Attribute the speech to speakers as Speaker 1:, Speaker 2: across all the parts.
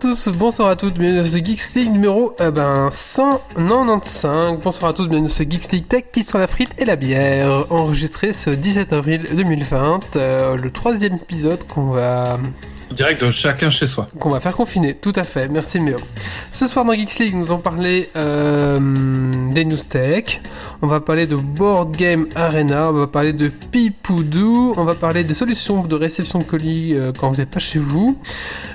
Speaker 1: Tous, bonsoir à toutes, bienvenue dans ce Geeks League numéro euh, ben, 195. Bonsoir à tous, bienvenue dans ce Geeks League Tech qui sera la frite et la bière, enregistré ce 17 avril 2020, euh, le troisième épisode qu'on va
Speaker 2: Direct de chacun chez soi.
Speaker 1: qu'on va faire confiner, tout à fait, merci Méo. Ce soir dans Geeks League, nous allons parler euh, des news tech, on va parler de Board Game Arena, on va parler de Pipoudou, on va parler des solutions de réception de colis euh, quand vous n'êtes pas chez vous,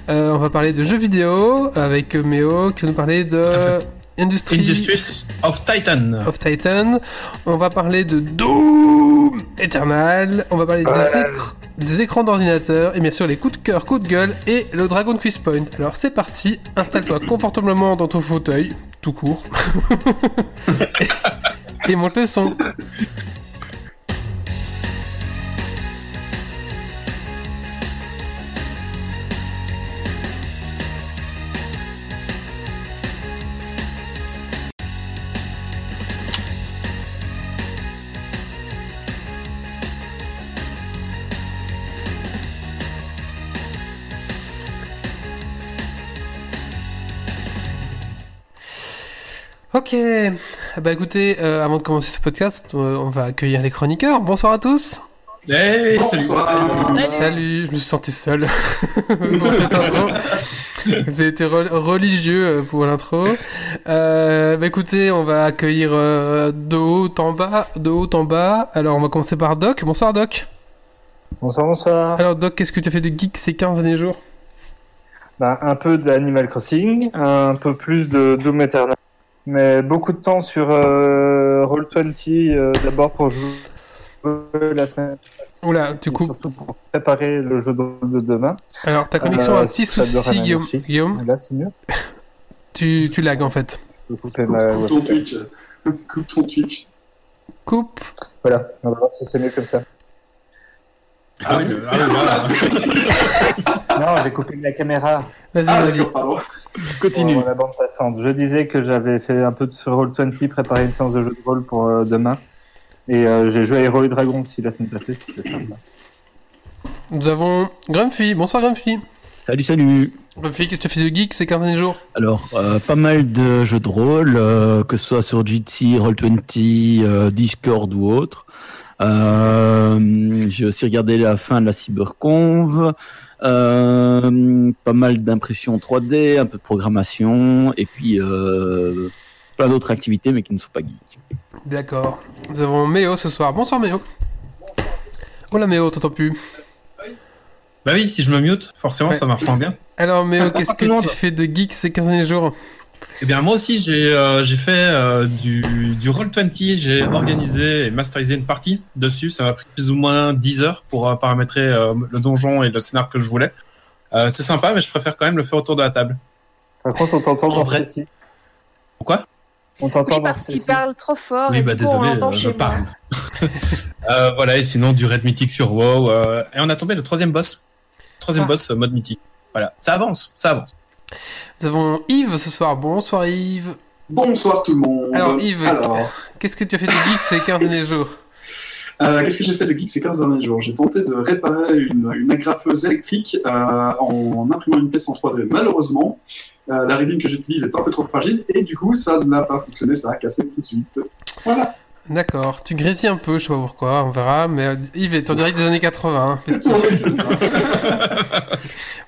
Speaker 1: Euh, on va parler de jeux vidéo avec Méo qui va nous parler de
Speaker 2: Industries of Titan.
Speaker 1: of Titan, on va parler de Doom Eternal, on va parler des, écr- des écrans d'ordinateur et bien sûr les coups de cœur, coups de gueule et le Dragon Quiz Point. Alors c'est parti, installe-toi confortablement dans ton fauteuil, tout court, et, et monte le son. Ok, bah écoutez, euh, avant de commencer ce podcast, euh, on va accueillir les chroniqueurs. Bonsoir à tous.
Speaker 2: Hey, salut.
Speaker 1: Salut, je me suis senti seul pour cette intro. Vous avez été re- religieux pour l'intro. Euh, bah écoutez, on va accueillir euh, de haut en bas, de haut en bas. Alors on va commencer par Doc. Bonsoir Doc.
Speaker 3: Bonsoir, bonsoir.
Speaker 1: Alors Doc, qu'est-ce que tu as fait de geek ces 15 derniers jours?
Speaker 3: Ben, un peu d'Animal Crossing, un peu plus de Doom Eternal, mais beaucoup de temps sur euh, Roll20 euh, d'abord pour jouer la semaine,
Speaker 1: Oula, du coup,
Speaker 3: surtout pour préparer le jeu de rôle de demain.
Speaker 1: alors ta connexion a un
Speaker 3: Euh,
Speaker 1: petit souci, Guillaume. Guillaume,
Speaker 3: Là, c'est mieux.
Speaker 1: tu, tu lags en fait.
Speaker 3: Je
Speaker 4: Coupe,
Speaker 3: ma
Speaker 4: coupe ton. Twitch. coupe ton Twitch.
Speaker 1: Coupe.
Speaker 3: Voilà, on va voir si c'est mieux comme ça.
Speaker 2: Ah oui, le- ah oui, voilà.
Speaker 3: Non, j'ai coupé la caméra
Speaker 1: Vas-y,
Speaker 4: Ah,
Speaker 1: vas-y.
Speaker 3: Continue. pour la bande passante. Je disais que j'avais fait un peu de sur Roll20, préparé une séance de jeu de rôle pour euh, demain. Et euh, j'ai joué à Hero et Dragon aussi la semaine passée, c'était sympa.
Speaker 1: Nous avons Grumpy. Bonsoir Grumpy.
Speaker 5: Salut, salut.
Speaker 1: Grumpy, qu'est-ce que tu fais de geek ces 15 derniers jours?
Speaker 5: Alors, euh, pas mal de jeux de rôle, euh, que ce soit sur GT, Roll20, euh, Discord ou autre. Euh, J'ai aussi regardé la fin de la CyberConv. Euh, pas mal d'impressions 3D, un peu de programmation, et puis euh, plein d'autres activités, mais qui ne sont pas geeks.
Speaker 1: D'accord. Nous avons Méo ce soir. Bonsoir Méo. Oh la Méo, t'entends plus.
Speaker 2: Bah oui, si je me mute, forcément,
Speaker 1: Ouais.
Speaker 2: ça marche moins bien.
Speaker 1: Alors Méo,
Speaker 2: Ah,
Speaker 1: qu'est-ce que tu fais de geek ces 15 derniers jours?
Speaker 2: Eh bien, moi aussi, j'ai euh, j'ai fait euh, du, du Roll20. J'ai organisé et masterisé une partie dessus. Ça m'a pris plus ou moins 10 heures pour euh, paramétrer euh, le donjon et le scénar que je voulais. Euh, c'est sympa, mais je préfère quand même le faire autour de la table.
Speaker 3: Par contre, on t'entend
Speaker 2: En
Speaker 3: dans
Speaker 2: vrai.
Speaker 3: ceci.
Speaker 2: Pourquoi?
Speaker 3: On t'entend
Speaker 6: Oui, parce qu'il parle trop fort
Speaker 2: Oui,
Speaker 6: et
Speaker 2: bah
Speaker 6: du coup, on
Speaker 2: désolé, euh, je parle. Euh, voilà, et sinon du raid mythique sur WoW. euh, et on a tombé le troisième boss. Troisième
Speaker 1: Ah.
Speaker 2: boss mode mythique. Voilà, ça avance, ça avance.
Speaker 1: Nous avons Yves ce soir. Bonsoir Yves.
Speaker 4: Bonsoir tout le monde.
Speaker 1: Alors, Yves,
Speaker 4: Alors,
Speaker 1: Qu'est-ce que tu as fait de geek ces 15 derniers jours
Speaker 4: euh, qu'est-ce que j'ai fait de geek ces 15 derniers jours? J'ai tenté de réparer une, une agrafeuse électrique euh, en imprimant une pièce en 3D. Malheureusement, euh, la résine que j'utilise est un peu trop fragile et du coup, ça n'a pas fonctionné, ça a cassé tout de suite. Voilà.
Speaker 1: D'accord. Tu grésilles un peu, je sais pas pourquoi, on verra. Mais euh, Yves est en direct des années 80. hein, qu'il-
Speaker 4: Oui, c'est ça.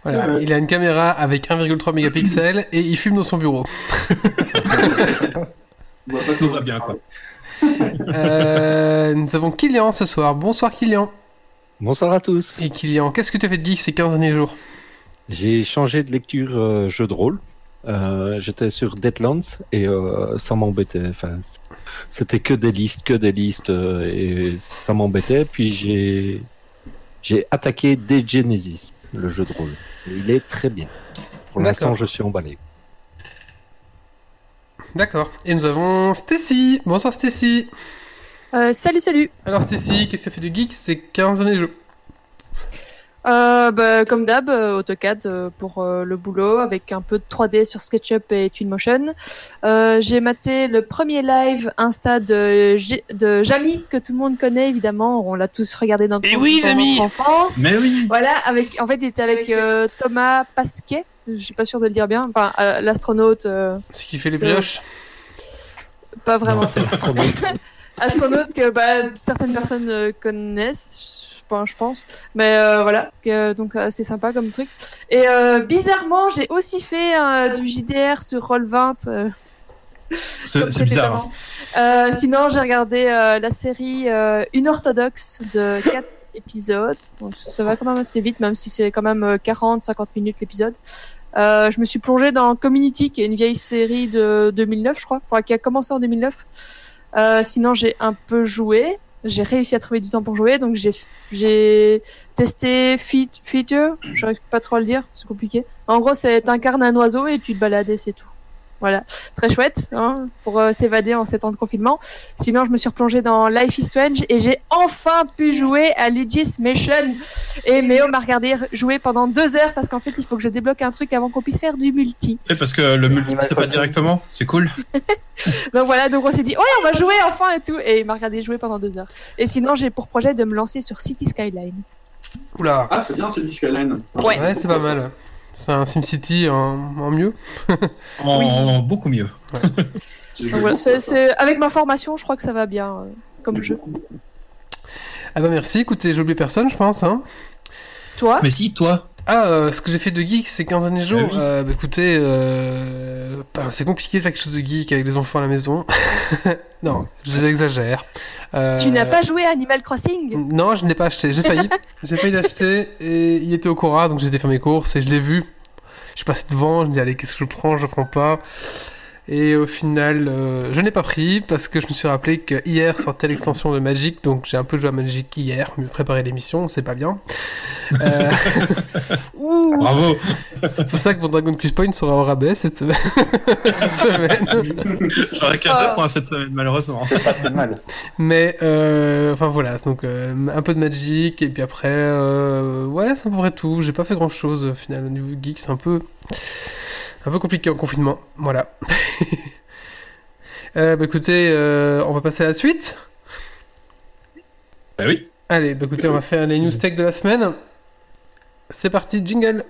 Speaker 1: voilà,
Speaker 4: Ouais.
Speaker 1: il a une caméra avec 1,3 mégapixels et il fume dans son bureau.
Speaker 4: On va pas
Speaker 2: Tout va bien, quoi.
Speaker 1: Euh, nous avons Kylian ce soir. Bonsoir Kylian.
Speaker 7: Bonsoir à tous.
Speaker 1: Et Kylian, qu'est-ce que tu as fait de geek ces 15 derniers jours?
Speaker 7: J'ai changé de lecture euh, jeu de rôle. Euh, J'étais sur Deadlands et euh, ça m'embêtait. Enfin, c'était que des listes, que des listes euh, et ça m'embêtait. Puis j'ai j'ai attaqué des Genesis, le jeu de rôle. Et il est très bien. Pour l'instant, je suis emballé.
Speaker 1: D'accord. Et nous avons Stacy. Bonsoir Stacy.
Speaker 6: Euh, salut, salut.
Speaker 1: Alors Stacy, qu'est-ce que tu as fait de geek? Ces 15 derniers jours
Speaker 6: Euh, bah, comme d'hab, euh, AutoCAD euh, pour euh, le boulot, avec un peu de 3D sur SketchUp et Twinmotion. Euh, J'ai maté le premier live Insta de, de Jamy, que tout le monde connaît évidemment. On l'a tous regardé dans,
Speaker 1: oui,
Speaker 6: notre
Speaker 1: Jamy
Speaker 6: enfance.
Speaker 2: Mais oui
Speaker 6: Voilà, avec, en fait, il était avec euh, Thomas Pasquet. Je suis pas sûre de le dire bien. Enfin, euh, l'astronaute, euh,
Speaker 1: Ce qui fait les brioches?
Speaker 6: pas vraiment.
Speaker 7: Astronaute.
Speaker 6: astronaute que bah, certaines personnes connaissent, je pense- je pense. Mais euh, voilà, donc euh, c'est sympa comme truc. Et euh, bizarrement, j'ai aussi fait euh, du JDR sur Roll20. euh,
Speaker 2: C'est bizarre.
Speaker 6: Euh, sinon, j'ai regardé euh, la série euh, Une orthodoxe de 4 épisodes. Ça va quand même assez vite, même si c'est quand même 40-50 minutes l'épisode. Euh, je me suis plongée dans Community, qui est une vieille série de 2009, je crois, enfin, qui a commencé en 2009. Euh, sinon, j'ai un peu joué. J'ai réussi à trouver du temps pour jouer, donc j'ai testé Feat- Feature. J'arrive pas trop à le dire, c'est compliqué. En gros, c'est t'incarnes un oiseau et tu te balades c'est tout. Voilà, très chouette hein, pour euh, s'évader en ces temps de confinement. Sinon, je me suis replongée dans Life is Strange et j'ai enfin pu jouer à Luigi's Mansion. Et Méo m'a regardé jouer pendant deux heures parce qu'en fait, il faut que je débloque un truc avant qu'on puisse faire du multi.
Speaker 2: Et parce que le multi, c'est pas directement, c'est cool.
Speaker 6: Donc voilà, donc on s'est dit, ouais, on va jouer enfin et tout. Et il m'a regardé jouer pendant deux heures. Et sinon, j'ai pour projet de me lancer sur City Skyline.
Speaker 1: Oula.
Speaker 4: Ah, c'est bien, c'est Skyline.
Speaker 6: Ouais.
Speaker 1: Ouais, c'est pas mal. C'est un SimCity en, en mieux.
Speaker 2: En,
Speaker 6: Oui.
Speaker 2: en beaucoup mieux.
Speaker 6: Voilà, avec ma formation, je crois que ça va bien euh, comme jeu.
Speaker 1: Ah bah merci, écoutez, j'ai oublié personne, je pense. Hein.
Speaker 6: Toi?
Speaker 2: Mais si, toi,
Speaker 1: Ah, euh, ce que j'ai fait de geek ces 15 derniers jours,
Speaker 2: Ah oui.
Speaker 1: euh, bah écoutez, euh, c'est compliqué de faire quelque chose de geek avec les enfants à la maison. non, j'exagère. Euh,
Speaker 6: Tu n'as pas joué à Animal Crossing?
Speaker 1: Non, je ne l'ai pas acheté, j'ai failli. j'ai failli l'acheter et il était au Cora, donc j'ai faire mes courses et je l'ai vu. Je suis passé devant, je me dis allez, qu'est-ce que je prends, je prends pas. Et au final, euh, je n'ai pas pris parce que je me suis rappelé que hier sortait l'extension de Magic, donc j'ai un peu joué à Magic hier, me préparer l'émission, c'est pas bien. Euh,
Speaker 2: bravo.
Speaker 1: c'est pour ça que mon Dragon Quest Point sera au rabais cette semaine. semaine.
Speaker 2: J'aurais qu'un
Speaker 6: Ah.
Speaker 2: points cette semaine, malheureusement.
Speaker 3: Pas très mal.
Speaker 1: Mais euh, enfin voilà, donc euh, un peu de Magic et puis après, euh, ouais, c'est à peu près tout. J'ai pas fait grand chose au final au niveau geek, c'est un peu un peu compliqué en confinement. Voilà. euh, bah écoutez, euh, on va passer à la suite.
Speaker 2: Bah oui.
Speaker 1: Allez, bah écoutez, on va faire les news tech de la semaine. C'est parti, jingle.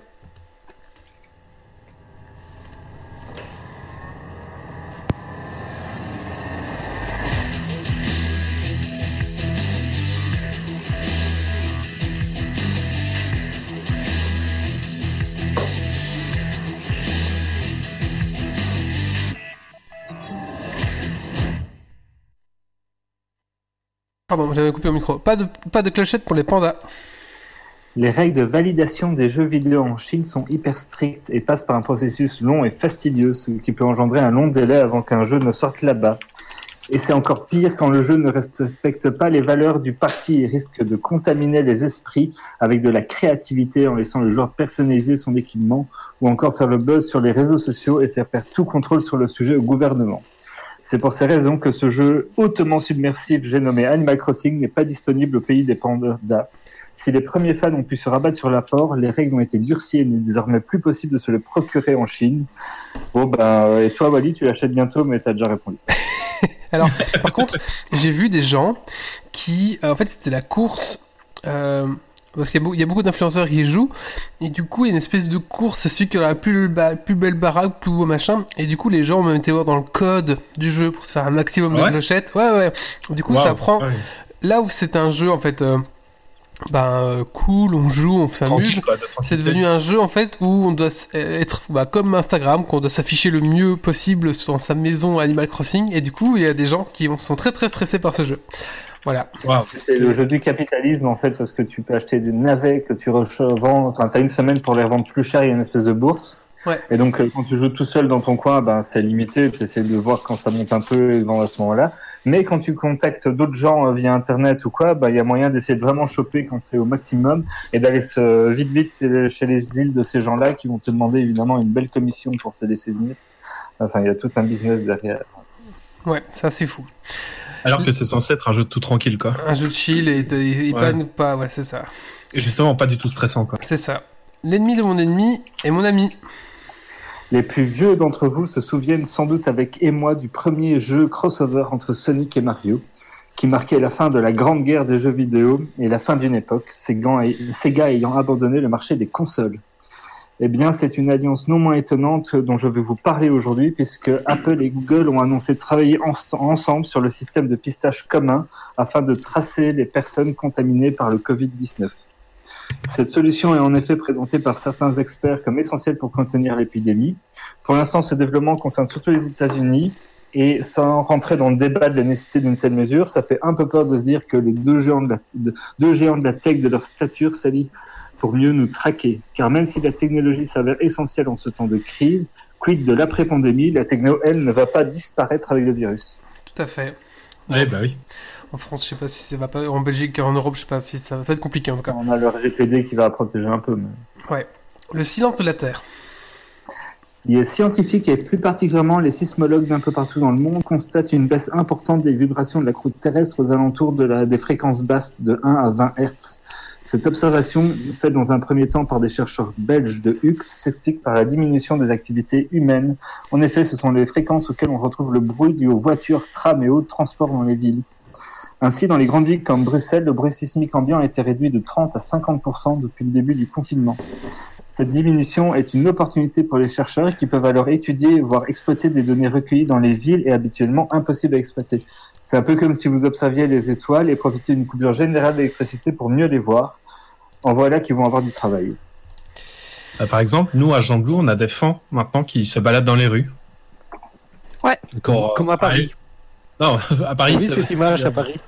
Speaker 1: Pardon, j'avais coupé au micro. Pas de, pas de clochette pour les pandas.
Speaker 3: Les règles de validation des jeux vidéo en Chine sont hyper strictes et passent par un processus long et fastidieux, ce qui peut engendrer un long délai avant qu'un jeu ne sorte là-bas. Et c'est encore pire quand le jeu ne respecte pas les valeurs du parti et risque de contaminer les esprits avec de la créativité en laissant le joueur personnaliser son équipement ou encore faire le buzz sur les réseaux sociaux et faire perdre tout contrôle sur le sujet au gouvernement. C'est pour ces raisons que ce jeu hautement submersif, j'ai nommé Animal Crossing, n'est pas disponible au pays des pandas. Si les premiers fans ont pu se rabattre sur l'apport, les règles ont été durcies et il n'est désormais plus possible de se le procurer en Chine. Bon, ben, et toi, Wally, tu l'achètes bientôt, mais t'as déjà répondu.
Speaker 1: Alors, par contre, j'ai vu des gens qui, euh, en fait, c'était la course. euh, parce qu'il y a y, a beaucoup d'influenceurs qui y jouent, et du coup, il y a une espèce de course, c'est celui qui aura la plus, belle baraque, plus beau machin, et du coup, les gens ont même été voir dans le code du jeu pour se faire un maximum de clochettes. Ouais, ouais. Du coup, ça prend.
Speaker 2: Ouais.
Speaker 1: Là où c'est un jeu, en fait, euh, ben, euh, cool, on joue, on s'amuse. C'est devenu un jeu en fait où on doit s- être bah, comme Instagram, qu'on doit s'afficher le mieux possible dans sa maison Animal Crossing, et du coup il y a des gens qui sont très très stressés par ce jeu. Voilà.
Speaker 3: C'est le jeu du capitalisme, en fait, parce que tu peux acheter des navets que tu revends, enfin, t'as une semaine pour les revendre plus cher, il y a une espèce de bourse.
Speaker 1: Ouais.
Speaker 3: Et donc, euh, quand tu joues tout seul dans ton coin, ben, c'est limité, tu essaies de voir quand ça monte un peu et de vendre à ce moment-là. Mais quand tu contactes d'autres gens euh, via Internet ou quoi, ben, il y a moyen d'essayer de vraiment choper quand c'est au maximum et d'aller se vite vite chez les- chez les îles de ces gens-là qui vont te demander évidemment une belle commission pour te laisser venir. Enfin, il y a tout un business derrière.
Speaker 1: Ouais, ça c'est fou.
Speaker 2: Alors que c'est censé être un jeu tout tranquille, quoi.
Speaker 1: Un jeu de chill et, et, et
Speaker 2: Ouais.
Speaker 1: pas, pas, voilà, c'est ça.
Speaker 2: Et justement, pas du tout stressant, quoi.
Speaker 1: C'est ça. L'ennemi de mon ennemi est mon ami.
Speaker 3: Les plus vieux d'entre vous se souviennent sans doute avec émoi du premier jeu crossover entre Sonic et Mario, qui marquait la fin de la grande guerre des jeux vidéo et la fin d'une époque, Sega Sega ayant abandonné le marché des consoles. Eh bien, c'est une alliance non moins étonnante dont je vais vous parler aujourd'hui, puisque Apple et Google ont annoncé travailler en- ensemble sur le système de pistage commun afin de tracer les personnes contaminées par le Covid-19. Cette solution est en effet présentée par certains experts comme essentielle pour contenir l'épidémie. Pour l'instant, ce développement concerne surtout les États-Unis. Et sans rentrer dans le débat de la nécessité d'une telle mesure, ça fait un peu peur de se dire que les deux géants de la, de- tech de leur stature s'allient pour mieux nous traquer. Car même si la technologie s'avère essentielle en ce temps de crise, quid de l'après-pandémie, la techno, elle, ne va pas disparaître avec le virus.
Speaker 1: Tout à fait.
Speaker 2: Ouais, bah oui.
Speaker 1: En France, je sais pas si ça va pas. En Belgique et en Europe, je sais pas si ça, ça va être compliqué en tout cas.
Speaker 3: On a le RGPD qui va protéger un peu. mais-
Speaker 1: Le silence de la Terre.
Speaker 3: Les scientifiques et plus particulièrement les sismologues d'un peu partout dans le monde constatent une baisse importante des vibrations de la croûte terrestre aux alentours de la, des fréquences basses de 1 à 20 Hz. Cette observation, faite dans un premier temps par des chercheurs belges de Uccle, s'explique par la diminution des activités humaines. En effet, ce sont les fréquences auxquelles on retrouve le bruit dû aux voitures, trams et autres transports dans les villes. Ainsi, dans les grandes villes comme Bruxelles, le bruit sismique ambiant a été réduit de 30 à 50% depuis le début du confinement. Cette diminution est une opportunité pour les chercheurs qui peuvent alors étudier, voire exploiter des données recueillies dans les villes et habituellement impossibles à exploiter. C'est un peu comme si vous observiez les étoiles et profitiez d'une coupure générale d'électricité pour mieux les voir. En voilà qui vont avoir du travail.
Speaker 2: Euh, par exemple, nous à Jean-Blou, on a des fans maintenant qui se baladent dans les rues.
Speaker 6: Ouais.
Speaker 2: Euh,
Speaker 7: comme à Paris.
Speaker 2: Non, à Paris,
Speaker 7: oui,
Speaker 2: c'est
Speaker 7: cette image à Paris.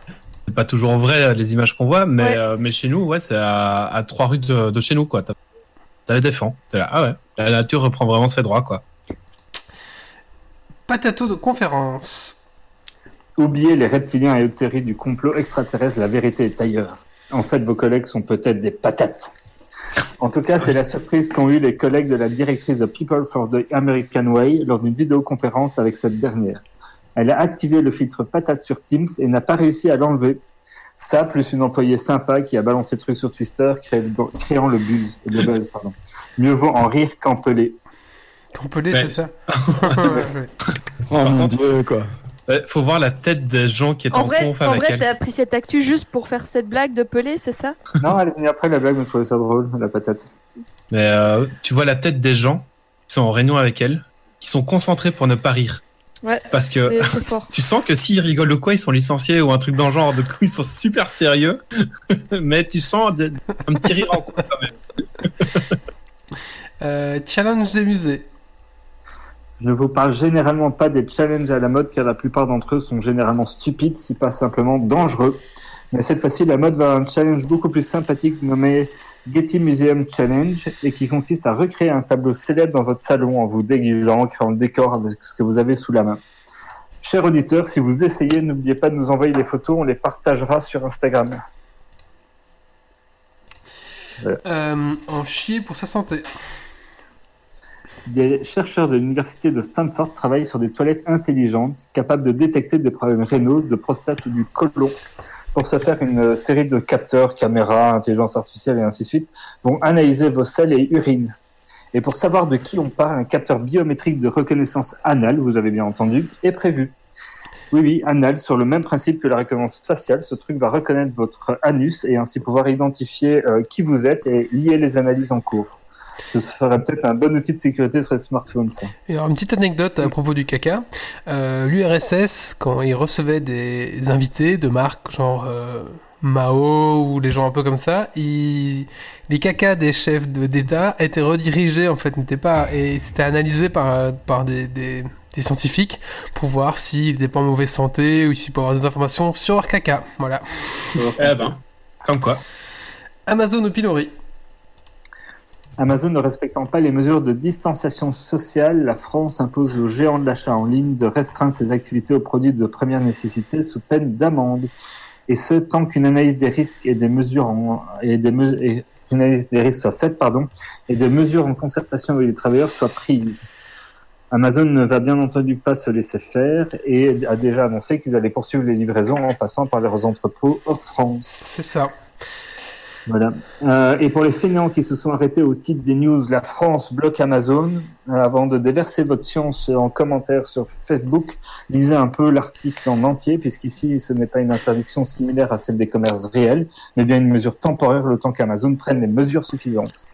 Speaker 2: c'est pas toujours vrai les images qu'on voit, mais,
Speaker 6: Ouais.
Speaker 2: euh, mais chez nous, ouais, c'est à, à trois rues de, de chez nous, quoi. T'avais des fans. T'es là, ah ouais, la nature reprend vraiment ses droits, quoi.
Speaker 1: Patato de conférence.
Speaker 3: Oubliez les reptiliens et théories du complot extraterrestre, la vérité est ailleurs. En fait, vos collègues sont peut-être des patates. En tout cas, c'est la surprise qu'ont eu les collègues de la directrice de People for the American Way lors d'une vidéoconférence avec cette dernière. Elle a activé le filtre patate sur Teams et n'a pas réussi à l'enlever. Ça, plus une employée sympa qui a balancé le truc sur Twitter, créant le, buzz, le buzz, pardon. Mieux vaut en rire qu'en peler.
Speaker 1: Campelé,
Speaker 2: Ouais.
Speaker 1: c'est ça Ouais, ouais.
Speaker 5: Oh
Speaker 2: Par
Speaker 5: mon
Speaker 2: contre-
Speaker 5: dieu, quoi.
Speaker 2: Ouais, faut voir la tête des gens qui étaient en,
Speaker 6: En vrai,
Speaker 2: conf
Speaker 6: en
Speaker 2: avec
Speaker 6: vrai
Speaker 2: elle.
Speaker 6: t'as pris cette actu juste pour faire cette blague de Pelé, c'est ça?
Speaker 3: Non, elle est venue après la blague, mais je trouvais ça drôle, la patate.
Speaker 2: Mais euh, tu vois la tête des gens qui sont en réunion avec elle, qui sont concentrés pour ne pas rire.
Speaker 6: Ouais.
Speaker 2: Parce que
Speaker 6: C'est c'est fort.
Speaker 2: tu sens que s'ils rigolent ou quoi, ils sont licenciés ou un truc dans le genre. De coup, ils sont super sérieux. Mais tu sens de- un petit rire en coin quand même.
Speaker 1: Euh, challenge des musées.
Speaker 3: Je ne vous parle généralement pas des challenges à la mode car la plupart d'entre eux sont généralement stupides, si pas simplement dangereux. Mais cette fois-ci, la mode va à un challenge beaucoup plus sympathique nommé Getty Museum Challenge et qui consiste à recréer un tableau célèbre dans votre salon en vous déguisant, en créant le décor avec ce que vous avez sous la main. Chers auditeurs, si vous essayez, n'oubliez pas de nous envoyer les photos, on les partagera sur Instagram.
Speaker 1: Euh, en chier pour sa santé.
Speaker 3: Des chercheurs de l'université de Stanford travaillent sur des toilettes intelligentes capables de détecter des problèmes rénaux, de prostate ou du côlon. Pour se faire une série de capteurs, caméras, intelligence artificielle et ainsi de suite, vont analyser vos selles et urines. Et pour savoir de qui on parle, un capteur biométrique de reconnaissance anale, vous avez bien entendu, est prévu. Oui, oui, anal, sur le même principe que la reconnaissance faciale, ce truc va reconnaître votre anus et ainsi pouvoir identifier euh, qui vous êtes et lier les analyses en cours. Ce serait peut-être un bon outil de sécurité sur les smartphones, ça.
Speaker 1: Et alors, une petite anecdote à propos du caca. Euh, L'URSS, quand il recevait des invités de marques genre euh, Mao ou les gens un peu comme ça, ils- les cacas des chefs de- d'État étaient redirigés en fait, n'étaient pas et c'était analysé par par des, des, des scientifiques pour voir s'ils n'étaient pas en mauvaise santé ou s'ils pouvaient avoir des informations sur leur caca. Voilà.
Speaker 2: Eh ben, comme quoi.
Speaker 1: Amazon ou Pilori.
Speaker 3: Amazon ne respectant pas les mesures de distanciation sociale, la France impose aux géants de l'achat en ligne de restreindre ses activités aux produits de première nécessité sous peine d'amende. Et ce, tant qu'une analyse des risques et des mesures en, et des me- des risques soit faite, pardon, et des mesures en concertation avec les travailleurs soient prises. Amazon ne va bien entendu pas se laisser faire et a déjà annoncé qu'ils allaient poursuivre les livraisons en passant par leurs entrepôts hors France.
Speaker 1: C'est ça.
Speaker 3: Voilà. Euh, et pour les fainéants qui se sont arrêtés au titre des news, la France bloque Amazon. Euh, avant de déverser votre science en commentaire sur Facebook, lisez un peu l'article en entier, puisqu'ici, ce n'est pas une interdiction similaire à celle des commerces réels, mais bien une mesure temporaire le temps qu'Amazon prenne les mesures suffisantes.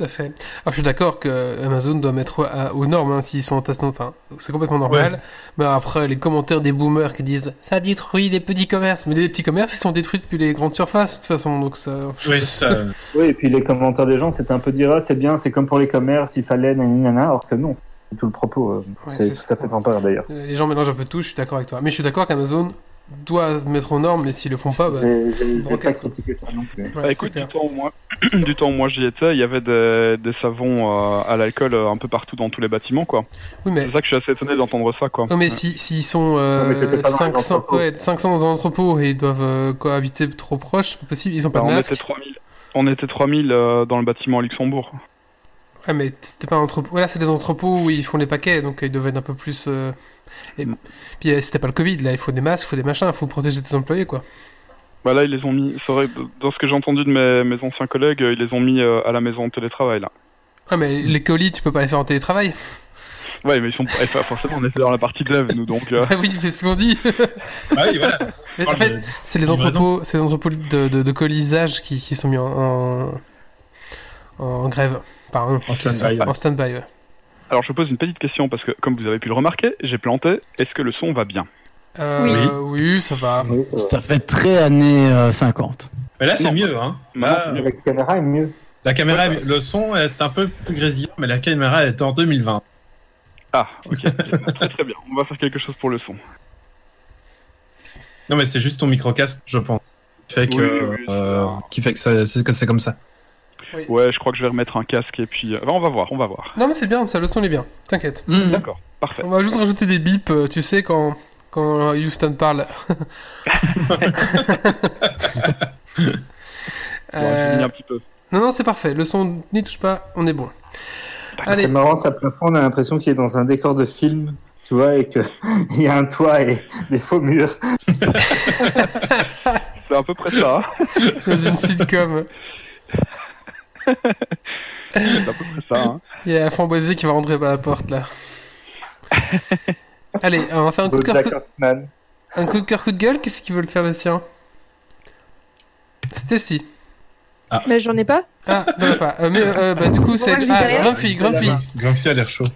Speaker 1: Tout à fait. Alors je suis d'accord que Amazon doit mettre à- aux normes hein, s'ils sont en test. Enfin, c'est complètement normal. Mais après, les commentaires des boomers qui disent ça détruit les petits commerces. Mais les petits commerces, ils sont détruits depuis les grandes surfaces, de toute façon. Donc ça.
Speaker 2: Oui, ça.
Speaker 3: Oui, et puis les commentaires des gens, c'était un peu dire, ah, c'est bien, c'est comme pour les commerces, il fallait, nanana, alors que non, c'est tout le propos. euh, c'est
Speaker 1: c'est
Speaker 3: tout
Speaker 1: ça.
Speaker 3: à fait temporaire d'ailleurs.
Speaker 1: Les gens mélangent un peu tout, je suis d'accord avec toi. Mais je suis d'accord qu'Amazon doit se mettre aux normes, mais s'ils le font pas, bah.
Speaker 3: J'ai
Speaker 1: broquette,
Speaker 3: pas
Speaker 1: quoi.
Speaker 3: critiqué ça non plus.
Speaker 8: Bah, écoute,
Speaker 1: clair.
Speaker 8: du temps, où moi, du temps où moi j'y étais, il y avait des, des savons euh, à l'alcool euh, un peu partout dans tous les bâtiments, quoi.
Speaker 1: Oui, mais.
Speaker 8: C'est ça que je suis assez étonné d'entendre ça, quoi.
Speaker 1: Non, mais si s'ils sont euh,
Speaker 3: Non, mais t'étais pas dans les
Speaker 1: 500,
Speaker 3: entrepôts.
Speaker 1: ouais, 500 dans un entrepôt et ils doivent euh, cohabiter trop proche, c'est possible, ils ont pas
Speaker 8: Bah,
Speaker 1: de
Speaker 8: on,
Speaker 1: masque.
Speaker 8: était 3000, on était 3000 euh, dans le bâtiment à Luxembourg.
Speaker 1: Ouais, mais c'était pas un entrepôt. Voilà, c'est des entrepôts où ils font les paquets, donc euh, ils devaient être un peu plus. euh, Et
Speaker 8: Mm.
Speaker 1: puis euh, c'était pas le Covid, là, il faut des masques, il faut des machins, il faut protéger tes employés, quoi.
Speaker 8: Bah là, ils les ont mis, c'est vrai, dans ce que j'ai entendu de mes, mes anciens collègues, ils les ont mis euh, à la maison de télétravail, là.
Speaker 1: Ouais, mais les colis, tu peux pas les faire en télétravail.
Speaker 8: Ouais, mais ils sont, eh, enfin, forcément, on était dans la partie dev, nous, donc, euh,
Speaker 1: Ah oui, c'est ce qu'on dit.
Speaker 2: Ah oui, voilà.
Speaker 1: Mais en fait,
Speaker 2: de-
Speaker 1: c'est les entrepôts, c'est les entrepôts de, de, de colisage qui, qui sont mis en, en, en grève. Pardon.
Speaker 2: En stand-by.
Speaker 1: En stand-by, ouais.
Speaker 8: Alors, je pose une petite question parce que, comme vous avez pu le remarquer, j'ai planté. Est-ce que le son va bien?
Speaker 1: Euh,
Speaker 6: Oui.
Speaker 1: oui, ça va.
Speaker 3: Oui, ça va.
Speaker 5: Ça fait très années euh, 50.
Speaker 2: Mais là, c'est
Speaker 8: Non.
Speaker 2: mieux, hein. Là,
Speaker 3: La caméra est mieux.
Speaker 2: la caméra, le son est un peu plus grésillant, mais la caméra est en 2020.
Speaker 8: Ah, ok. très très bien. On va faire quelque chose pour le son.
Speaker 2: Non, mais c'est juste ton micro-casque, je pense. Qui fait que,
Speaker 8: Oui, oui, oui,
Speaker 2: euh,
Speaker 8: c'est ça.
Speaker 2: qui fait que ça- c'est que c'est comme ça.
Speaker 8: Ouais, je crois que je vais remettre un casque et puis. euh, bah, on va voir, on va voir.
Speaker 1: Non, mais c'est bien, ça, le son est bien. T'inquiète.
Speaker 8: D'accord, parfait.
Speaker 1: On va juste rajouter des bips, euh, tu sais, quand, quand Houston parle.
Speaker 8: Bon,
Speaker 1: Euh,
Speaker 8: un petit peu.
Speaker 1: Non, non, c'est parfait. Le son n'y touche pas, on est bon.
Speaker 3: C'est marrant, ça plafond, on a l'impression qu'il est dans un décor de film, tu vois, et qu'il y a un toit et des faux murs.
Speaker 8: C'est à peu près ça.
Speaker 1: dans une sitcom,
Speaker 8: C'est à peu près ça. Hein.
Speaker 1: il y a Framboisier qui va rentrer par la porte, là. Allez, on va faire un coup de cœur, un coup de cœur, coup de gueule. Qu'est-ce qui veut le faire, le sien Stacy.
Speaker 6: Mais j'en ai pas?
Speaker 1: Ah, non, pas. Euh, mais, euh, bah, du coup,
Speaker 6: C'est
Speaker 1: Ah. Grumpy, Grumpy.
Speaker 2: Grumpy a l'air chaud.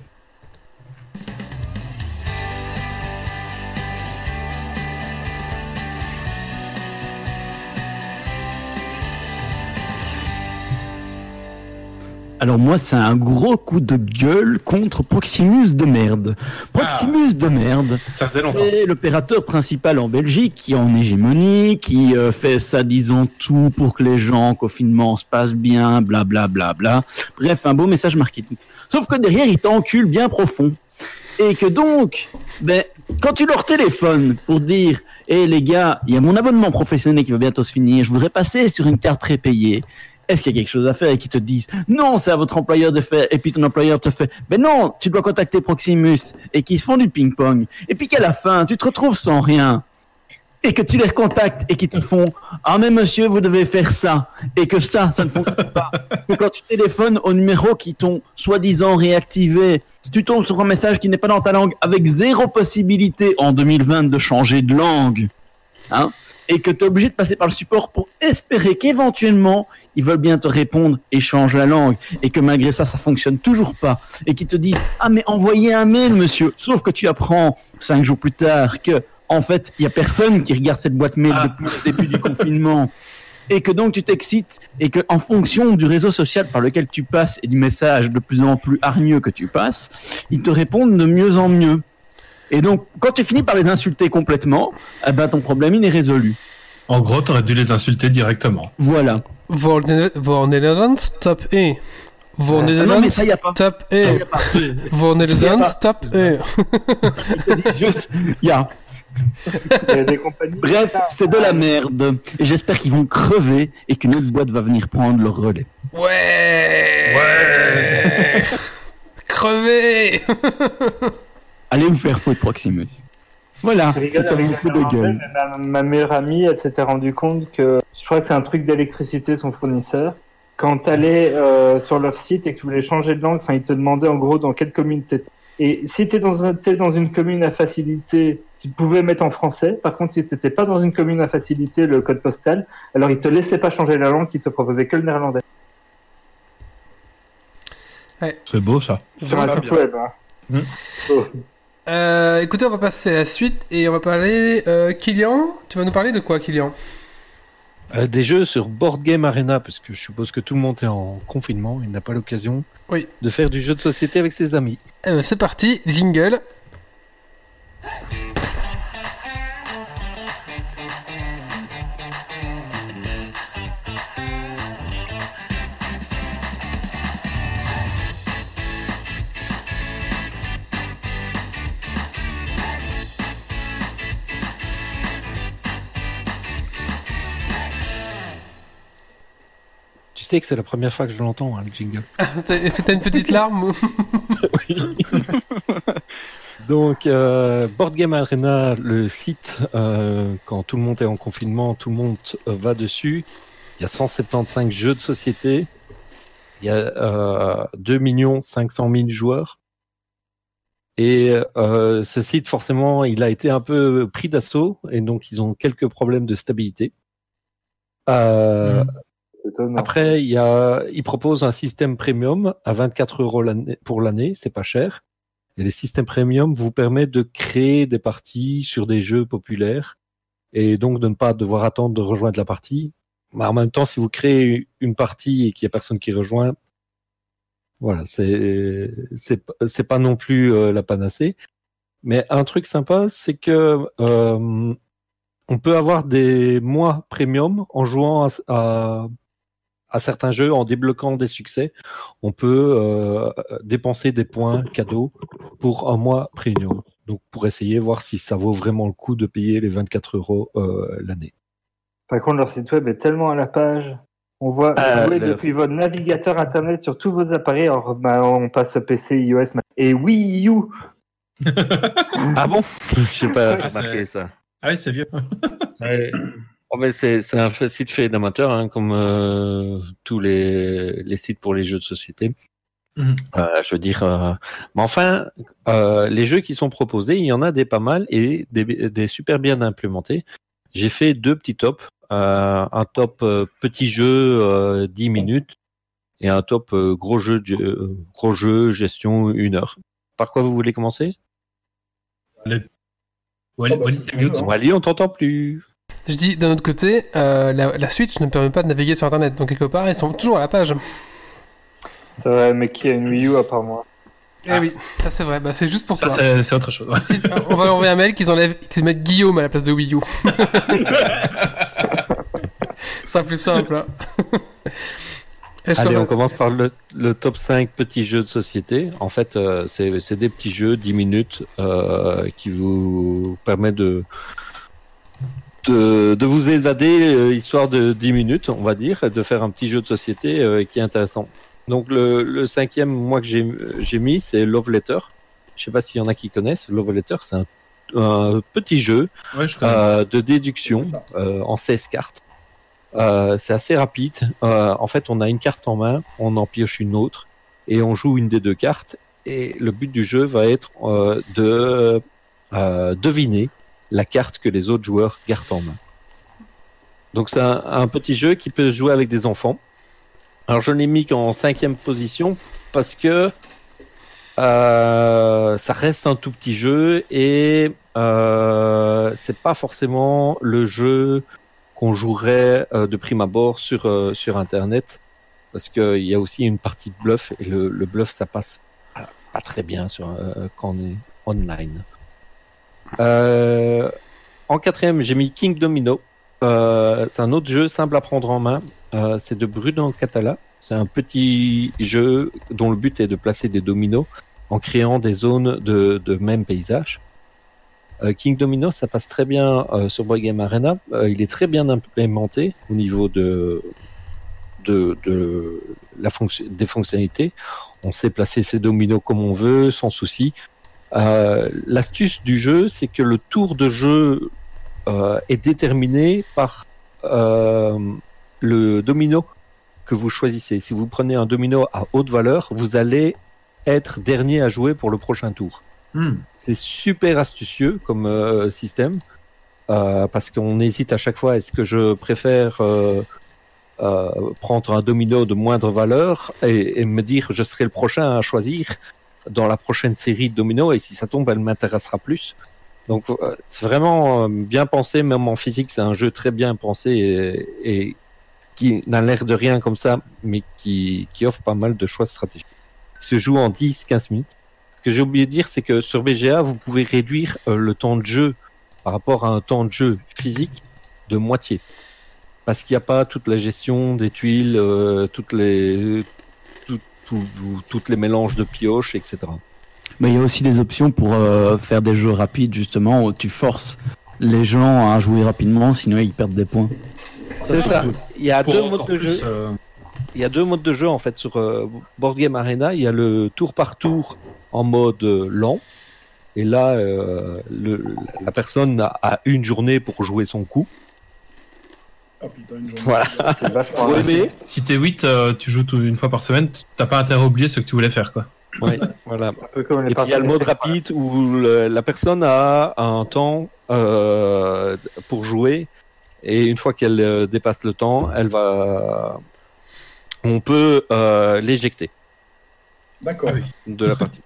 Speaker 5: Alors moi, c'est un gros coup de gueule contre Proximus de merde. Proximus de merde,
Speaker 2: Ça faisait longtemps.
Speaker 5: c'est l'opérateur principal en Belgique qui est en hégémonie, qui euh, fait ça disant tout pour que les gens en confinement se passent bien, bla bla bla bla. Bref, un beau message marketing. Sauf que derrière, il t'encule bien profond. Et que donc, ben, quand tu leur téléphones pour dire, hé les gars, il y a mon abonnement professionnel qui va bientôt se finir, je voudrais passer sur une carte prépayée. Est-ce qu'il y a quelque chose à faire et qu'ils te disent non, c'est à votre employeur de faire et puis ton employeur te fait ben non, tu dois contacter Proximus et qu'ils se font du ping-pong. Et puis qu'à la fin tu te retrouves sans rien. Et que tu les recontactes et qu'ils te font ah mais monsieur vous devez faire ça. Et que ça ça ne fonctionne pas. Quand tu téléphones au numéro qui t'ont soi-disant réactivé tu tombes sur un message qui n'est pas dans ta langue avec zéro possibilité en 2020 de changer de langue. Hein? Et que tu es obligé de passer par le support pour espérer qu'éventuellement ils veulent bien te répondre et changer la langue et que malgré ça ça fonctionne toujours pas et qu'ils te disent ah mais envoyez un mail monsieur sauf que tu apprends cinq jours plus tard que en fait il y a personne qui regarde cette boîte mail
Speaker 2: Ah.
Speaker 5: depuis le début du confinement. Et que donc tu t'excites et que en fonction du réseau social par lequel tu passes et du message de plus en plus hargneux que tu passes ils te répondent de mieux en mieux et donc quand tu finis par les insulter complètement eh ben ton problème il est résolu
Speaker 2: En gros, t'aurais dû les insulter directement.
Speaker 5: voilà
Speaker 1: voor Nederlands, top 1. Voor
Speaker 5: Ah non mais
Speaker 1: Nederlands,
Speaker 5: ça y a pas
Speaker 1: top
Speaker 5: Ça y
Speaker 1: 1.
Speaker 5: a pas.
Speaker 1: Voor Nederlands, top 1.
Speaker 5: Ils te disent juste, il y a.
Speaker 3: Il y a des compagnies.
Speaker 5: Bref, c'est de la merde. Et j'espère qu'ils vont crever et qu'une autre boîte va venir prendre le relais.
Speaker 1: Ouais Ouais Crevé
Speaker 5: Allez vous faire foutre, Proximus. Voilà,
Speaker 3: rigole la
Speaker 5: coup de gueule.
Speaker 3: Ma, ma meilleure amie, elle s'était rendue compte que je crois que c'est un truc d'électricité, son fournisseur. Quand tu allais sur leur site et que tu voulais changer de langue, enfin, ils te demandaient en gros dans quelle commune tu étais. Et si tu dans, un- t'es dans une commune à facilité, tu pouvais mettre en français. Par contre, si tu n'étais pas dans une commune à facilité, le code postal, alors ils te laissaient pas changer la langue, ils te proposaient que le néerlandais.
Speaker 2: C'est beau ça.
Speaker 3: Sur un site web. hein.
Speaker 2: Mm.
Speaker 3: Oh.
Speaker 1: Euh, écoutez, on va passer à la suite et on va parler. Euh, Kylian, tu vas nous parler de quoi, Kylian?
Speaker 7: Euh, des jeux sur Board Game Arena, parce que je suppose que tout le monde est en confinement, il n'a pas l'occasion
Speaker 1: Oui.
Speaker 7: de faire du jeu de société avec ses amis.
Speaker 1: Eh ben, C'est parti, jingle.
Speaker 7: Sais que c'est la première fois que je l'entends, hein, le jingle.
Speaker 1: T'as une petite larme
Speaker 7: Donc, euh, Board Game Arena, le site, euh, quand tout le monde est en confinement, tout le monde euh, va dessus. Il y a 175 jeux de société. Il y a euh, 2 500 000 joueurs. Et ce site, forcément, il a été un peu pris d'assaut et donc ils ont quelques problèmes de stabilité. Euh,
Speaker 3: C'est étonnant.
Speaker 7: après, il y a, ils proposent un système premium à 24 euros pour l'année, c'est pas cher. Et les systèmes premium vous permettent de créer des parties sur des jeux populaires et donc de ne pas devoir attendre de rejoindre la partie. Mais en même temps, si vous créez une partie et qu'il y a personne qui rejoint, voilà, c'est c'est c'est pas non plus euh, la panacée. Mais un truc sympa, c'est que euh, on peut avoir des mois premium en jouant à, à, à certains jeux, en débloquant des succès. On peut euh, dépenser des points cadeaux pour un mois premium. Donc pour essayer voir si ça vaut vraiment le coup de payer les 24 euros euh, l'année.
Speaker 3: Par contre, leur site web est tellement à la page. On voit
Speaker 7: Ah,
Speaker 3: jouer depuis votre navigateur internet sur tous vos appareils. Alors, bah, on passe PC, iOS et Wii U.
Speaker 7: Ah bon? Je sais pas
Speaker 2: Ah,
Speaker 7: remarqué ça.
Speaker 2: Ah oui, c'est vieux.
Speaker 7: Oh, mais c'est c'est un site fait d'amateurs, hein, comme euh, tous les, les sites pour les jeux de société.
Speaker 2: Mhm.
Speaker 7: Euh, je veux dire, euh, mais enfin, les jeux qui sont proposés, il y en a des pas mal et des, des super bien implémentés. J'ai fait deux petits tops, un top petit jeu euh, 10 minutes et un top gros jeu gros jeu gestion une heure. Par quoi vous voulez commencer?
Speaker 2: Wally, Wally, mute.
Speaker 7: Wally, on t'entend plus.
Speaker 1: Je dis d'un autre côté, euh, la, la Switch ne permet pas de naviguer sur Internet, donc quelque part ils sont toujours à la page.
Speaker 3: C'est vrai, mais qui a une Wii U à part moi
Speaker 1: Eh oui, ça c'est vrai, bah, c'est juste pour
Speaker 2: Ça,
Speaker 1: ça.
Speaker 2: c'est c'est autre chose. ouais.
Speaker 1: Si- on va leur envoyer un mail qu'ils enlèvent, qu'ils mettent Guillaume à la place de Wii U. Ce sera plus simple. hein.
Speaker 7: Allez, on commence par le, le top 5 petits jeux de société. En fait, euh, c'est c'est des petits jeux 10 minutes euh, qui vous permettent de, de, de vous évader, euh, histoire de 10 minutes, on va dire, de faire un petit jeu de société euh, qui est intéressant. Donc le, le cinquième, moi que j'ai j'ai mis, c'est Love Letter. Je sais pas s'il y en a qui connaissent. Love Letter, c'est un, un petit jeu
Speaker 2: Ouais, je connais.
Speaker 7: euh, de déduction euh, en 16 cartes. Euh, c'est assez rapide. Euh, en fait, on a une carte en main, on en pioche une autre et on joue une des deux cartes. Et le but du jeu va être euh, de euh, deviner la carte que les autres joueurs gardent en main. Donc c'est un, petit jeu qui peut se jouer avec des enfants. Alors je l'ai mis en cinquième position parce que euh, ça reste un tout petit jeu et euh, c'est pas forcément le jeu qu'on jouerait euh, de prime abord sur internet parce qu'il y a aussi une partie de bluff et le, bluff ça passe pas, très bien quand on est online. Euh, en quatrième, j'ai mis King Domino. Euh, c'est un autre jeu simple à prendre en main. Euh, c'est de Bruno Catala. C'est un petit jeu dont le but est de placer des dominos en créant des zones de, même paysage. King Domino, ça passe très bien sur Board Game Arena. Il est très bien implémenté au niveau de la fonction, des fonctionnalités. On sait placer ses dominos comme on veut, sans souci. Euh, L'astuce du jeu, c'est que le tour de jeu euh, est déterminé par euh, le domino que vous choisissez. Si vous prenez un domino à haute valeur, vous allez être dernier à jouer pour le prochain tour.
Speaker 2: Hmm.
Speaker 7: C'est super astucieux comme système parce qu'on hésite à chaque fois. Est-ce que je préfère euh, prendre un domino de moindre valeur et, et me dire je serai le prochain à choisir dans la prochaine série de dominos et si ça tombe, elle m'intéressera plus. Donc euh, c'est vraiment euh, bien pensé, même en physique, c'est un jeu très bien pensé et, qui n'a l'air de rien comme ça, mais qui, qui offre pas mal de choix stratégiques. Il se joue en 10-15 minutes. Ce que j'ai oublié de dire, c'est que sur BGA, vous pouvez réduire euh, le temps de jeu par rapport à un temps de jeu physique de moitié. Parce qu'il n'y a pas toute la gestion des tuiles, toutes les, tout- tout- tout- toutes les mélanges de pioches, etc.
Speaker 5: Mais il y a aussi des options pour euh, faire des jeux rapides, justement, où tu forces les gens à jouer rapidement, sinon ils perdent des points.
Speaker 7: C'est ça. Il y a deux modes de
Speaker 2: plus,
Speaker 7: jeu.
Speaker 2: euh,
Speaker 7: Il y a deux modes de jeu en fait sur euh, Board Game Arena. Il y a le tour par tour en mode euh, lent. Et là, euh, le- la personne a, a une journée pour jouer son coup.
Speaker 4: Oh putain, une journée.
Speaker 7: Voilà.
Speaker 3: C'est vachement
Speaker 7: Ouais,
Speaker 3: bien.
Speaker 7: mais-
Speaker 2: Si t'es 8, euh, tu joues tout- une fois par semaine, t'as pas intérêt à oublier ce que tu voulais faire, quoi.
Speaker 7: Ouais, voilà.
Speaker 3: Un peu comme les
Speaker 7: Et puis il y a le mode rapide où le- la personne a un temps euh, pour jouer et une fois qu'elle euh, dépasse le temps, elle va, on peut euh, l'éjecter
Speaker 4: D'accord.
Speaker 2: Ah oui.
Speaker 7: de la partie.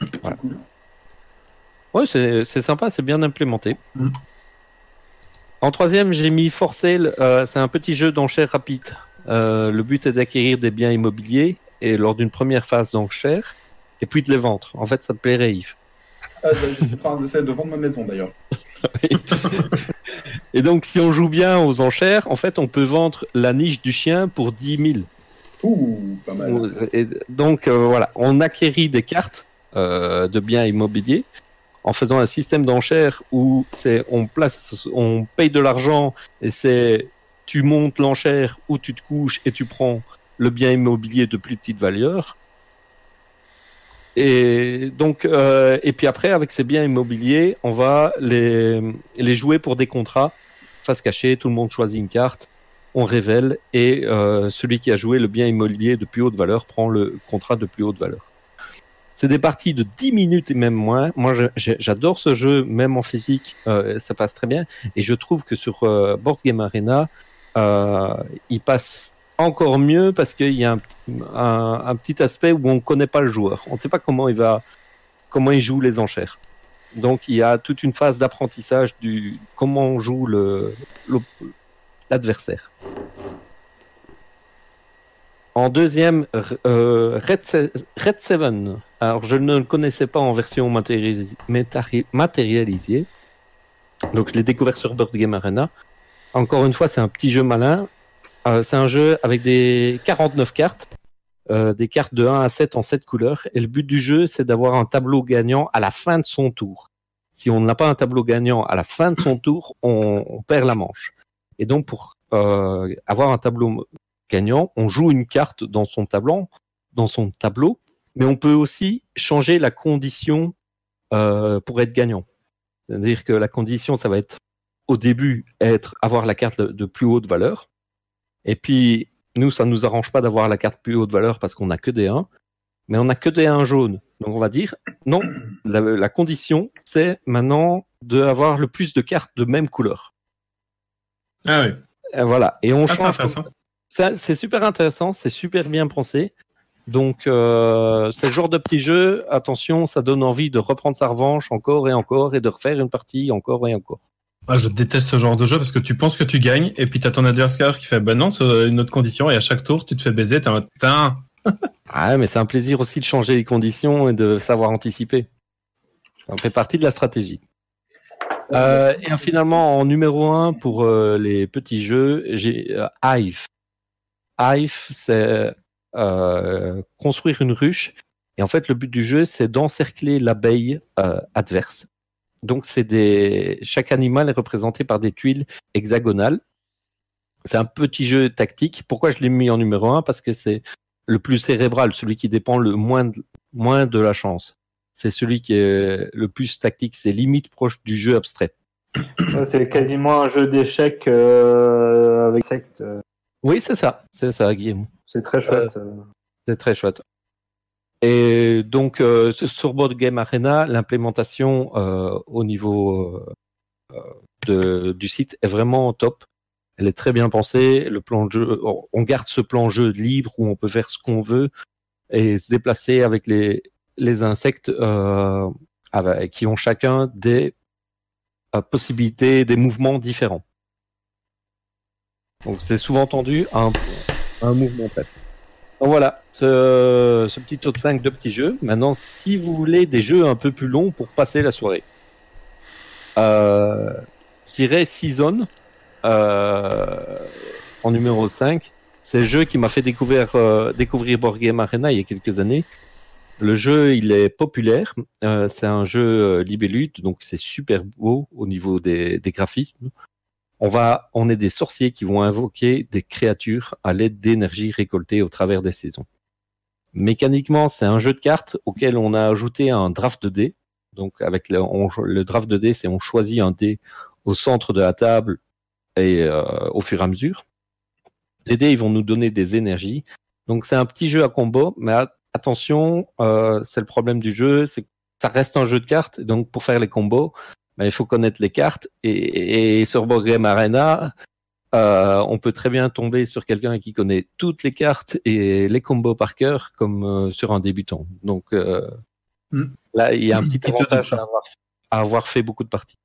Speaker 7: Voilà. Ouais, c'est c'est sympa, c'est bien implémenté.
Speaker 2: Mm.
Speaker 7: En troisième, j'ai mis For Sale. euh, c'est un petit jeu d'enchères rapide. Euh, le but est d'acquérir des biens immobiliers et lors d'une première phase d'enchères, et puis de les vendre. En fait, ça te plairait, Yves.
Speaker 4: Ah, je suis en train d'essayer de vendre ma maison d'ailleurs.
Speaker 7: Et donc, si on joue bien aux enchères, en fait, on peut vendre la niche du chien pour 10 000.
Speaker 4: Ouh, pas mal.
Speaker 7: Et donc, euh, voilà, on acquérit des cartes de biens immobiliers en faisant un système d'enchères où c'est on place, on paye de l'argent et c'est tu montes l'enchère ou tu te couches et tu prends le bien immobilier de plus petite valeur. Et donc, euh, et puis après, avec ces biens immobiliers, on va les, jouer pour des contrats face cachée. Tout le monde choisit une carte, on révèle et euh, celui qui a joué le bien immobilier de plus haute valeur prend le contrat de plus haute valeur. C'est des parties de 10 minutes et même moins. Moi, j'adore ce jeu, même en physique, euh, ça passe très bien. Et je trouve que sur euh, Board Game Arena, euh, il passe encore mieux parce qu'il y a un, petit- aspect où on ne connaît pas le joueur. On ne sait pas comment il va, comment il joue les enchères. Donc, il y a toute une phase d'apprentissage du comment on joue l'adversaire. En deuxième, euh, Red, Se- Red Seven. Alors, je ne le connaissais pas en version matérialisée. Donc, je l'ai découvert sur Board Game Arena. Encore une fois, c'est un petit jeu malin. Euh, c'est un jeu avec des 49 cartes, euh, des cartes de 1 à 7 en 7 couleurs. Et le but du jeu, c'est d'avoir un tableau gagnant à la fin de son tour. Si on n'a pas un tableau gagnant à la fin de son tour, on, perd la manche. Et donc, pour avoir un tableau gagnant, on joue une carte dans son tableau, dans son tableau, mais on peut aussi changer la condition euh, pour être gagnant. C'est-à-dire que la condition, ça va être au début être avoir la carte de, de plus haute valeur. Et puis nous, ça nous arrange pas d'avoir la carte plus haute valeur parce qu'on n'a que des 1, mais on n'a que des 1 jaunes. Donc on va dire non, la, la condition, c'est maintenant d'avoir le plus de cartes de même couleur.
Speaker 2: Ah oui.
Speaker 7: Et voilà. Et on
Speaker 2: Ah,
Speaker 7: change. C'est super intéressant, c'est super bien pensé. Donc, euh, c'est le genre de petit jeu, attention, ça donne envie de reprendre sa revanche encore et encore et de refaire une partie encore et encore.
Speaker 2: Ah, je déteste ce genre de jeu parce que tu penses que tu gagnes et puis t'as ton adversaire qui fait bah non, c'est une autre condition et à chaque tour tu te fais baiser, t'es un.
Speaker 7: Ah, mais c'est un plaisir aussi de changer les conditions et de savoir anticiper. Ça fait partie de la stratégie. Euh, et finalement, en numéro un pour euh, les petits jeux, j'ai euh, Hive. Hive, c'est euh, construire une ruche. Et en fait, le but du jeu, c'est d'encercler l'abeille euh, adverse. Donc, c'est des chaque animal est représenté par des tuiles hexagonales. C'est un petit jeu tactique. Pourquoi je l'ai mis en numéro un? Parce que c'est le plus cérébral, celui qui dépend le moins de, moins de la chance. C'est celui qui est le plus tactique, c'est limite proche du jeu abstrait.
Speaker 3: C'est quasiment un jeu d'échecs euh, avec secte. Euh,
Speaker 7: Oui, c'est ça, c'est ça, Guillaume.
Speaker 3: C'est très chouette. euh.
Speaker 7: C'est très chouette. Et donc, euh, sur Board Game Arena, l'implémentation euh, au niveau euh, de, du site est vraiment top. Elle est très bien pensée. Le plan de jeu, on garde ce plan jeu libre où on peut faire ce qu'on veut et se déplacer avec les, les insectes euh, avec- qui ont chacun des euh, possibilités, des mouvements différents. Donc c'est souvent tendu un, un mouvement. Donc voilà, ce, petit top 5 de petits jeux. Maintenant, si vous voulez des jeux un peu plus longs pour passer la soirée, euh, je dirais Season euh, en numéro 5. C'est le jeu qui m'a fait découvrir, euh, découvrir Board Arena il y a quelques années. Le jeu, il est populaire. Euh, c'est un jeu euh, libellule, donc c'est super beau au niveau des graphismes. On va, est des sorciers qui vont invoquer des créatures à l'aide d'énergie récoltée au travers des saisons. Mécaniquement, c'est un jeu de cartes auquel on a ajouté un draft de dés. Donc, avec le, draft de dés, c'est on choisit un dé au centre de la table et euh, au fur et à mesure. Les dés, ils vont nous donner des énergies. Donc, c'est un petit jeu à combo, mais attention, euh, c'est le problème du jeu, c'est ça reste un jeu de cartes. Donc, pour faire les combos, ben, il faut connaître les cartes. Et, et sur Board Game Arena, euh, on peut très bien tomber sur quelqu'un qui connaît toutes les cartes et les combos par cœur, comme euh, sur un débutant. Donc euh,
Speaker 2: Mm.
Speaker 7: là, il y a un petit avantage à avoir, à avoir fait beaucoup de parties.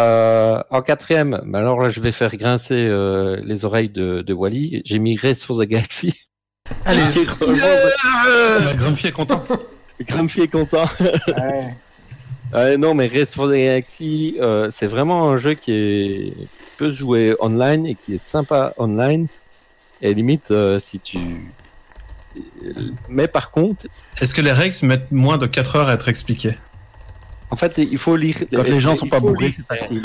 Speaker 7: Euh, en quatrième, ben alors là, je vais faire grincer euh, les oreilles de, de Wally. J'ai mis Race for the Galaxy.
Speaker 1: Allez,
Speaker 2: Euh, Grumpy est content.
Speaker 7: Grumpy est content.
Speaker 3: Ouais.
Speaker 7: Euh, non, mais Race for the Galaxy, euh, c'est vraiment un jeu qui, est... peut se jouer online et qui est sympa online. Et limite, euh, si tu. Mais par contre,
Speaker 2: Est-ce que les règles mettent moins de 4 heures à être expliquées?
Speaker 7: en fait, il faut lire.
Speaker 5: Quand les gens
Speaker 7: il
Speaker 5: sont pas bourrés, c'est facile.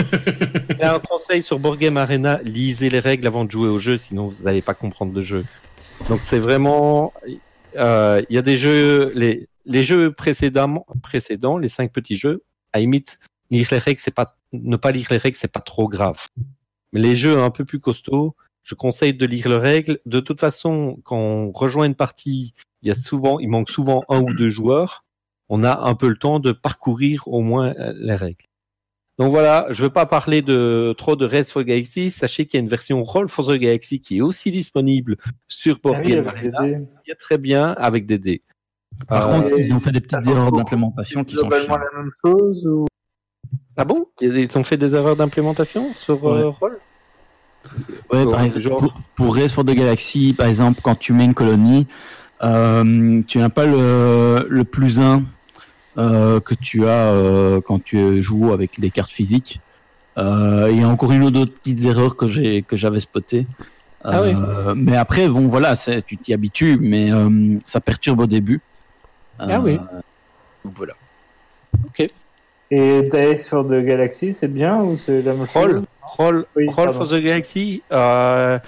Speaker 7: Il y a un conseil sur Board Game Arena lisez les règles avant de jouer au jeu, sinon vous n'allez pas comprendre le jeu. Donc c'est vraiment. Euh, Il y a des jeux. Les, jeux précédemment, précédents, les cinq petits jeux, à limite, lire les règles, c'est pas. Ne pas lire les règles, c'est pas trop grave. Mais les jeux un peu plus costauds, je conseille de lire les règles. De toute façon, quand on rejoint une partie, il y a souvent, il manque souvent un ou deux joueurs. On a un peu le temps de parcourir au moins euh, les règles. Donc voilà, je ne veux pas parler de trop de Race for the Galaxy. Sachez qu'il y a une version Roll for the Galaxy qui est aussi disponible sur Board
Speaker 3: Ah oui,
Speaker 7: Game Arena, qui est très bien avec des dés.
Speaker 5: Par
Speaker 7: Euh,
Speaker 5: contre, ils ont fait des petites erreurs d'implémentation qui sont
Speaker 3: globalement
Speaker 5: chiantes.
Speaker 3: la même chose ou?
Speaker 7: Ah bon? Ils ont fait des erreurs d'implémentation sur euh, Roll?
Speaker 5: Ouais, par exemple,
Speaker 7: genre-
Speaker 5: pour, pour Race for the Galaxy, par exemple, quand tu mets une colonie, euh, tu n'as pas le, le plus 1 euh, que tu as euh, quand tu joues avec des cartes physiques. Euh, Il y a encore une ou deux petites erreurs que j'ai que j'avais spotées.
Speaker 7: Ah oui.
Speaker 5: Euh, Mais après, bon, voilà, tu t'y habitues, mais euh, ça perturbe au début.
Speaker 7: Ah oui.
Speaker 5: Donc voilà.
Speaker 3: et Dice for the Galaxy, c'est bien ou c'est la même
Speaker 7: Roll,
Speaker 3: chose?
Speaker 7: Roll,
Speaker 3: Oui,
Speaker 7: Roll for the Galaxy, euh,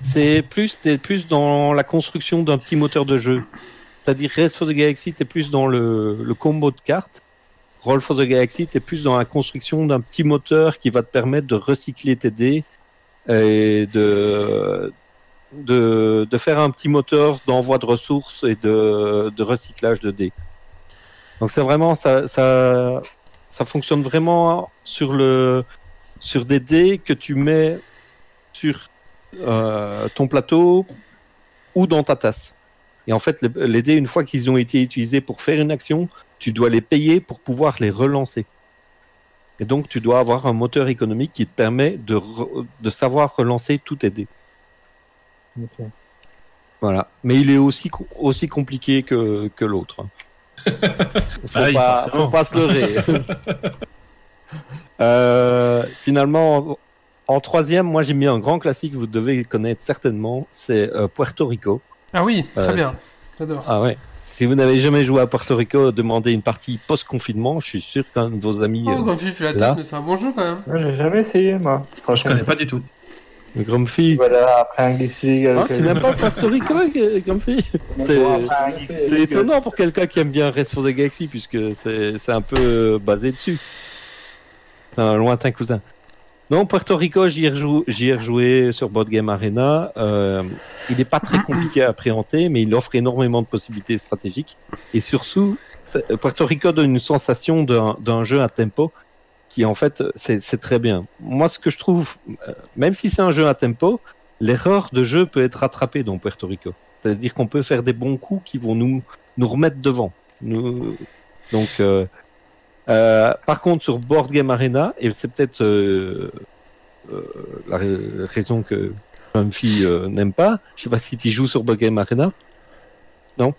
Speaker 7: c'est plus, plus dans la construction d'un petit moteur de jeu. C'est-à-dire Race for the Galaxy, t'es plus dans le, combo de cartes. Roll for the Galaxy, t'es plus dans la construction d'un petit moteur qui va te permettre de recycler tes dés et de, de, faire un petit moteur d'envoi de ressources et de, recyclage de dés. Donc c'est vraiment ça, ça, ça fonctionne vraiment sur le, sur des dés que tu mets sur euh, ton plateau ou dans ta tasse. Et en fait, les, les dés, une fois qu'ils ont été utilisés pour faire une action, tu dois les payer pour pouvoir les relancer. Et donc, tu dois avoir un moteur économique qui te permet de, re- de savoir relancer tous tes dés. Voilà. Mais il est aussi, co- aussi compliqué que, que l'autre. Faut,
Speaker 2: Ah
Speaker 7: pas,
Speaker 2: forcément.
Speaker 7: faut pas se leurrer. Euh, finalement, en, troisième, moi j'ai mis un grand classique, vous devez connaître certainement, c'est euh, Puerto Rico.
Speaker 1: Ah oui, très
Speaker 7: Euh,
Speaker 1: bien. J'adore.
Speaker 7: Ah ouais. Si vous n'avez jamais joué à Puerto Rico, demandez une partie post-confinement. Je suis sûr qu'un de vos amis,
Speaker 1: Oh,
Speaker 7: euh,
Speaker 1: quand Fifi la
Speaker 7: là.
Speaker 1: tête, mais c'est un bon jeu quand même.
Speaker 3: Moi, j'ai jamais essayé, moi.
Speaker 2: Je connais pas du tout.
Speaker 7: le Grumpy.
Speaker 3: Voilà, après un League
Speaker 7: Ah, tu n'aimes pas Puerto Rico, euh, Grumpy? C'est- étonnant pour quelqu'un qui aime bien Race for the Galaxy, puisque c'est c'est un peu euh, basé dessus. C'est un lointain cousin. Non, Puerto Rico, j'y ai, rejou- j'y ai rejoué sur Board Game Arena. Euh, il n'est pas très compliqué à appréhender, mais il offre énormément de possibilités stratégiques. Et surtout, Puerto Rico donne une sensation d'un jeu à tempo qui en fait, c'est très bien. Moi, ce que je trouve, euh, même si c'est un jeu à tempo, l'erreur de jeu peut être rattrapée dans Puerto Rico. C'est-à-dire qu'on peut faire des bons coups qui vont nous, nous remettre devant. Nous... Donc, euh, euh, par contre, sur Board Game Arena, et c'est peut-être euh, euh, la ra- raison que une fille n'aime pas, je sais pas si tu joues sur Board Game Arena.
Speaker 5: Non,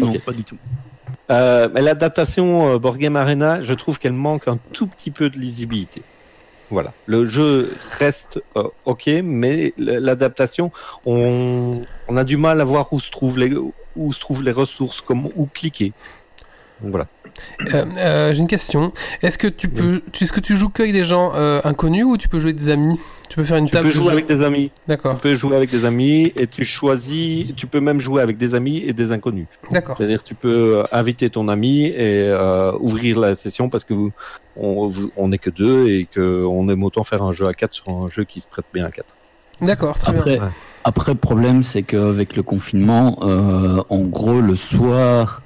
Speaker 7: Ok.
Speaker 5: pas du tout.
Speaker 7: Mais l'adaptation Board Game Arena, je trouve qu'elle manque un tout petit peu de lisibilité. Voilà. Le jeu reste ok, mais l'adaptation, on, on a du mal à voir où se trouvent les, où se trouvent les ressources, comment, où cliquer. Donc voilà.
Speaker 1: Euh, euh, J'ai une question. Est-ce que tu peux, tu- est-ce que tu joues que avec des gens euh, inconnus ou tu peux jouer avec des amis? Tu peux faire une
Speaker 7: Tu
Speaker 1: table
Speaker 7: peux
Speaker 1: de
Speaker 7: jouer
Speaker 1: jeu.
Speaker 7: avec des amis. Tu
Speaker 1: D'accord,
Speaker 7: peux jouer avec des amis et tu choisis, tu peux même jouer avec des amis et des inconnus.
Speaker 1: d'accord.
Speaker 7: C'est-à-dire tu peux inviter ton ami et euh, ouvrir la session parce que vous, on, on est que deux et que on aime autant faire un jeu à quatre sur un jeu qui se prête bien à quatre.
Speaker 1: D'accord, très bien.
Speaker 5: Après,
Speaker 7: Ouais.
Speaker 5: après, le problème, c'est qu'avec le confinement, euh, en gros, le soir,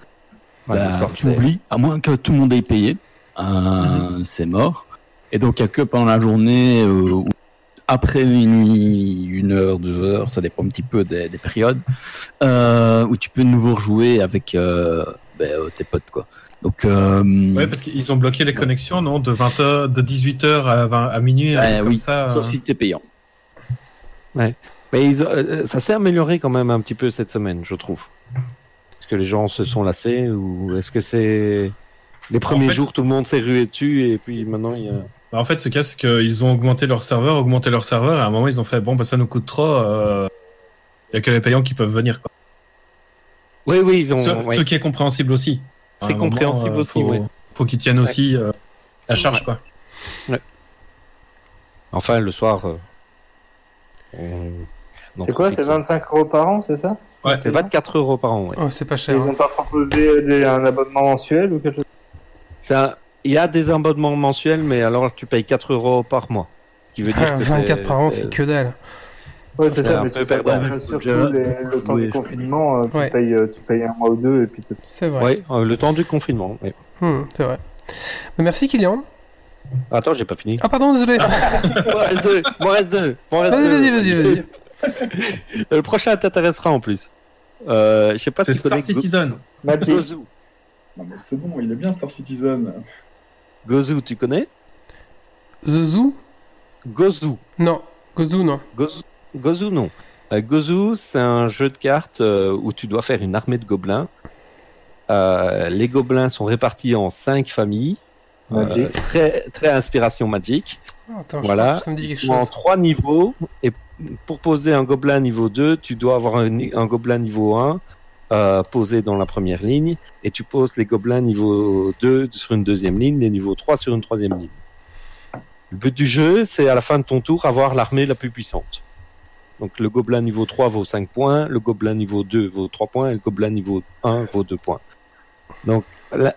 Speaker 5: bah, tu oublies, à moins que tout le monde ait payé, euh, c'est mort. Et donc, il n'y a que pendant la journée, euh, ou après minuit, une heure, deux heures, ça dépend un petit peu des, des périodes, euh, où tu peux de nouveau rejouer avec euh, ben, tes potes, quoi. Donc, euh,
Speaker 2: Ouais, parce qu'ils ont bloqué les connexions, non De 20h, de 18h à, 20 à minuit,
Speaker 5: Ouais,
Speaker 2: truc comme
Speaker 5: oui,
Speaker 2: ça.
Speaker 5: sauf si tu es payant.
Speaker 7: Mais ils ont- euh, ça s'est amélioré quand même un petit peu cette semaine, je trouve. Que les gens se sont lassés ou est-ce que c'est les premiers
Speaker 2: fait-
Speaker 7: jours tout le monde s'est rué dessus et puis maintenant il y a
Speaker 2: Bah, En fait, ce cas, c'est qu'ils ont augmenté leur serveur, augmenté leur serveur, et à un moment, ils ont fait bon, bah, ça nous coûte trop. Il y a que les payants qui peuvent venir. Quoi.
Speaker 7: Oui oui ils ont
Speaker 2: Ce,
Speaker 7: ouais.
Speaker 2: ce qui est compréhensible aussi.
Speaker 7: C'est
Speaker 2: moment,
Speaker 7: compréhensible
Speaker 2: euh,
Speaker 7: aussi,
Speaker 2: Faut,
Speaker 7: ouais.
Speaker 2: faut qu'ils tiennent aussi euh, la charge, quoi.
Speaker 7: Enfin le soir euh, on
Speaker 3: C'est quoi. C'est 25 euros par an, c'est ça
Speaker 2: Ouais.
Speaker 7: C'est 24 euros par an. ouais.
Speaker 1: Oh, c'est pas cher.
Speaker 3: Ils
Speaker 1: hein.
Speaker 3: n'ont pas proposé des- un abonnement mensuel ou quelque chose?
Speaker 7: Ça, il y a des abonnements mensuels, mais alors tu payes 4 euros par mois. Qui veut dire
Speaker 1: Ah,
Speaker 7: que
Speaker 1: 24
Speaker 7: c'est-
Speaker 1: par an,
Speaker 7: c'est-
Speaker 1: que dalle.
Speaker 3: Ouais, c'est ça, mais c'est ça, surtout le temps
Speaker 5: oui,
Speaker 3: du confinement, euh, tu,
Speaker 1: Ouais.
Speaker 3: payes, euh, tu payes un mois ou deux et puis
Speaker 1: C'est vrai.
Speaker 7: Ouais, euh, le temps du confinement. oui.
Speaker 1: Hmm, c'est vrai. Merci Kylian.
Speaker 7: Attends, j'ai pas fini.
Speaker 1: Ah pardon, désolé.
Speaker 7: M'en reste deux. M'en reste deux. m'en reste
Speaker 1: Vas-y,
Speaker 7: deux.
Speaker 1: vas-y, vas-y, vas-y.
Speaker 7: Le prochain t'intéressera en plus. Euh, je sais pas
Speaker 2: C'est
Speaker 7: si tu
Speaker 2: Star
Speaker 7: connais
Speaker 2: Citizen.
Speaker 7: Gozu.
Speaker 4: Non, mais c'est bon, il est bien Star Citizen.
Speaker 7: Gozu, tu connais?
Speaker 1: The Zoo?
Speaker 7: Gozu.
Speaker 1: Non. Gozu, non.
Speaker 7: Gozu, Gozu, non. Euh, Gozu, c'est un jeu de cartes euh, où tu dois faire une armée de gobelins. Euh, les gobelins sont répartis en cinq familles. Euh, très, très inspiration magique.
Speaker 1: Attends, je
Speaker 7: Voilà.
Speaker 1: crois que ça me dit quelque
Speaker 7: Ils sont en
Speaker 1: chose.
Speaker 7: trois niveaux. Et pour poser un gobelin niveau 2, tu dois avoir un, gobelin niveau 1 euh, posé dans la première ligne. Et tu poses les gobelins niveau 2 sur une deuxième ligne, les niveaux 3 sur une troisième ligne. Le but du jeu, c'est à la fin de ton tour avoir l'armée la plus puissante. Donc le gobelin niveau 3 vaut 5 points, le gobelin niveau 2 vaut 3 points et le gobelin niveau 1 vaut 2 points. Donc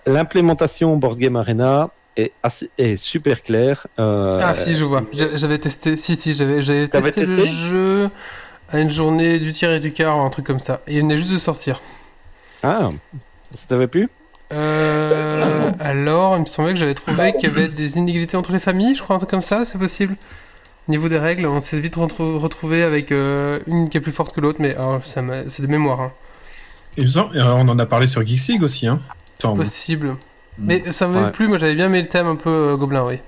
Speaker 7: l'implémentation Board Game Arena est, assez, est super claire. Euh,
Speaker 1: Ah si, je vois. J'a- J'avais testé. Si, si, j'avais j'avais
Speaker 7: T'avais
Speaker 1: testé le
Speaker 7: testé
Speaker 1: jeu à une journée du tiers et du quart, un truc comme ça. Et il venait juste de sortir.
Speaker 7: Ah, ça t'avait plu?
Speaker 1: Euh, alors, il me semblait que j'avais trouvé qu'il y avait des inégalités entre les familles, je crois, un truc comme ça, c'est possible. Au niveau des règles, on s'est vite retrouvé avec euh, une qui est plus forte que l'autre, mais m'a- c'est de mémoire. Hein.
Speaker 2: Il me semble- euh, on en a parlé sur Geeks League aussi. Hein.
Speaker 1: Possible. Mais ça m'avait
Speaker 7: Ouais.
Speaker 1: plu, moi j'avais bien aimé le thème un peu euh, gobelin, oui.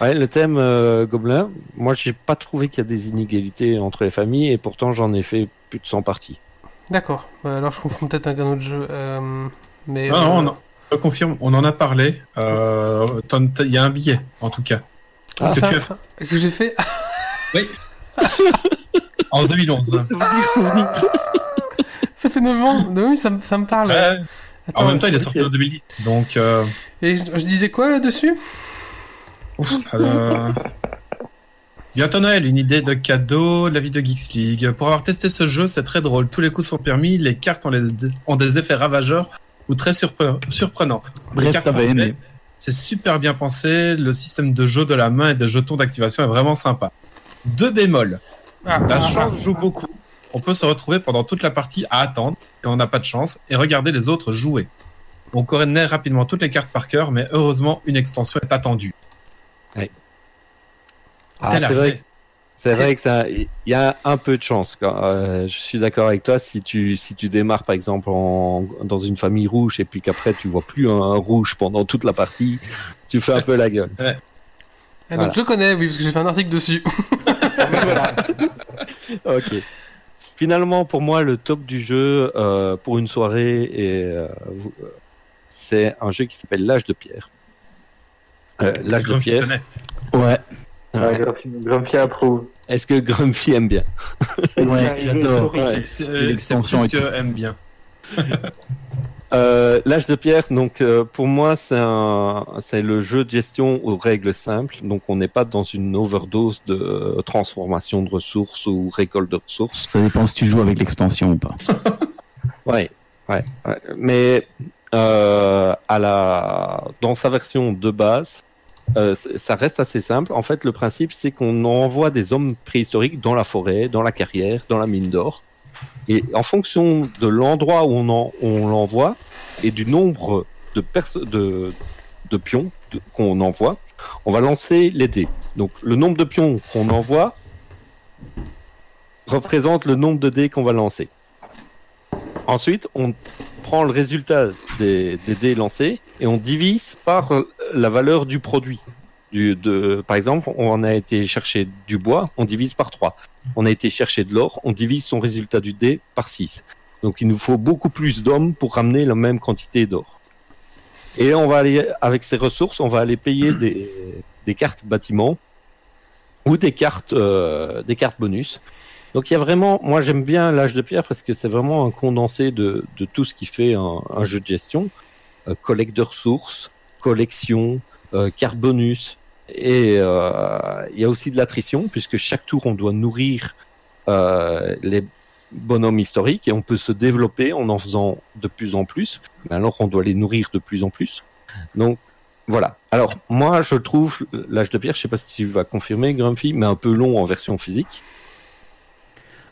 Speaker 7: Ouais, le thème euh, gobelin, moi j'ai pas trouvé qu'il y a des inégalités entre les familles et pourtant j'en ai fait plus de 100 parties.
Speaker 1: D'accord. Bah, alors je confonds peut-être avec un autre jeu. euh, mais,
Speaker 2: Ah,
Speaker 1: euh,
Speaker 2: non, non, je confirme, on en a parlé. Euh, Il y a un billet, en tout cas,
Speaker 7: Ah,
Speaker 2: que
Speaker 1: enfin,
Speaker 2: tu as
Speaker 1: que j'ai fait.
Speaker 2: en 2011.
Speaker 1: ça fait 9 ans. Oui, ça, me- ça me parle.
Speaker 2: Ouais.
Speaker 1: Attends,
Speaker 2: en même temps, il est sorti en 2010. Donc, euh,
Speaker 1: Et je, je disais quoi là-dessus
Speaker 2: ouf, euh, bientôt Noël, une idée de cadeau, la vie de Geeks League. Pour avoir testé ce jeu, c'est très drôle. Tous les coups sont permis, les cartes ont, les- ont des effets ravageurs ou très surpre- surprenants. Les
Speaker 5: Bref,
Speaker 2: cartes
Speaker 5: aimé.
Speaker 2: C'est super bien pensé. Le système de jeu de la main et des jetons d'activation est vraiment sympa. Deux bémols.
Speaker 1: Ah,
Speaker 2: La
Speaker 1: ah,
Speaker 2: chance joue beaucoup. On peut se retrouver pendant toute la partie à attendre quand on n'a pas de chance et regarder les autres jouer. On connaît rapidement toutes les cartes par cœur, mais heureusement, une extension est attendue.
Speaker 7: Ah,
Speaker 2: Tel
Speaker 7: c'est vrai, que- c'est vrai que ça, il y a un peu de chance. Quand, euh, je suis d'accord avec toi. Si tu si tu démarres par exemple en, dans une famille rouge et puis qu'après tu vois plus un rouge pendant toute la partie, tu fais un peu la gueule.
Speaker 1: Ah, donc
Speaker 7: Voilà.
Speaker 1: je connais, oui, parce que j'ai fait un article dessus.
Speaker 7: Ok. Finalement, pour moi, le top du jeu euh, pour une soirée, et euh, c'est un jeu qui s'appelle L'âge de pierre. Euh, L'âge de
Speaker 2: Grumpy
Speaker 7: pierre.
Speaker 5: Ouais.
Speaker 3: Ouais, Grumpy, Grumpy approuve.
Speaker 7: Est-ce que Grumpy aime bien?
Speaker 5: Ouais, j'adore.
Speaker 3: souris.
Speaker 2: C'est- C'est c'est plus que aime bien.
Speaker 7: Euh, L'âge de pierre, donc euh, pour moi, c'est le jeu de gestion aux règles simples. Donc on n'est pas dans une overdose de euh, transformation de ressources ou récolte de ressources.
Speaker 5: Ça dépend si tu joues avec l'extension ou pas.
Speaker 7: Ouais, ouais, ouais. Mais euh, à la, dans sa version de base, euh, ça reste assez simple. En fait, le principe, c'est qu'on envoie des hommes préhistoriques dans la forêt, dans la carrière, dans la mine d'or. Et en fonction de l'endroit où on, en- on l'envoie et du nombre de, de, de pions qu'on envoie, on va lancer les dés. Donc, le nombre de pions qu'on envoie représente le nombre de dés qu'on va lancer. Ensuite, on prend le résultat des, des dés lancés et on divise par euh, la valeur du produit. Par exemple, on a été chercher du bois, on divise par 3. On a été chercher de l'or, on divise son résultat du dé par 6. Donc il nous faut beaucoup plus d'hommes pour ramener la même quantité d'or. Et on va aller, avec ces ressources, on va aller payer des, cartes bâtiments ou des cartes, euh, des cartes bonus. Donc il y a vraiment, moi j'aime bien l'âge de pierre parce que c'est vraiment un condensé de, tout ce qui fait un, un jeu de gestion. Euh, collecte de ressources, collection, euh, carte bonus. Et euh, il y a aussi de l'attrition puisque chaque tour on doit nourrir euh, les bonhommes historiques et on peut se développer en en faisant de plus en plus. Mais alors on doit les nourrir de plus en plus. Donc voilà. Alors moi je trouve l'âge de pierre, je sais pas si tu vas confirmer Grumpy, mais un peu long en version physique.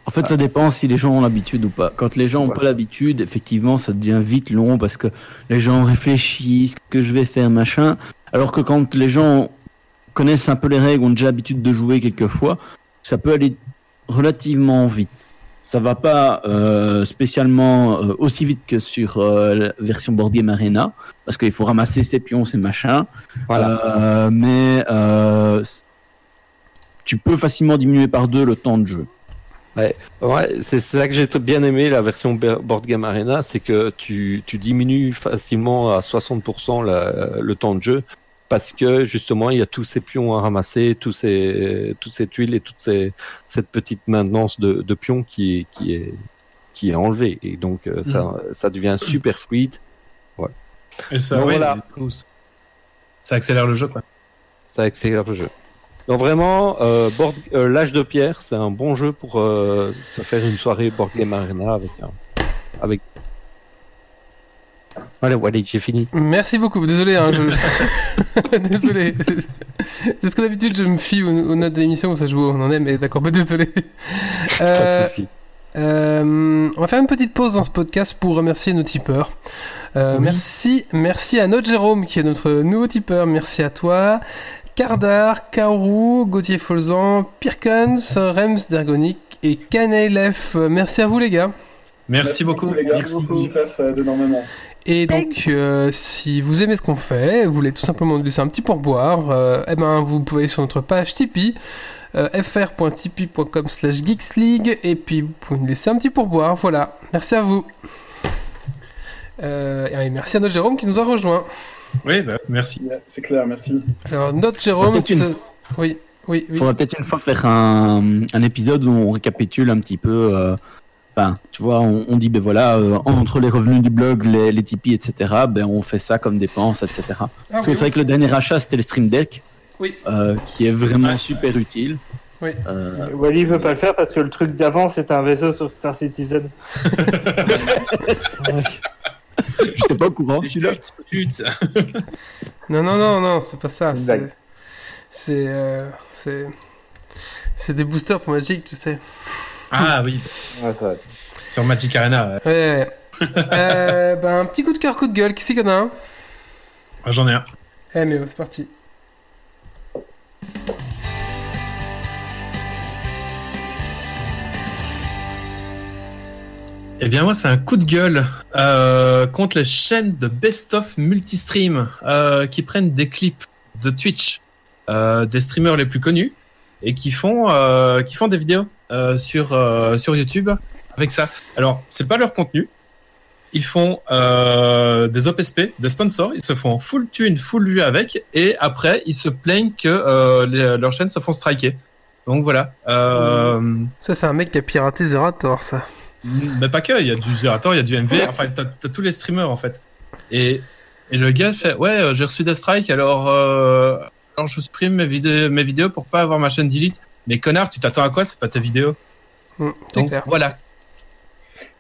Speaker 5: En fait, ça dépend si les gens ont l'habitude ou pas. Quand les gens n'ont pas l'habitude, effectivement, ça devient vite long parce que les gens réfléchissent, que je vais faire, machin. Alors que quand les gens connaissent un peu les règles, ont déjà l'habitude de jouer quelquefois, ça peut aller relativement vite. Ça va pas euh, spécialement euh, aussi vite que sur euh, la version Board Game Arena, parce qu'il faut ramasser ses pions, ses machins.
Speaker 7: Voilà.
Speaker 5: Mais tu peux facilement diminuer par deux le temps de jeu.
Speaker 7: Ouais, c'est ça que j'ai bien aimé la version Board Game Arena, c'est que tu, tu diminues facilement à 60% la- le temps de jeu parce que justement il y a tous ces pions à ramasser, tous ces, toutes ces tuiles et toute ces, cette petite maintenance de, de pions qui est, qui est, qui est enlevée et donc euh, ça, ça devient super fluide.
Speaker 2: Et ça,
Speaker 7: Donc
Speaker 2: ouais,
Speaker 7: voilà.
Speaker 2: ça- accélère le jeu, quoi.
Speaker 7: Ça accélère le jeu. Donc vraiment, euh, board- euh, l'âge de pierre, c'est un bon jeu pour euh, se faire une soirée Board Game Arena avec un, avec. Voilà, voilà, j'ai fini.
Speaker 1: Merci beaucoup. Désolé, hein, je... désolé. C'est ce que d'habitude je me fie aux, aux notes de l'émission où ça joue, on en est, mais d'accord, bah, désolé.
Speaker 7: Pas
Speaker 1: Euh,
Speaker 7: de souci.
Speaker 1: Euh, on va faire une petite pause dans ce podcast pour remercier nos tipeurs. Euh,
Speaker 2: Oui.
Speaker 1: Merci, merci à notre Jérôme qui est notre nouveau tipeur. Merci à toi. Cardar, Kaoru, Gauthier Folzan, Pirkens, Rems d'Ergonic et Canelef. Merci à vous les gars.
Speaker 2: Merci, beaucoup.
Speaker 4: les gars.
Speaker 2: Merci.
Speaker 4: Ça aide énormément.
Speaker 1: Et donc, euh, si vous aimez ce qu'on fait, vous voulez tout simplement nous laisser un petit pourboire, euh, eh ben, vous pouvez aller sur notre page Tipeee, euh, fr.tipeee.com slash geeksleague, et puis vous pouvez nous laisser un petit pourboire, voilà. Merci à vous. Euh, et merci à notre Jérôme qui nous a rejoint.
Speaker 2: Oui, bah, merci.
Speaker 4: Yeah, C'est clair, merci.
Speaker 1: Alors, notre Jérôme,
Speaker 5: une-
Speaker 1: Oui, oui,
Speaker 5: Il
Speaker 1: oui.
Speaker 5: faudra peut-être une fois faire un, un épisode où on récapitule un petit peu. Enfin, tu vois, on, on dit, ben voilà, euh, entre les revenus du blog, les, les Tipeee, etc., ben on fait ça comme dépenses, etc.
Speaker 1: Ah,
Speaker 5: Parce que c'est vrai que le dernier achat, c'était le Stream Deck,
Speaker 1: Oui.
Speaker 5: euh, qui est vraiment super utile.
Speaker 1: Oui.
Speaker 5: Euh,
Speaker 3: Wally veut pas le faire parce que le truc d'avant c'était un vaisseau sur Star Citizen.
Speaker 5: J'étais pas au courant.
Speaker 1: Non, non, non, non, c'est pas ça. C'est. euh, c'est. C'est des boosters pour Magic, tu sais.
Speaker 2: Ah oui. Sur Magic Arena.
Speaker 1: Euh, ben, un petit coup de cœur, coup de gueule. Qui c'est qu'il a
Speaker 2: ah, J'en ai un.
Speaker 1: Eh, mais c'est parti.
Speaker 2: Eh bien moi c'est un coup de gueule euh, contre les chaînes de best-of multistream euh, qui prennent des clips de Twitch des streamers les plus connus et qui font qui font des vidéos sur euh, sur YouTube avec ça. Alors c'est pas leur contenu. Ils font euh, des OPSP, des sponsors, ils se font full tune, full vue avec, et après ils se plaignent que euh, les- leurs chaînes se font striker. Donc voilà. Euh,
Speaker 1: Ça, c'est un mec qui a piraté Zerator, ça.
Speaker 2: mais pas que, il y a du Zerator, il y a du MV, enfin t'as t'as tous les streamers en fait. Et, et le gars fait ouais euh, j'ai reçu des strikes alors euh, alors je supprime mes vidéos mes vidéos pour pas avoir ma chaîne delete. Mais connard tu t'attends à quoi? C'est pas ta vidéo?
Speaker 1: Mm, c'est
Speaker 2: Donc
Speaker 1: clair.
Speaker 2: voilà.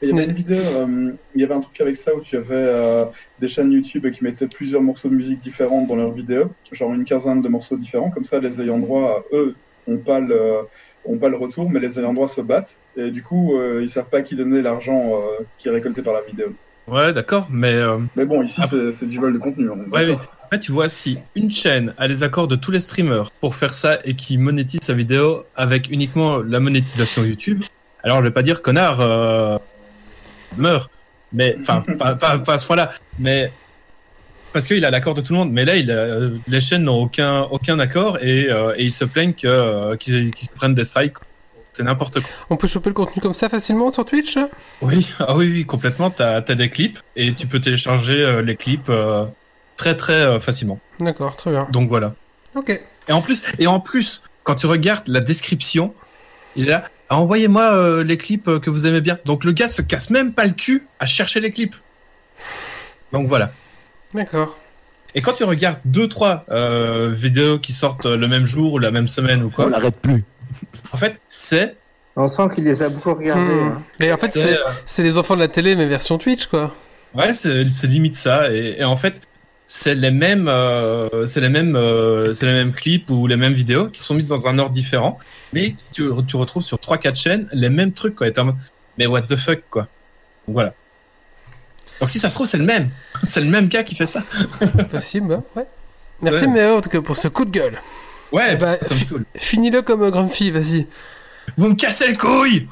Speaker 4: Il y avait une vidéo, euh, il y avait un truc avec ça où tu avais euh, des chaînes YouTube qui mettaient plusieurs morceaux de musique différents dans leurs vidéos, genre une quinzaine de morceaux différents, comme ça les ayants droit, eux, ont pas le, ont pas le retour, mais les ayants droit se battent, et du coup, euh, ils savent pas à qui donner l'argent euh, qui est récolté par la vidéo.
Speaker 2: Ouais d'accord mais euh,
Speaker 4: Mais bon, ici,
Speaker 2: Ah.
Speaker 4: c'est- du vol de contenu. on est
Speaker 2: Ouais,
Speaker 4: d'accord.
Speaker 2: Après, tu vois, si une chaîne a les accords de tous les streamers pour faire ça et qui monétise sa vidéo avec uniquement la monétisation YouTube, alors je vais pas dire connard euh, meurt, mais enfin pas, pas, pas à ce point-là, mais parce qu'il a l'accord de tout le monde. Mais là, il a- les chaînes n'ont aucun aucun accord et, euh, et ils se plaignent euh, qu'ils se prennent des strikes. C'est n'importe quoi.
Speaker 1: On peut choper le contenu comme ça facilement sur Twitch?
Speaker 2: Oui, ah oui, oui, complètement. T'as as des clips et tu peux télécharger euh, les clips euh, très très euh, facilement.
Speaker 1: D'accord, très bien.
Speaker 2: Donc voilà.
Speaker 1: Ok.
Speaker 2: Et en plus, et en plus, quand tu regardes la description, il est là. Ah, Envoyez-moi euh, les clips euh, que vous aimez bien. Donc le gars se casse même pas le cul à chercher les clips. Donc voilà.
Speaker 1: D'accord.
Speaker 2: Et quand tu regardes deux trois euh, vidéos qui sortent le même jour ou la même semaine ou
Speaker 5: On
Speaker 2: quoi,
Speaker 5: l'arrête plus.
Speaker 2: en fait c'est
Speaker 3: On sent qu'il les a beaucoup regardés.
Speaker 1: Hmm.
Speaker 3: hein.
Speaker 1: Mais en fait,
Speaker 2: c'est euh,
Speaker 1: les enfants de la télé, mais version Twitch, quoi.
Speaker 2: ouais c'est c'est limite ça et, et en fait c'est les mêmes euh, c'est les mêmes euh, c'est les mêmes clips ou les mêmes vidéos qui sont mises dans un ordre différent, mais tu, tu retrouves sur trois quatre chaînes les mêmes trucs quoi. Et mais what the fuck quoi. Donc voilà. Donc si ça se trouve c'est le même, c'est le même gars qui fait ça.
Speaker 1: Possible, hein, ouais. Merci,
Speaker 2: Ouais.
Speaker 1: mais en tout cas, pour ce coup de gueule.
Speaker 2: Ouais, ça me
Speaker 1: fi-
Speaker 2: saoule.
Speaker 1: Finis-le comme euh, Grumpy, vas-y.
Speaker 2: Vous me cassez les couilles.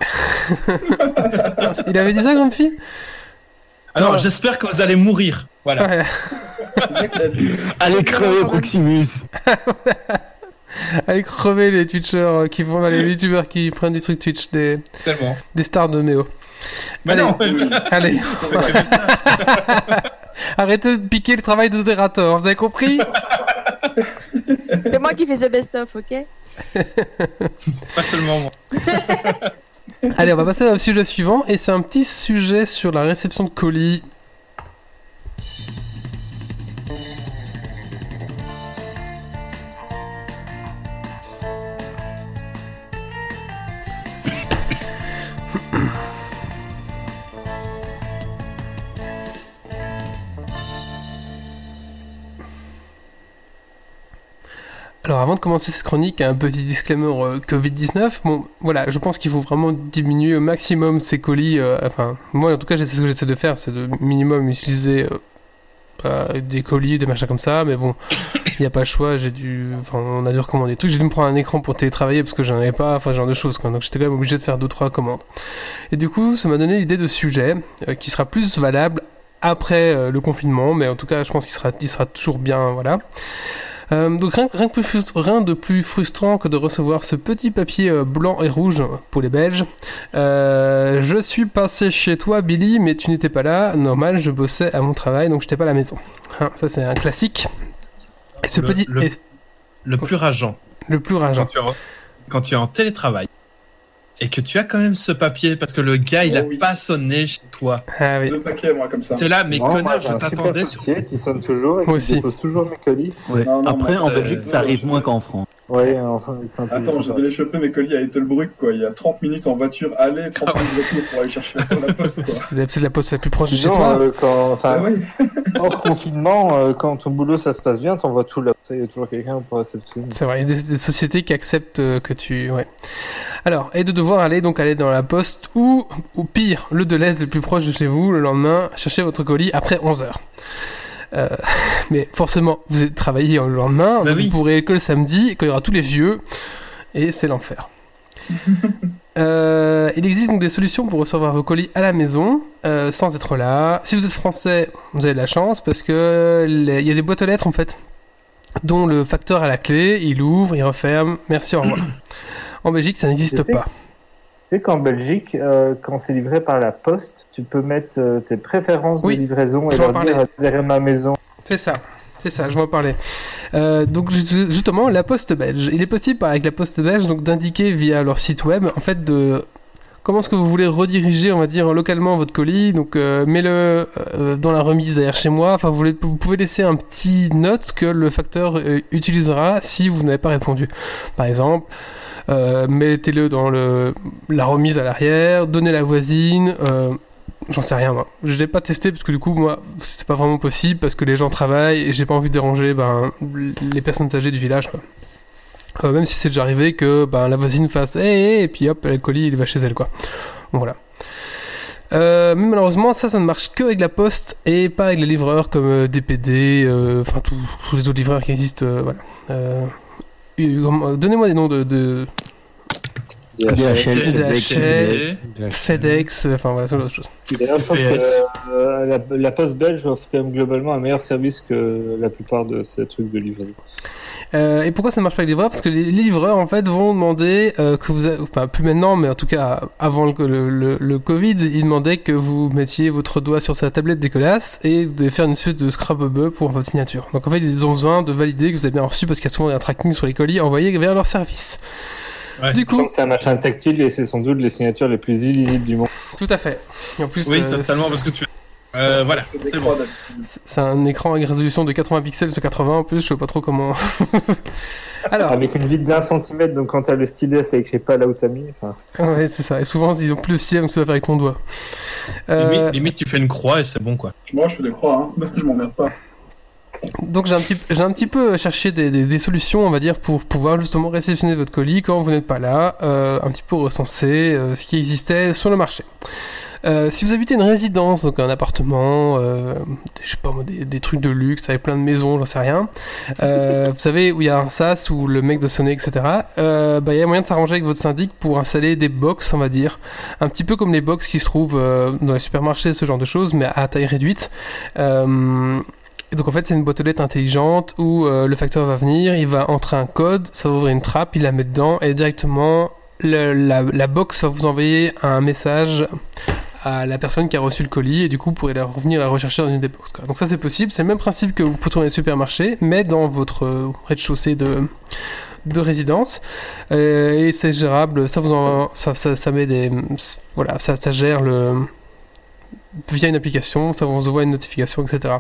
Speaker 1: Il avait dit ça, Grumpy?
Speaker 2: Alors
Speaker 1: Ouais.
Speaker 2: j'espère que vous allez mourir. Voilà.
Speaker 1: Ouais.
Speaker 5: Allez crever Proximus.
Speaker 1: Allez crever les Twitchers qui font, les YouTubeurs qui prennent des trucs Twitch, des,
Speaker 2: Tellement.
Speaker 1: des stars de Méo.
Speaker 2: Mais
Speaker 1: Allez.
Speaker 2: non.
Speaker 1: Allez, arrêtez de piquer le travail de Zerator, vous avez compris?
Speaker 6: C'est moi qui fais ce best-of, ok?
Speaker 2: Pas seulement moi.
Speaker 1: Allez, on va passer au sujet suivant, et c'est un petit sujet sur la réception de colis. Alors avant de commencer cette chronique, un petit disclaimer euh, Covid-19. Bon, voilà, je pense qu'il faut vraiment diminuer au maximum ces colis. euh, enfin, moi en tout cas, c'est ce que j'essaie de faire, c'est de minimum utiliser euh, pas des colis, des machins comme ça. Mais bon, il n'y a pas le choix. J'ai dû, enfin, on a dû recommander des trucs. J'ai dû me prendre un écran pour télétravailler parce que j'en avais pas, enfin, ce genre de choses. Quoi. Donc j'étais quand même obligé de faire deux trois commandes. Et du coup, ça m'a donné l'idée de sujet euh, qui sera plus valable après euh, le confinement, mais en tout cas, je pense qu'il sera, il sera toujours bien, voilà. Euh, donc rien, rien, que plus frustre- rien de plus frustrant que de recevoir ce petit papier euh, blanc et rouge pour les Belges. Euh, je suis passé chez toi, Billy, mais tu n'étais pas là. Normal, je bossais à mon travail, donc je n'étais pas à la maison. Hein, ça, c'est un classique. Et ce
Speaker 2: Le-
Speaker 1: petit,
Speaker 2: le-
Speaker 1: et
Speaker 2: Le plus rageant.
Speaker 1: le plus
Speaker 2: quand
Speaker 1: rageant.
Speaker 2: tu, es en, quand tu es en télétravail et que tu as quand même ce papier parce que le gars il
Speaker 4: Oh
Speaker 2: a
Speaker 4: oui.
Speaker 2: pas sonné chez toi.
Speaker 1: Ah oui.
Speaker 4: Deux paquets, moi, comme ça.
Speaker 2: T'es là, mais
Speaker 3: Non,
Speaker 2: connard, je t'attendais sur.
Speaker 3: qui sonne toujours et qui
Speaker 1: aussi.
Speaker 3: dépose toujours mes colis.
Speaker 5: Ouais.
Speaker 4: Non, non,
Speaker 5: Après, en
Speaker 2: euh,
Speaker 5: Belgique, ça arrive moins qu'en France.
Speaker 3: Ouais, enfin, c'est un peu
Speaker 4: Attends, devais les choper mes colis à Ettelbruck, quoi. Il y a 30 minutes en voiture, aller, 30 minutes de retour pour aller chercher la poste, quoi.
Speaker 1: C'est la- la poste la plus proche de chez toi.
Speaker 3: euh, quand, enfin,
Speaker 4: Ah oui.
Speaker 3: hors confinement, euh, quand ton boulot ça se passe bien, t'envoies tout là. Il y a toujours quelqu'un pour réceptionner.
Speaker 1: C'est vrai, il y a des, des sociétés qui acceptent euh, que tu. Ouais. Alors, et de devoir aller donc aller dans la poste ou, ou pire, le Deleuze le plus proche de chez vous le lendemain, chercher votre colis après 11h. Euh, mais forcément, vous êtes travaillé le lendemain,
Speaker 2: Bah
Speaker 1: donc
Speaker 2: oui.
Speaker 1: vous pourrez que le samedi, quand il y aura tous les vieux, et c'est l'enfer. Euh, il existe donc des solutions pour recevoir vos colis à la maison euh, sans être là. Si vous êtes français, vous avez de la chance parce que les- il y a des boîtes aux lettres en fait dont le facteur a la clé, il ouvre, il referme, merci, au revoir. En Belgique, ça n'existe pas.
Speaker 3: Tu sais qu'en Belgique, euh, quand c'est livré par la poste, tu peux mettre euh, tes préférences
Speaker 1: Oui,
Speaker 3: de livraison et leur dire
Speaker 1: parler.
Speaker 3: derrière ma maison.
Speaker 1: C'est ça. C'est ça, je vais en parler. Euh, donc ju- justement, la poste belge. Il est possible avec la poste belge donc d'indiquer via leur site web en fait de comment est-ce que vous voulez rediriger, on va dire localement votre colis. Donc euh, mets-le euh, dans la remise derrière chez moi. Enfin, vous, voulez- vous pouvez laisser un petit note que le facteur euh, utilisera si vous n'avez pas répondu. Par exemple. Euh, mettez-le dans le, la remise à l'arrière, donnez la voisine, euh, J'en sais rien, moi. Je l'ai pas testé parce que du coup, moi, c'était pas vraiment possible parce que les gens travaillent et j'ai pas envie de déranger ben, les personnes âgées du village. Euh, même si c'est déjà arrivé que ben, la voisine fasse hé hé et puis hop, le colis il va chez elle, quoi. Voilà. Mais malheureusement, ça, ça ne marche que avec la poste et pas avec les livreurs comme DPD, enfin tous les autres livreurs qui existent. voilà. Euh, Donnez-moi des noms de, de
Speaker 5: DHL,
Speaker 1: DHL, FedEx, enfin voilà, ce genre de choses.
Speaker 3: D'ailleurs, je trouve que
Speaker 2: PS.
Speaker 3: euh, la, la poste belge offre quand même globalement un meilleur service que la plupart de ces trucs de livraison.
Speaker 1: Euh, et pourquoi ça ne marche pas avec les livreurs? Parce que les livreurs, en fait, vont demander euh, que vous... a- Enfin, plus maintenant, mais en tout cas, avant le, le, le- le Covid, ils demandaient que vous mettiez votre doigt sur sa tablette dégueulasse et vous devez faire une suite de scrapable pour votre signature. Donc, en fait, ils ont besoin de valider que vous avez bien reçu parce qu'il y a souvent un tracking sur les colis envoyés vers leur service.
Speaker 2: Ouais.
Speaker 1: Du coup,
Speaker 3: c'est un machin tactile et c'est sans doute les signatures les plus illisibles du monde.
Speaker 1: tout à fait. Et en plus,
Speaker 2: Oui,
Speaker 1: euh,
Speaker 2: totalement, parce que tu. Euh, voilà, c'est bon.
Speaker 1: c'est c'est un écran avec résolution de 80 pixels sur 80 en plus, je sais pas trop comment... Alors,
Speaker 3: Avec une vide d'un centimètre, donc quand t'as le stylet, ça écrit pas là où t'as mis. Enfin,
Speaker 1: ouais, c'est ça. Et souvent, ils ont plus le stylet, donc tu vas faire avec ton doigt. Euh,
Speaker 2: Limite, limite, tu fais une croix et c'est bon, quoi.
Speaker 4: Moi, je fais des croix, hein. je m'emmerde pas.
Speaker 1: Donc j'ai un petit, j'ai un petit peu cherché des, des- des solutions, on va dire, pour pouvoir justement réceptionner votre colis quand vous n'êtes pas là, euh, un petit peu recenser euh, ce qui existait sur le marché. Euh, si vous habitez une résidence, donc un appartement, euh, je sais pas des, trucs de luxe avec plein de maisons, j'en sais rien, euh, vous savez où il y a un sas où le mec doit sonner, etc. Bah, il y a moyen de s'arranger avec votre syndic pour installer des box, on va dire, un petit peu comme les box qui se trouvent dans les supermarchés, ce genre de choses, mais à taille réduite. Donc en fait c'est une boîte aux lettres intelligente où le facteur va venir, il va entrer un code, ça va ouvrir une trappe, il la met dedans et directement la, la box va vous envoyer un message à la personne qui a reçu le colis et du coup vous pourrez la revenir la rechercher dans une des boxes. quoi. Donc ça c'est possible, c'est le même principe que vous pouvez trouver dans les supermarchés mais dans votre euh, rez-de-chaussée de de résidence Euh, et c'est gérable ça vous en ça, ça, ça met des voilà ça, ça gère le via une application, ça vous envoie une notification, etc.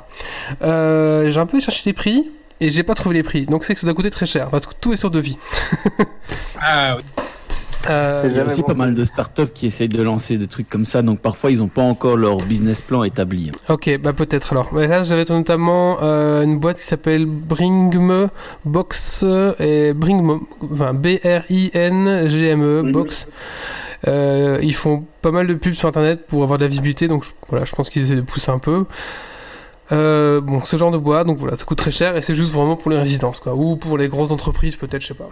Speaker 1: Euh, j'ai un peu cherché les prix et j'ai pas trouvé les prix. Donc c'est que ça doit coûter très cher parce que tout est sur devis.
Speaker 2: Ah, oui.
Speaker 1: Euh,
Speaker 5: Il y a aussi
Speaker 3: bon
Speaker 5: pas mal de startups qui essayent de lancer des trucs comme ça, donc parfois ils n'ont pas encore leur business plan établi.
Speaker 1: ok, bah peut-être alors. Là j'avais notamment euh, une boîte qui s'appelle Bringme Box et Bringme, enfin B-R-I-N-G-M-E Box. Euh, ils font pas mal de pubs sur internet pour avoir de la visibilité, donc voilà, je pense qu'ils essaient de pousser un peu. Euh, bon, ce genre de boîte, donc voilà, ça coûte très cher et c'est juste vraiment pour les résidences, quoi, ou pour les grosses entreprises, peut-être, je sais pas.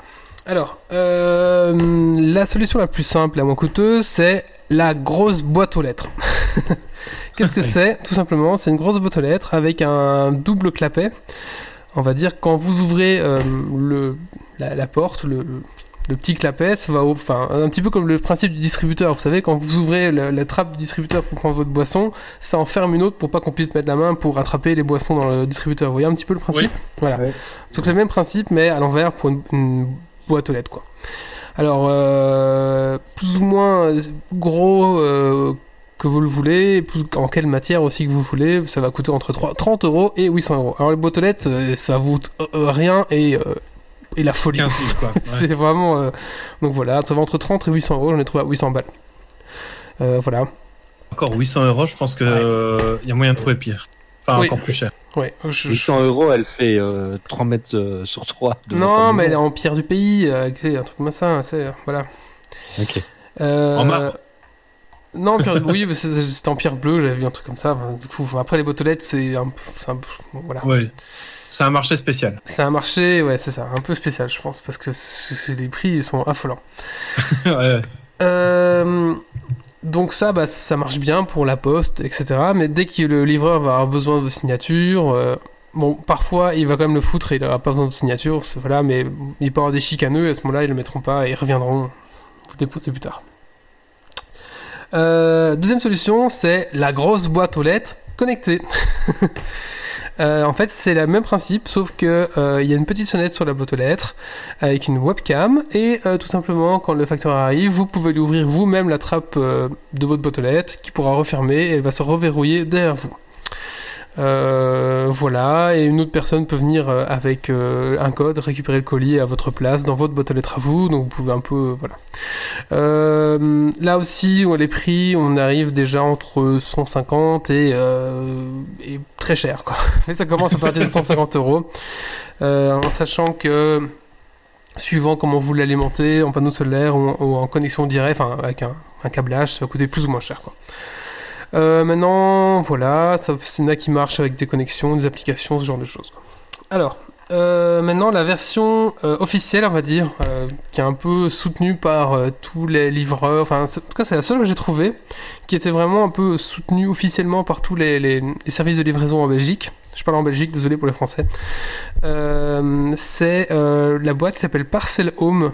Speaker 1: Alors, euh, la solution la plus simple la moins coûteuse, c'est la grosse boîte aux lettres. Qu'est-ce que c'est? Tout simplement, c'est une grosse boîte aux lettres avec un double clapet. On va dire quand vous ouvrez euh, le, la, la porte, le, petit clapet, ça va, enfin, un petit peu comme le principe du distributeur. Vous savez, quand vous ouvrez le- la trappe du distributeur pour prendre votre boisson, ça en ferme une autre pour pas qu'on puisse mettre la main pour attraper les boissons dans le distributeur. Vous voyez un petit peu le principe? Voilà.
Speaker 3: Ouais.
Speaker 1: Donc c'est le même principe, mais à l'envers pour une, une boîte aux lettres, quoi. Alors, euh, plus ou moins euh, gros euh, que vous le voulez, plus, en quelle matière aussi que vous voulez, ça va coûter entre 3 30 euros et 800 euros. Alors les boîtes aux lettres, ça vous euh, rien et, euh, et la folie.
Speaker 2: 15 000, quoi. Ouais.
Speaker 1: C'est vraiment. Donc voilà, ça va entre 30 et 800 euros, j'en ai trouvé à 800 balles. Voilà.
Speaker 2: Encore 800 euros, je pense que euh, y a moyen de trouver pire. Enfin,
Speaker 1: Oui.
Speaker 2: encore plus cher.
Speaker 1: Ouais, je- je-
Speaker 7: 800 euros, elle fait euh, 3 mètres euh, sur 3. de votre
Speaker 1: Non, mais elle est en pierre du pays, euh, sais, un truc comme ça, c'est. Voilà.
Speaker 7: Ok.
Speaker 1: Euh,
Speaker 2: En marbre
Speaker 1: Non, pierre, oui, c'est- c'était en pierre bleue, j'avais vu un truc comme ça. enfin, du coup, après, les lettres, c'est un, c'est un- voilà.
Speaker 2: Oui. C'est un marché spécial.
Speaker 1: C'est un marché, ouais, c'est ça, un peu spécial, je pense, parce que c'est- c'est- les prix ils sont affolants.
Speaker 2: ouais, ouais.
Speaker 1: Euh, donc ça, bah, ça marche bien pour la poste, etc. Mais dès que le livreur va avoir besoin de signature, euh, bon, parfois il va quand même le foutre et il n'aura pas besoin de signature, voilà, mais il peut avoir des chicaneux, et à ce moment-là, ils le mettront pas et ils reviendront vous déposer plus tard. Euh, deuxième solution, c'est la grosse boîte aux lettres connectée. Euh, en fait, c'est le même principe, sauf que euh, il y a une petite sonnette sur la boîte aux lettres avec une webcam et euh, tout simplement, quand le facteur arrive, vous pouvez lui ouvrir vous-même la trappe euh, de votre boîte aux lettres qui pourra refermer et elle va se reverrouiller derrière vous. Euh, voilà, et une autre personne peut venir euh, avec euh, un code, récupérer le colis à votre place dans votre boîte aux lettres à vous, donc vous pouvez un peu, voilà. Là aussi, on- les prix, on arrive déjà entre 150 et, et très cher, quoi. Mais ça commence à partir de 150 euros, en sachant que suivant comment vous l'alimentez, en panneau solaire ou, ou en connexion directe, enfin avec un, un câblage, ça va coûter plus ou moins cher, quoi. Euh, maintenant, voilà, c'est une qui marche avec des connexions, des applications, ce genre de choses. Alors, euh, maintenant la version euh, officielle, on va dire, qui est un peu soutenue par tous les livreurs. Enfin, en tout cas, c'est la seule que j'ai trouvée qui était vraiment un peu soutenue officiellement par tous les, les- services de livraison en Belgique. Je parle en Belgique, désolé pour les Français. C'est la boîte qui s'appelle Parcel Home.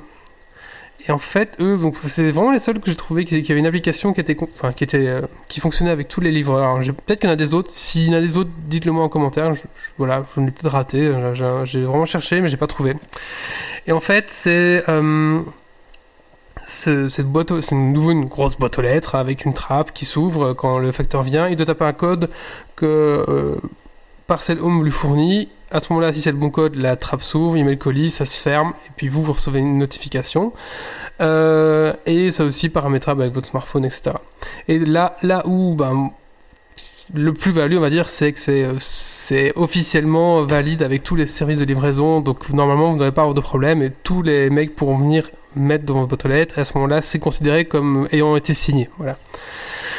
Speaker 1: Et en fait, eux, c'est vraiment les seuls que j'ai trouvé qui, qui avaient une application qui était, enfin, qui était, euh, qui fonctionnait avec tous les livreurs. Peut-être qu'il y en a des autres. S'il y en a des autres, dites-le moi en commentaire. Je, je- voilà, je l'ai peut-être raté. J'ai- vraiment cherché, mais j'ai pas trouvé. Et en fait, c'est euh, ce- cette boîte, c'est une nouveau une grosse boîte aux lettres avec une trappe qui s'ouvre quand le facteur vient. Il doit taper un code que euh, Parcel Home lui fournit. À ce moment-là, si c'est le bon code, la trappe s'ouvre, il met le colis, ça se ferme, et puis vous, vous recevez une notification. Euh, et ça aussi paramétrable avec votre smartphone, etc. Et là, là où ben, le plus-value, on va dire, c'est que c'est, officiellement valide avec tous les services de livraison. Donc normalement, vous n'aurez pas avoir de problème et tous les mecs pourront venir mettre dans votre boîte aux lettres. Et à ce moment-là, c'est considéré comme ayant été signé. Voilà.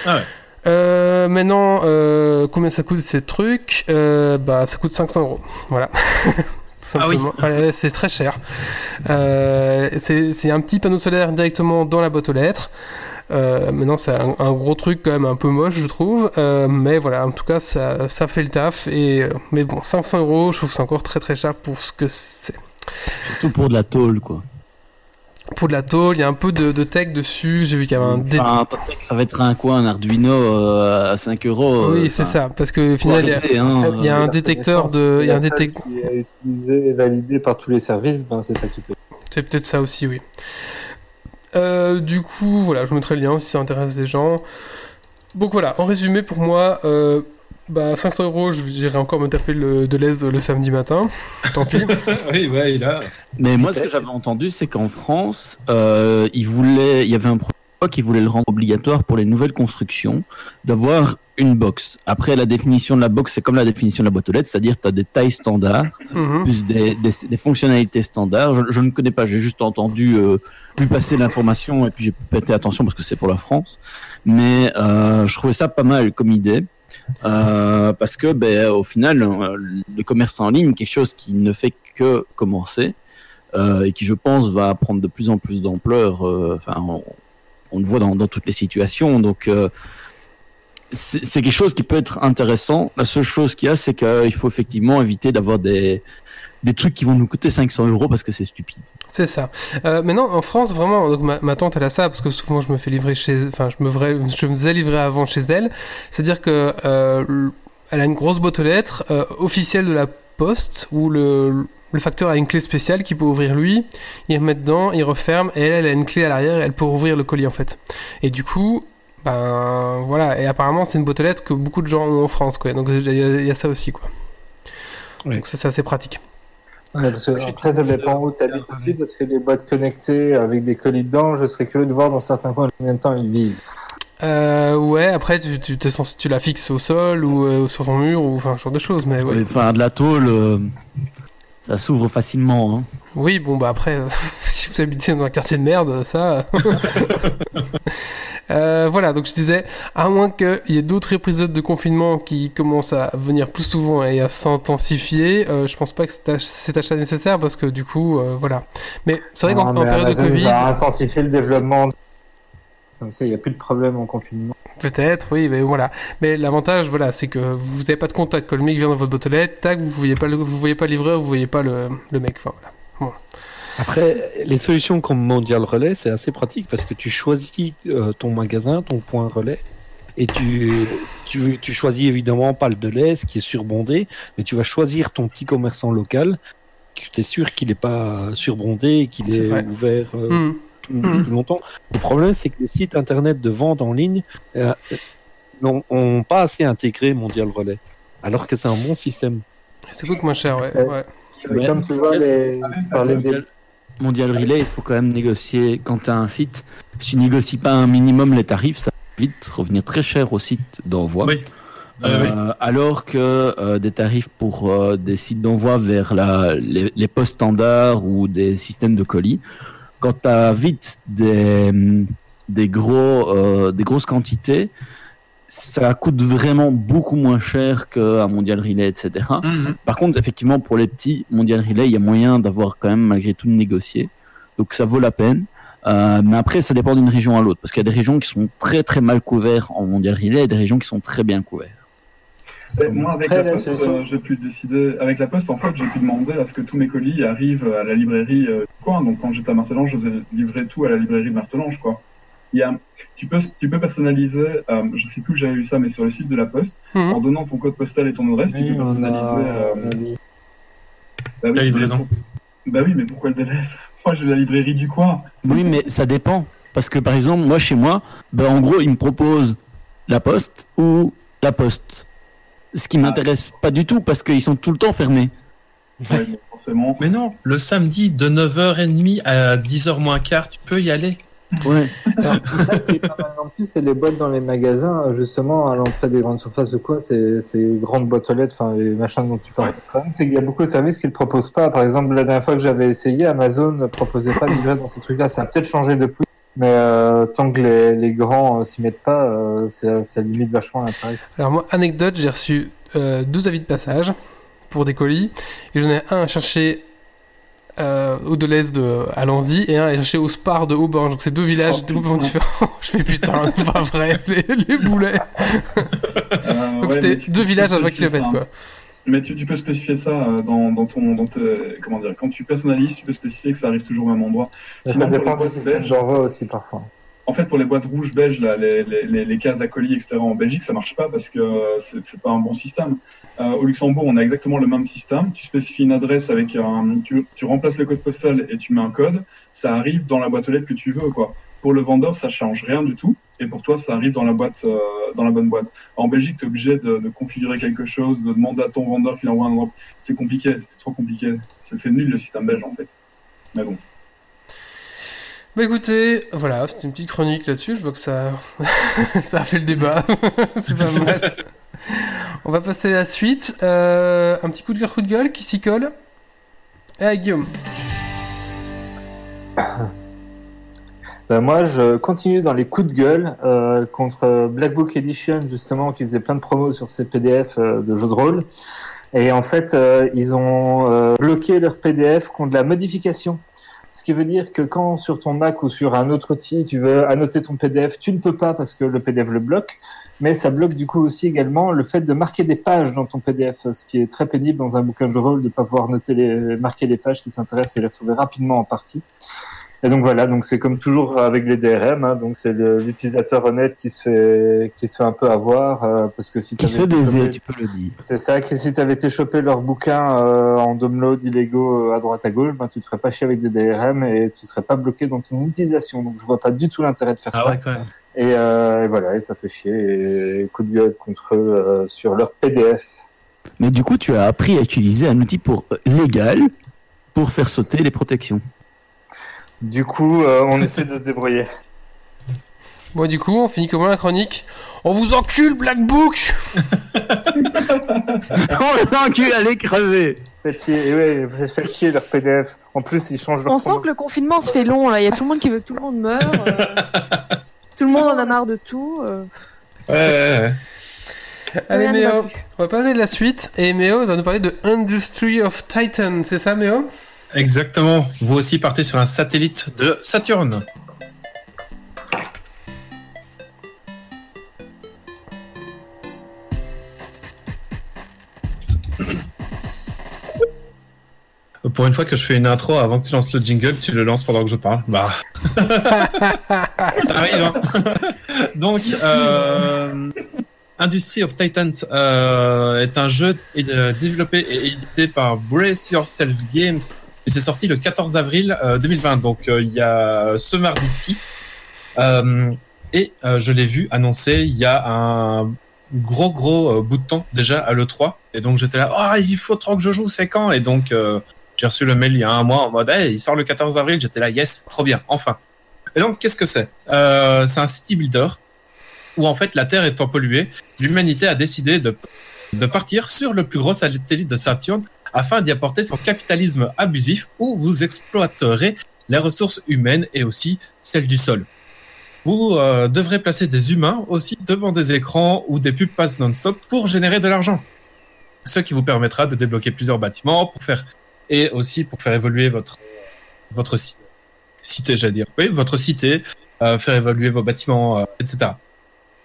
Speaker 2: Ah ouais.
Speaker 1: Euh, maintenant, euh, combien ça coûte ces trucs? Euh, Bah, ça coûte 500 euros. Voilà.
Speaker 2: Ah oui.
Speaker 1: Ouais, c'est très cher. Euh, c'est c'est un petit panneau solaire directement dans la boîte aux lettres. Euh, maintenant, c'est un, un gros truc quand même un peu moche, je trouve. Euh, mais voilà, en tout cas, ça, ça fait le taf. Et, mais bon, 500 euros, je trouve que c'est encore très très cher pour ce que c'est.
Speaker 5: Surtout pour de la tôle, quoi.
Speaker 1: Pour de la tôle, il y a un peu de, de tech dessus. J'ai vu qu'il y avait un dé-
Speaker 5: Enfin, ça va être un quoi, un Arduino euh, à 5 euros. euh,
Speaker 1: Oui, c'est
Speaker 5: enfin,
Speaker 1: ça. Parce que au final, il y a-
Speaker 5: arrêter, hein,
Speaker 1: il y a
Speaker 5: euh,
Speaker 1: un détecteur de. Il y a un détecteur.
Speaker 3: Qui est utilisé et validé par tous les services, ben c'est ça qui fait.
Speaker 1: C'est peut-être ça aussi, oui. Euh, du coup, voilà, je vous mettrai le lien si ça intéresse les gens. Donc voilà, en résumé, pour moi, euh, bah, 500 euros, je- j'irai encore me taper le, de l'aise le samedi matin. Tant pis.
Speaker 2: oui, ouais, il a.
Speaker 5: Mais moi, ce que j'avais entendu, c'est qu'en France, euh, ils voulaient, il y avait un projet qui voulait le rendre obligatoire pour les nouvelles constructions d'avoir une box. Après, la définition de la box, c'est comme la définition de la boîte aux lettres, c'est-à-dire tu as des tailles standards,
Speaker 1: Mhm.
Speaker 5: plus des, des, des fonctionnalités standards. Je, je ne connais pas, j'ai juste entendu, euh, vu passer l'information et puis j'ai prêté attention parce que c'est pour la France. Mais euh, je trouvais ça pas mal comme idée. Euh, parce que ben, au final, euh, le commerce en ligne, quelque chose qui ne fait que commencer euh, et qui, je pense, va prendre de plus en plus d'ampleur. euh, Enfin, on, le voit dans, dans toutes les situations. Donc, euh, c'est quelque chose qui peut être intéressant. La seule chose qu'il y a, c'est qu'il faut effectivement éviter d'avoir des des trucs qui vont nous coûter 500 euros parce que c'est stupide.
Speaker 1: C'est ça. Euh, maintenant, en France, vraiment, donc ma, ma tante, elle a ça, parce que souvent, je me fais livrer chez... Enfin, je me, je me faisais livrer avant chez elle. C'est-à-dire que euh, elle a une grosse boîte aux lettres euh, officielle de la poste, où le, le facteur a une clé spéciale qu'il peut ouvrir lui, il remet dedans, il referme, et elle, elle a une clé à l'arrière, elle peut ouvrir le colis, en fait. Et du coup... Ben voilà, et apparemment c'est une boîte aux lettres que beaucoup de gens ont en France, quoi. Donc il y, a- il y a ça aussi, quoi.
Speaker 2: Oui.
Speaker 1: Donc ça, c'est assez pratique.
Speaker 3: Ouais, parce que après, ça dépend où tu habites aussi, parce que les boîtes connectées avec des colis dedans, je serais curieux de voir dans certains coins combien de temps ils vivent.
Speaker 1: Euh, ouais, après tu, tu, t'es censé- tu la fixes au sol ou euh, sur ton mur ou enfin ce genre de choses, mais ouais.
Speaker 5: Enfin, de la tôle, euh, ça s'ouvre facilement. Hein.
Speaker 1: Oui, bon bah après, euh, si vous habitez dans un quartier de merde, ça. Euh, voilà, donc je disais, à moins qu'il y ait d'autres épisodes de confinement qui commencent à venir plus souvent et à s'intensifier, euh, je pense pas que c'est ach- c'est achat nécessaire parce que du coup, euh, voilà. Mais c'est vrai qu'en
Speaker 3: Ah,
Speaker 1: période de Covid.
Speaker 3: va intensifier le développement Comme ça, il n'y a plus de problème en confinement.
Speaker 1: Peut-être, oui, mais voilà. Mais l'avantage, voilà, c'est que vous n'avez pas de contact. Quand le mec vient dans votre lettres, tac, vous voyez pas le, vous voyez pas le livreur, vous voyez pas le, le mec. Enfin, voilà.
Speaker 7: Après, les solutions comme Mondial Relais, c'est assez pratique parce que tu choisis euh, ton magasin, ton point relais, et tu, tu, tu choisis évidemment pas le de l'Est qui est surbondé, mais tu vas choisir ton petit commerçant local, que tu es sûr qu'il n'est pas surbondé et qu'il
Speaker 1: C'est
Speaker 7: est, ouvert euh, tout- tout longtemps. Le problème, c'est que les sites internet de vente en ligne euh, n'ont ont pas assez intégré Mondial Relais, alors que c'est un bon système.
Speaker 1: Ça coûte moins cher, ouais.
Speaker 3: Ouais.
Speaker 1: ouais.
Speaker 3: C'est comme tu vois, les... des-
Speaker 5: Mondial, Relay, il faut quand même négocier quand tu as un site. Si tu négocies pas un minimum les tarifs, ça va vite revenir très cher au site d'envoi.
Speaker 2: Oui.
Speaker 5: Euh, Alors que euh, des tarifs pour euh, des sites d'envoi vers la, les, les postes standards ou des systèmes de colis, quand tu as vite des, des, gros, euh, des grosses quantités, ça coûte vraiment beaucoup moins cher qu'un Mondial Relay, etc.
Speaker 2: Mhm.
Speaker 5: Par contre, effectivement, pour les petits Mondial Relay, il y a moyen d'avoir quand même malgré tout négocié. Donc ça vaut la peine. Euh, mais après, ça dépend d'une région à l'autre. Parce qu'il y a des régions qui sont très très mal couvertes en Mondial Relay et des régions qui sont très bien couvertes.
Speaker 9: Et moi, avec
Speaker 3: Après,
Speaker 9: la poste, euh, j'ai pu décider. Avec la poste, en fait, j'ai pu demander à ce que tous mes colis arrivent à la librairie euh, du coin. Donc, quand j'étais à Martelange, je faisais livrer tout à la librairie de Martelange, quoi. Il y a, tu peux, tu peux personnaliser. euh, je sais plus où j'avais vu ça, mais sur le site de la poste,
Speaker 1: Mhm.
Speaker 9: en donnant ton code postal et ton adresse, tu peux
Speaker 3: on
Speaker 9: personnaliser.
Speaker 3: a-
Speaker 9: euh, bah oui,
Speaker 2: La livraison.
Speaker 9: Bah oui, mais pourquoi le délai Moi, j'ai la librairie du coin.
Speaker 5: Oui, mais ça dépend. Parce que par exemple, moi chez moi, ben, en gros, ils me proposent la poste ou la poste. Ce qui m'intéresse pas du tout parce qu'ils sont tout le temps fermés.
Speaker 9: Ouais, forcément.
Speaker 2: Mais non, le samedi de 9h30 à 10h moins quart, tu peux y aller.
Speaker 5: Ouais.
Speaker 3: Alors, là, ce qui est pas mal non plus, c'est les boîtes dans les magasins, euh, justement, à l'entrée des grandes surfaces ou quoi, c'est ces grandes boîtes aux lettres, enfin, les machins dont tu parles. Le problème, c'est qu'il y a beaucoup de services qui le proposent pas. Par exemple, la dernière fois que j'avais essayé, Amazon ne proposait pas de livrer dans ces trucs-là. Ça a peut-être changé depuis. Mais euh, tant que les, les grands euh, s'y mettent pas, euh, c'est- ça limite vachement l'intérêt.
Speaker 1: Alors moi, anecdote, j'ai reçu euh, deux avis de passage pour des colis et j'en ai un à chercher euh, au Deleuze de Lanzy et un à chercher au Spar de Aubange. Donc c'est deux villages
Speaker 9: Oh,
Speaker 1: complètement
Speaker 9: putain.
Speaker 1: différents. Je fais putain, c'est pas vrai, les, les boulets.
Speaker 9: Euh,
Speaker 1: Donc
Speaker 9: ouais,
Speaker 1: c'était deux villages à 20
Speaker 9: spécifier
Speaker 1: km
Speaker 9: ça,
Speaker 1: quoi.
Speaker 9: hein. Mais tu, tu peux spécifier ça euh, dans, dans ton, dans tes- comment dire, quand tu personnalises, tu peux spécifier que ça arrive toujours au même endroit.
Speaker 3: Mais
Speaker 9: Sinon,
Speaker 3: ça dépend
Speaker 9: boîtes
Speaker 3: système
Speaker 9: belges-
Speaker 3: d'envoi aussi parfois.
Speaker 9: En fait, pour les boîtes rouges belges, là, les, les, les, cases à colis, etc. en Belgique, ça marche pas parce que euh, c'est pas un bon système. Euh, au Luxembourg, on a exactement le même système. Tu spécifies une adresse avec un, tu, tu remplaces le code postal et tu mets un code. Ça arrive dans la boîte aux lettres que tu veux, quoi. Pour le vendeur, ça change rien du tout. Et pour toi, ça arrive dans la boîte, euh, dans la bonne boîte. En Belgique, tu es obligé de, de configurer quelque chose, de demander à ton vendeur qu'il envoie un endroit. C'est compliqué, c'est trop compliqué. C'est nul le système belge, en fait. Mais bon.
Speaker 1: Bah écoutez, voilà, c'était une petite chronique là-dessus. Je vois que ça, ça a fait le débat. c'est pas mal. On va passer à la suite. Euh, un petit coup de cœur, coup de gueule qui s'y colle? Eh Guillaume.
Speaker 3: Ben, moi, je continue dans les coups de gueule euh, contre Black Book Edition, justement, qui faisait plein de promos sur ces PDF euh, de jeux de rôle. Et en fait, ils ont bloqué leur PDF contre la modification. Ce qui veut dire que quand sur ton Mac ou sur un autre outil, tu veux annoter ton PDF, tu ne peux pas parce que le PDF le bloque. Mais ça bloque du coup aussi également le fait de marquer des pages dans ton PDF, ce qui est très pénible dans un bouquin de rôle de pas pouvoir noter les, marquer les pages qui t'intéressent et les retrouver rapidement en partie. Et donc voilà, donc c'est comme toujours avec les DRM, hein, donc c'est l'utilisateur honnête qui se fait qui se fait un peu avoir euh, parce que si
Speaker 5: Qui
Speaker 3: tu
Speaker 5: se baiser, tu peux le dire.
Speaker 3: c'est ça, que si tu avais été choper leurs bouquins euh, en download illégaux euh, à droite à gauche, ben, tu te ferais pas chier avec des DRM et tu serais pas bloqué dans ton utilisation. Donc je vois pas du tout l'intérêt de faire
Speaker 2: Ah
Speaker 3: ça.
Speaker 2: ouais, quand même.
Speaker 3: Et, euh, et voilà, et ça fait chier. Et coup de gueule contre eux euh, sur leur PDF.
Speaker 5: Mais du coup, tu as appris à utiliser un outil pour légal pour faire sauter les protections.
Speaker 3: Du coup, euh, on essaie de se débrouiller.
Speaker 1: Bon, du coup, on finit comment la chronique? On vous encule, Black Book
Speaker 5: On les encule, allez crever
Speaker 3: Faites chier, et ouais, faites chier leur PDF. En plus, ils changent leur
Speaker 6: On sent que le confinement se fait long là. Il y a tout le monde qui veut que tout le monde meure. euh, tout le monde en a marre de tout. euh,
Speaker 2: Ouais, ouais, ouais.
Speaker 1: Allez, Méo, on va parler de la suite. Et Méo va nous parler de Industry of Titan. C'est ça, Méo?
Speaker 2: Exactement. Vous aussi partez sur un satellite de Saturne. Pour une fois que je fais une intro avant que tu lances le jingle, tu le lances pendant que je parle. Bah. Ça arrive. Hein. Donc. Euh, Industry of Titan euh, est un jeu euh, développé et édité par Brace Yourself Games et c'est sorti le 14 avril euh, 2020, donc euh, il y a ce mardi-ci. Euh, et euh, je l'ai vu annoncé il y a un gros gros euh, bout de temps déjà à l'E3. Et donc j'étais là, oh, il faut trop que je joue, c'est quand? Et donc euh, j'ai reçu le mail il y a un mois en mode, hey, il sort le 14 avril. J'étais là, yes, trop bien, enfin. Et donc qu'est-ce que c'est? Euh, C'est un city builder où en fait la Terre étant polluée, l'humanité a décidé de, de partir sur le plus gros satellite de Saturne afin d'y apporter son capitalisme abusif où vous exploiterez les ressources humaines et aussi celles du sol. Vous euh, devrez placer des humains aussi devant des écrans où des pubs passent non-stop pour générer de l'argent. Ce qui vous permettra de débloquer plusieurs bâtiments pour faire et aussi pour faire évoluer votre votre ci- cité, j'allais dire. Oui, votre cité, euh, faire évoluer vos bâtiments, euh, etc.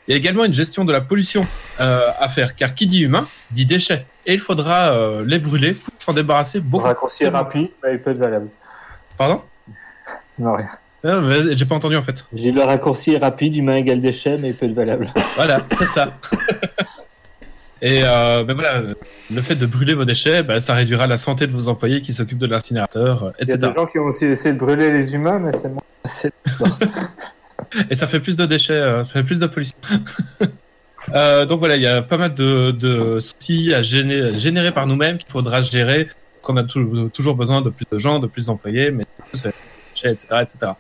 Speaker 2: Il y a également une gestion de la pollution euh, à faire, car qui dit humain dit déchets. Et il faudra euh, les brûler pour s'en débarrasser
Speaker 3: Le
Speaker 2: beaucoup.
Speaker 3: raccourci rapide, mais il peut être valable.
Speaker 2: Pardon?
Speaker 3: Non, rien.
Speaker 2: Euh, J'ai pas entendu en fait.
Speaker 3: J'ai le raccourci est rapide, humain égale déchet, mais il peut être valable.
Speaker 2: Voilà, c'est ça. Et euh, ben voilà, le fait de brûler vos déchets, ben, ça réduira la santé de vos employés qui s'occupent de l'incinérateur, euh,
Speaker 3: Il y a
Speaker 2: etc.
Speaker 3: des gens qui ont aussi essayé de brûler les humains, mais c'est moins.
Speaker 2: Et ça fait plus de déchets, ça fait plus de pollution. Euh, donc voilà, il y a pas mal de, de soucis à générer, générer par nous-mêmes qu'il faudra gérer, qu'on a tou- toujours besoin de plus de gens, de plus d'employés, mais etc., etc.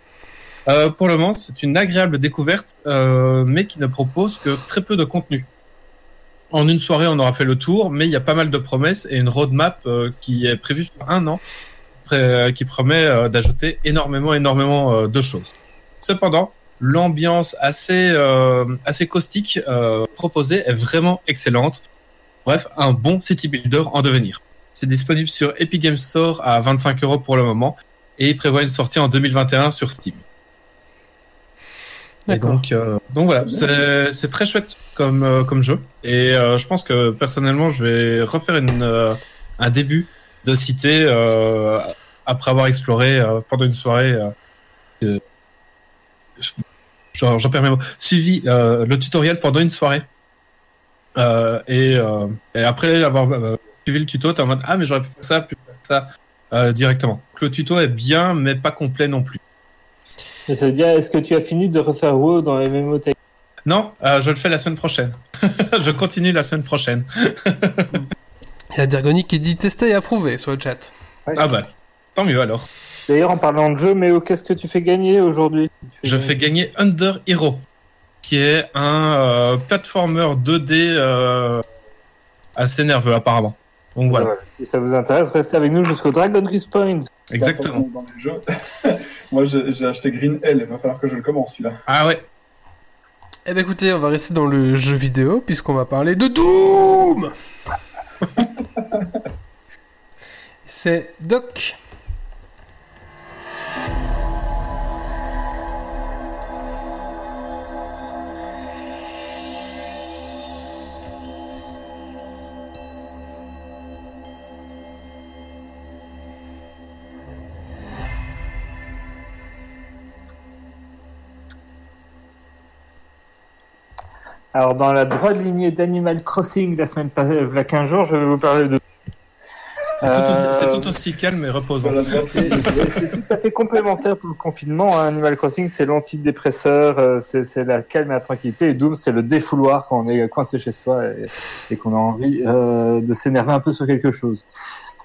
Speaker 2: Euh, pour le moment, c'est une agréable découverte, euh, mais qui ne propose que très peu de contenu. En une soirée, on aura fait le tour, mais il y a pas mal de promesses et une roadmap euh, qui est prévue sur un an, pré- qui promet euh, d'ajouter énormément, énormément euh, de choses. Cependant, l'ambiance assez euh, assez caustique euh, proposée est vraiment excellente. Bref, un bon city builder en devenir. C'est disponible sur Epic Games Store à 25 euros pour le moment et il prévoit une sortie en 2021 sur Steam. Et donc, euh, donc voilà, c'est très chouette comme euh, comme jeu et euh, je pense que personnellement je vais refaire une euh, un début de cité euh, après avoir exploré euh, pendant une soirée. euh, J'en perds mes mots. Suivi euh, le tutoriel pendant une soirée. Euh, et, euh, et après avoir euh, suivi le tuto, t'es en mode ah mais j'aurais pu faire ça, pu faire ça euh, directement. Donc, le tuto est bien, mais pas complet non plus.
Speaker 3: Mais ça veut dire, est-ce que tu as fini de refaire WoW dans les Tech
Speaker 2: Non, euh, je le fais la semaine prochaine. je continue la semaine prochaine.
Speaker 1: Il y a Dergonic qui dit tester et approuver sur le chat.
Speaker 2: Ah bah, tant mieux alors.
Speaker 3: D'ailleurs, en parlant de jeu, Méo, qu'est-ce que tu fais gagner aujourd'hui
Speaker 2: Je
Speaker 3: gagner-
Speaker 2: fais gagner Under Hero, qui est un euh, platformer 2D euh, assez nerveux apparemment. Donc voilà,
Speaker 3: Voilà, Si ça vous intéresse, restez avec nous jusqu'au Dragon Quest Point.
Speaker 2: exactement.
Speaker 4: Dans les jeux. Moi, j'ai acheté Green Hell, il va falloir que je le commence celui-là.
Speaker 2: Ah ouais,
Speaker 1: Eh ben écoutez, on va rester dans le jeu vidéo puisqu'on va parler de Doom C'est Doc.
Speaker 3: Alors, dans la droite lignée d'Animal Crossing la semaine passée, il y a 15 jours, je vais vous parler de.
Speaker 2: C'est tout, aussi-
Speaker 3: Euh,
Speaker 2: tout aussi calme et reposant.
Speaker 3: C'est tout à fait complémentaire pour le confinement. hein. Animal Crossing, c'est l'antidépresseur, euh, c'est c'est la calme et la tranquillité. Et Doom, c'est le défouloir quand on est coincé chez soi et, et qu'on a envie euh, de s'énerver un peu sur quelque chose.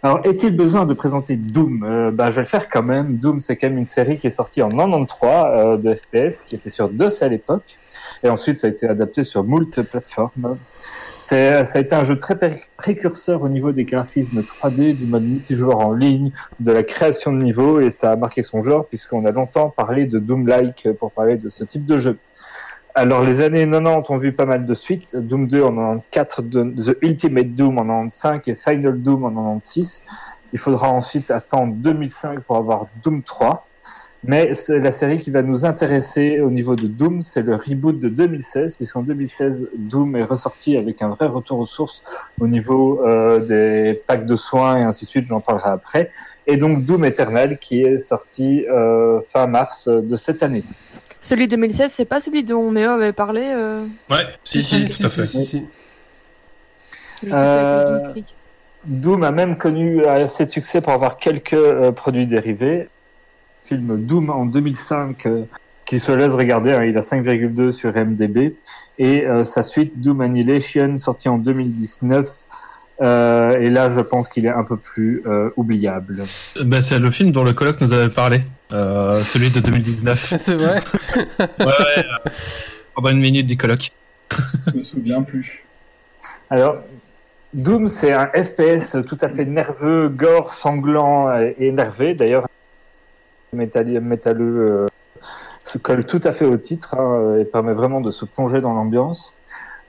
Speaker 3: Alors, est-il besoin de présenter Doom? Euh, bah, Je vais le faire quand même. Doom, c'est quand même une série qui est sortie en 93 euh, de FPS, qui était sur DOS à l'époque. Et ensuite, ça a été adapté sur moult plateformes. C'est, ça a été un jeu très pré- précurseur au niveau des graphismes 3D, du mode multijoueur en ligne, de la création de niveaux, et ça a marqué son genre, puisqu'on a longtemps parlé de Doom-like pour parler de ce type de jeu. Alors, les années 90 ont vu pas mal de suites. Doom 2 en 94, de- The Ultimate Doom en 95 et Final Doom en 96. Il faudra ensuite attendre 2005 pour avoir Doom 3. Mais c'est la série qui va nous intéresser au niveau de Doom, c'est le reboot de 2016, puisqu'en 2016, Doom est ressorti avec un vrai retour aux sources au niveau euh, des packs de soins et ainsi de suite, j'en parlerai après. Et donc Doom Eternal qui est sorti euh, fin mars de cette année.
Speaker 6: Celui de 2016, c'est pas celui dont Méo avait parlé euh,
Speaker 2: Ouais, si, si, tout à fait.
Speaker 1: si, si.
Speaker 6: Je sais pas avec
Speaker 3: Euh. Doom a même connu assez de succès pour avoir quelques euh, produits dérivés. Film Doom en 2005 euh, qui se laisse regarder, hein, il a 5,2 sur MDB. Et euh, sa suite Doom Annihilation sorti en 2019. Euh, et là, je pense qu'il est un peu plus euh, oubliable.
Speaker 2: Ben, c'est le film dont le colloque nous avait parlé, euh, celui de 2019.
Speaker 1: C'est vrai
Speaker 2: ouais, ouais. euh, Pendant une minute du colloque.
Speaker 4: Je me souviens plus.
Speaker 3: Alors, Doom, c'est un FPS tout à fait nerveux, gore, sanglant et énervé. D'ailleurs, métalleux euh, se colle tout à fait au titre hein, et permet vraiment de se plonger dans l'ambiance.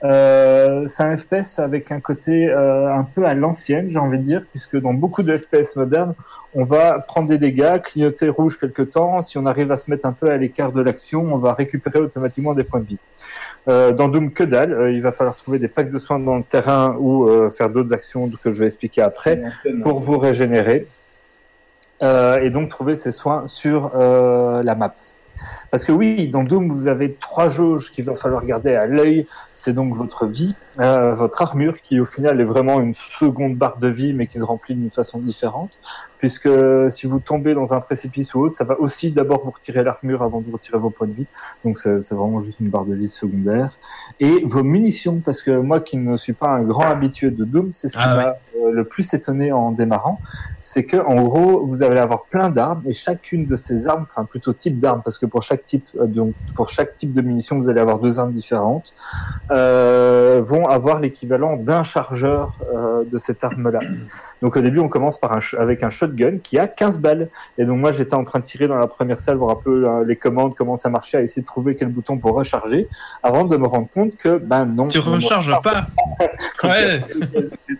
Speaker 3: Euh, c'est un FPS avec un côté euh, un peu à l'ancienne, j'ai envie de dire, puisque dans beaucoup de FPS modernes, on va prendre des dégâts, clignoter rouge quelque temps. Si on arrive à se mettre un peu à l'écart de l'action, on va récupérer automatiquement des points de vie. Euh, dans Doom, que dalle. Il va falloir trouver des packs de soins dans le terrain ou faire d'autres actions que je vais expliquer après pour vous régénérer. Euh, et donc trouver ces soins sur euh, la map. Parce que oui, dans Doom, vous avez trois jauges qu'il va falloir garder à l'œil. C'est donc votre vie, euh, votre armure, qui au final est vraiment une seconde barre de vie, mais qui se remplit d'une façon différente. Puisque si vous tombez dans un précipice ou autre, ça va aussi d'abord vous retirer l'armure avant de vous retirer vos points de vie. Donc c'est vraiment juste une barre de vie secondaire. Et vos munitions, parce que moi qui ne suis pas un grand habitué de Doom, c'est ce qui
Speaker 2: Ah
Speaker 3: m'a le plus étonné en démarrant, c'est que en gros vous allez avoir plein d'armes et chacune de ces armes, enfin plutôt type d'armes, parce que pour chaque type, euh, donc pour chaque type de munition vous allez avoir deux armes différentes, euh, vont avoir l'équivalent d'un chargeur euh, de cette arme-là. Donc au début on commence par un avec un shotgun qui a 15 balles et donc moi j'étais en train de tirer dans la première salle voir un peu euh, les commandes comment ça marchait à essayer de trouver quel bouton pour recharger avant de me rendre compte que ben non
Speaker 2: Tu recharges pas
Speaker 3: quand
Speaker 2: Ouais.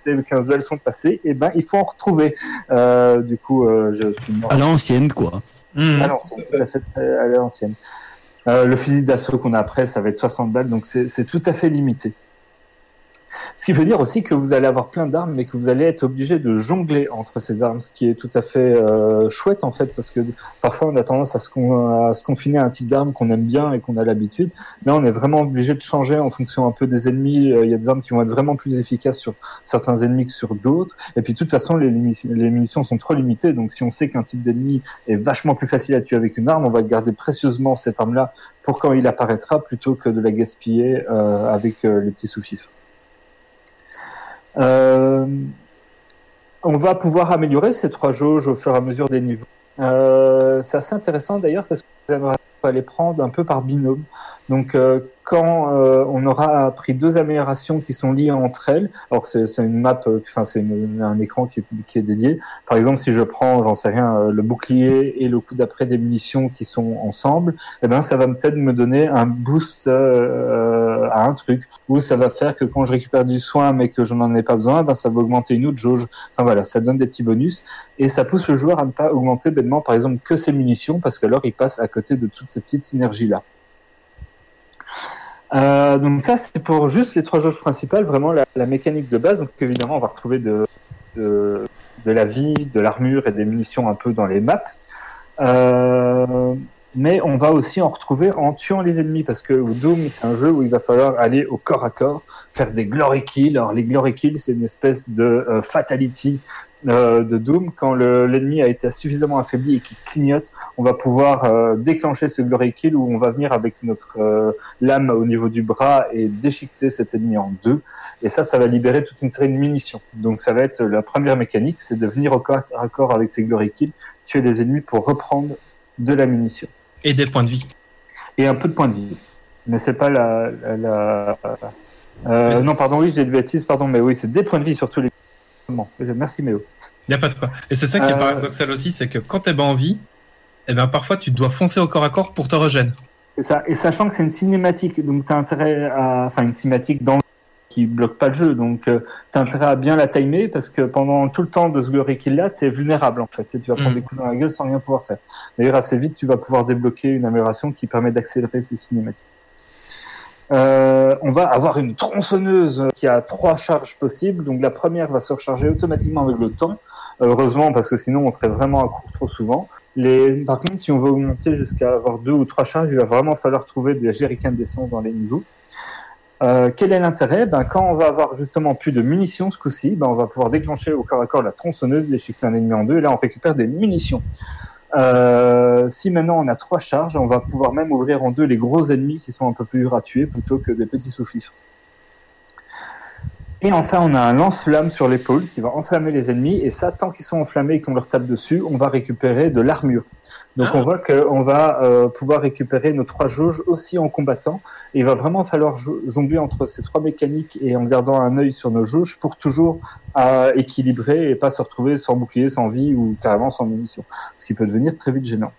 Speaker 3: les 15 balles sont passées, et ben il faut en retrouver. Euh, du coup, euh, je suis mort
Speaker 5: À l'ancienne, quoi.
Speaker 2: Mhm.
Speaker 3: à l'ancienne, tout à fait euh, à l'ancienne. Euh, le fusil d'assaut qu'on a après, ça va être 60 balles, donc c'est c'est tout à fait limité. Ce qui veut dire aussi que vous allez avoir plein d'armes, mais que vous allez être obligé de jongler entre ces armes, ce qui est tout à fait euh, chouette en fait, parce que parfois on a tendance à se, confiner à un type d'arme qu'on aime bien et qu'on a l'habitude. Là, on est vraiment obligé de changer en fonction un peu des ennemis. Euh, Il y a des armes qui vont être vraiment plus efficaces sur certains ennemis que sur d'autres. Et puis, de toute façon, les, munitions sont trop limitées. Donc, si on sait qu'un type d'ennemi est vachement plus facile à tuer avec une arme, on va garder précieusement cette arme-là pour quand il apparaîtra plutôt que de la gaspiller euh, avec les petits sous-fifs. Euh, on va pouvoir améliorer ces trois jauges au fur et à mesure des niveaux. Euh, c'est assez intéressant d'ailleurs parce que j'aimerais les prendre un peu par binôme. Donc euh, quand euh, on aura pris deux améliorations qui sont liées entre elles, alors c'est une map, euh, enfin c'est un écran qui est, dédié. Par exemple, si je prends, j'en sais rien, le bouclier et le coup d'après des munitions qui sont ensemble, eh ben ça va peut-être me donner un boost à un truc, ou ça va faire que quand je récupère du soin mais que je n'en ai pas besoin, ben ça va augmenter une autre jauge. Enfin voilà, ça donne des petits bonus et ça pousse le joueur à ne pas augmenter bêtement, par exemple, que ses munitions parce que alors il passe à côté de toutes ces petites synergies là. Euh, donc ça c'est pour juste les trois jauges principales, vraiment la, mécanique de base. Donc évidemment on va retrouver de la vie, de l'armure et des munitions un peu dans les maps. Euh, mais on va aussi en retrouver en tuant les ennemis parce que Doom c'est un jeu où il va falloir aller au corps à corps, faire des glory kills. Alors les glory kills c'est une espèce de euh, fatality euh, de Doom quand le- l'ennemi a été suffisamment affaibli et qu'il clignote, on va pouvoir euh, déclencher ce glory kill où on va venir avec notre euh, lame au niveau du bras et déchiqueter cet ennemi en deux. Et ça, ça va libérer toute une série de munitions. Donc ça va être la première mécanique, c'est de venir au corps à corps avec ces glory kills, tuer les ennemis pour reprendre de la munition
Speaker 2: Et des points de vie.
Speaker 3: et un peu de points de vie. Mais c'est pas la, la, la- non, pardon, oui, j'ai des bêtises, pardon, mais oui, c'est des points de vie surtout les. Bon, merci Méo.
Speaker 2: Y a pas de quoi. Et c'est ça qui est
Speaker 3: Euh,
Speaker 2: paradoxal aussi, c'est que quand t'es pas en vie, eh ben parfois tu dois foncer au corps à corps pour te.
Speaker 3: C'est ça. Et sachant que c'est une cinématique, donc tu as intérêt à. Enfin, une cinématique dans le- qui bloque pas le jeu. Donc, euh, t'as intérêt à bien la timer parce que pendant tout le temps de ce glory kill là, t'es vulnérable en fait. Et tu vas prendre
Speaker 2: Mm.
Speaker 3: des coups dans la gueule sans rien pouvoir faire. D'ailleurs, assez vite, tu vas pouvoir débloquer une amélioration qui permet d'accélérer ces cinématiques. Euh, on va avoir une tronçonneuse qui a trois charges possibles. Donc la première va se recharger automatiquement avec le temps. Heureusement, parce que sinon on serait vraiment à court trop souvent. Les... Par contre, si on veut augmenter jusqu'à avoir deux ou trois charges, il va vraiment falloir trouver des jerrycans d'essence dans les niveaux. Euh, quel est l'intérêt? Ben, Quand on va avoir justement plus de munitions ce coup-ci, ben, on va pouvoir déclencher au corps à corps la tronçonneuse, déchiqueter un ennemi en deux, et là on récupère des munitions. Euh, si maintenant on a trois charges, on va pouvoir même ouvrir en deux les gros ennemis qui sont un peu plus durs à tuer plutôt que des petits sous-fifres. Et enfin, on a un lance-flamme sur l'épaule qui va enflammer les ennemis. Et ça, tant qu'ils sont enflammés et qu'on leur tape dessus, on va récupérer de l'armure. Donc
Speaker 2: Ah.
Speaker 3: on voit qu'on va euh, pouvoir récupérer nos trois jauges aussi en combattant. Et il va vraiment falloir jo- jongler entre ces trois mécaniques et en gardant un œil sur nos jauges pour toujours euh, équilibrer et pas se retrouver sans bouclier, sans vie ou carrément sans munitions. Ce qui peut devenir très vite gênant.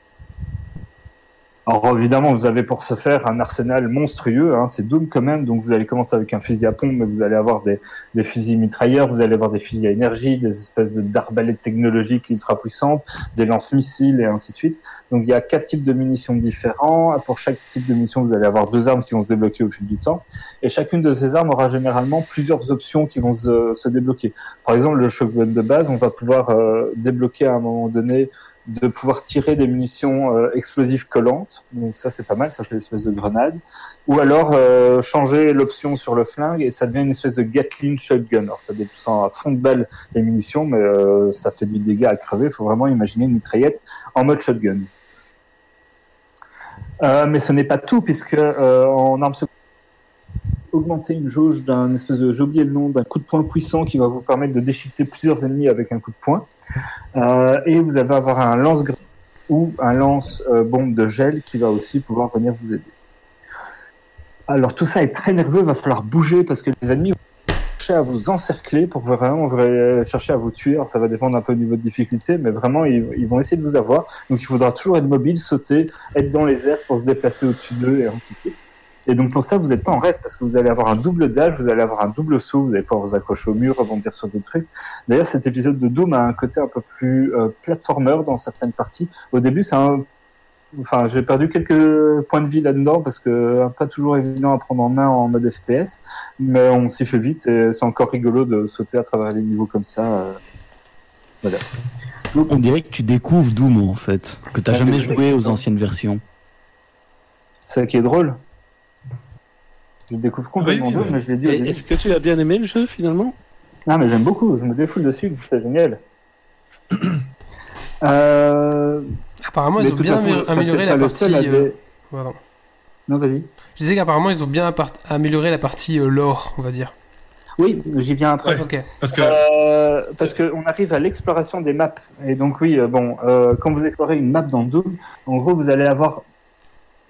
Speaker 3: Alors évidemment, vous avez pour ce faire un arsenal monstrueux, hein, c'est Doom quand même, donc vous allez commencer avec un fusil à pompe, mais vous allez avoir des, des fusils mitrailleurs, vous allez avoir des fusils à énergie, des espèces d'arbalètes technologiques ultra puissantes, des lance-missiles et ainsi de suite. Donc il y a quatre types de munitions différents. Pour chaque type de munition, vous allez avoir deux armes qui vont se débloquer au fil du temps. Et chacune de ces armes aura généralement plusieurs options qui vont se, se débloquer. Par exemple, le shotgun de base, on va pouvoir euh, débloquer à un moment donné de pouvoir tirer des munitions euh, explosives collantes. Donc ça, c'est pas mal, ça fait une espèce de grenade. Ou alors euh, changer l'option sur le flingue et ça devient une espèce de Gatling shotgun. Alors ça descend à fond de balle les munitions, mais euh, ça fait du dégât à crever. Il faut vraiment imaginer une mitraillette en mode shotgun. Mais ce n'est pas tout, puisque en arme augmenter une jauge d'un espèce de, j'ai oublié le nom, d'un coup de poing puissant qui va vous permettre de déchiqueter plusieurs ennemis avec un coup de poing. Euh, et vous allez avoir un lance ou un lance euh, de gel qui va aussi pouvoir venir vous aider. Alors tout ça est très nerveux, va falloir bouger parce que les ennemis vont chercher à vous encercler pour vraiment vra- chercher à vous tuer. Alors ça va dépendre un peu du niveau de difficulté, mais vraiment ils, ils vont essayer de vous avoir. Donc il faudra toujours être mobile, sauter, être dans les airs pour se déplacer au-dessus d'eux et ainsi de suite. Et donc pour ça, vous n'êtes pas en reste parce que vous allez avoir un double dash, vous allez avoir un double saut, vous allez pouvoir vous accrocher au mur, rebondir sur des trucs. D'ailleurs, cet épisode de Doom a un côté un peu plus euh, platformer dans certaines parties. Au début, c'est un... Enfin, j'ai perdu quelques points de vie là-dedans parce que euh, pas toujours évident à prendre en main en mode FPS, mais on s'y fait vite et c'est encore rigolo de sauter à travers les niveaux comme ça. euh. Voilà.
Speaker 5: On dirait que tu découvres Doom en fait, que t'as
Speaker 3: Ah,
Speaker 5: jamais joué aux anciennes versions.
Speaker 3: C'est ça qui est drôle. Je découvre complètement
Speaker 2: Oui, oui,
Speaker 3: Doom,
Speaker 2: oui.
Speaker 3: mais je l'ai dit.
Speaker 7: Est-ce que tu as bien aimé le jeu finalement?
Speaker 3: Non, mais j'aime beaucoup, je me défoule dessus, c'est génial. euh,
Speaker 1: Apparemment, ils ont bien
Speaker 3: façon,
Speaker 1: amélioré la
Speaker 3: pas le seul
Speaker 1: partie. euh.
Speaker 3: Non, vas-y.
Speaker 1: Je disais qu'apparemment, ils ont bien amélioré la partie euh, lore, on va dire.
Speaker 3: Oui, j'y viens après.
Speaker 2: Ouais.
Speaker 1: Ok.
Speaker 2: Parce que
Speaker 3: Euh, parce qu'on arrive à l'exploration des maps. Et donc oui, bon, euh, quand vous explorez une map dans Doom, en gros, vous allez avoir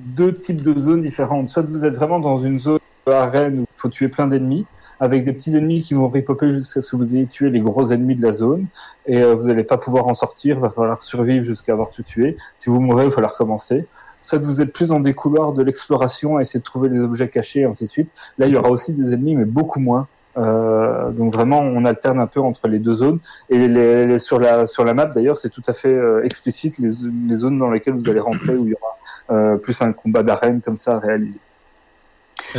Speaker 3: deux types de zones différentes. Soit vous êtes vraiment dans une zone arène où il faut tuer plein d'ennemis, avec des petits ennemis qui vont ripoper jusqu'à ce que vous ayez tué les gros ennemis de la zone, et euh, vous n'allez pas pouvoir en sortir, va falloir survivre jusqu'à avoir tout tué. Si vous mourrez, il va falloir recommencer. Soit vous êtes plus dans des couloirs de l'exploration à essayer de trouver des objets cachés, et ainsi de suite. Là, il y aura aussi des ennemis, mais beaucoup moins. Euh, donc vraiment, on alterne un peu entre les deux zones. Et les, les- sur la sur map, d'ailleurs, c'est tout à fait euh, explicite les, zo- les zones dans lesquelles vous allez rentrer où il y aura plus un combat d'arène comme ça à réaliser.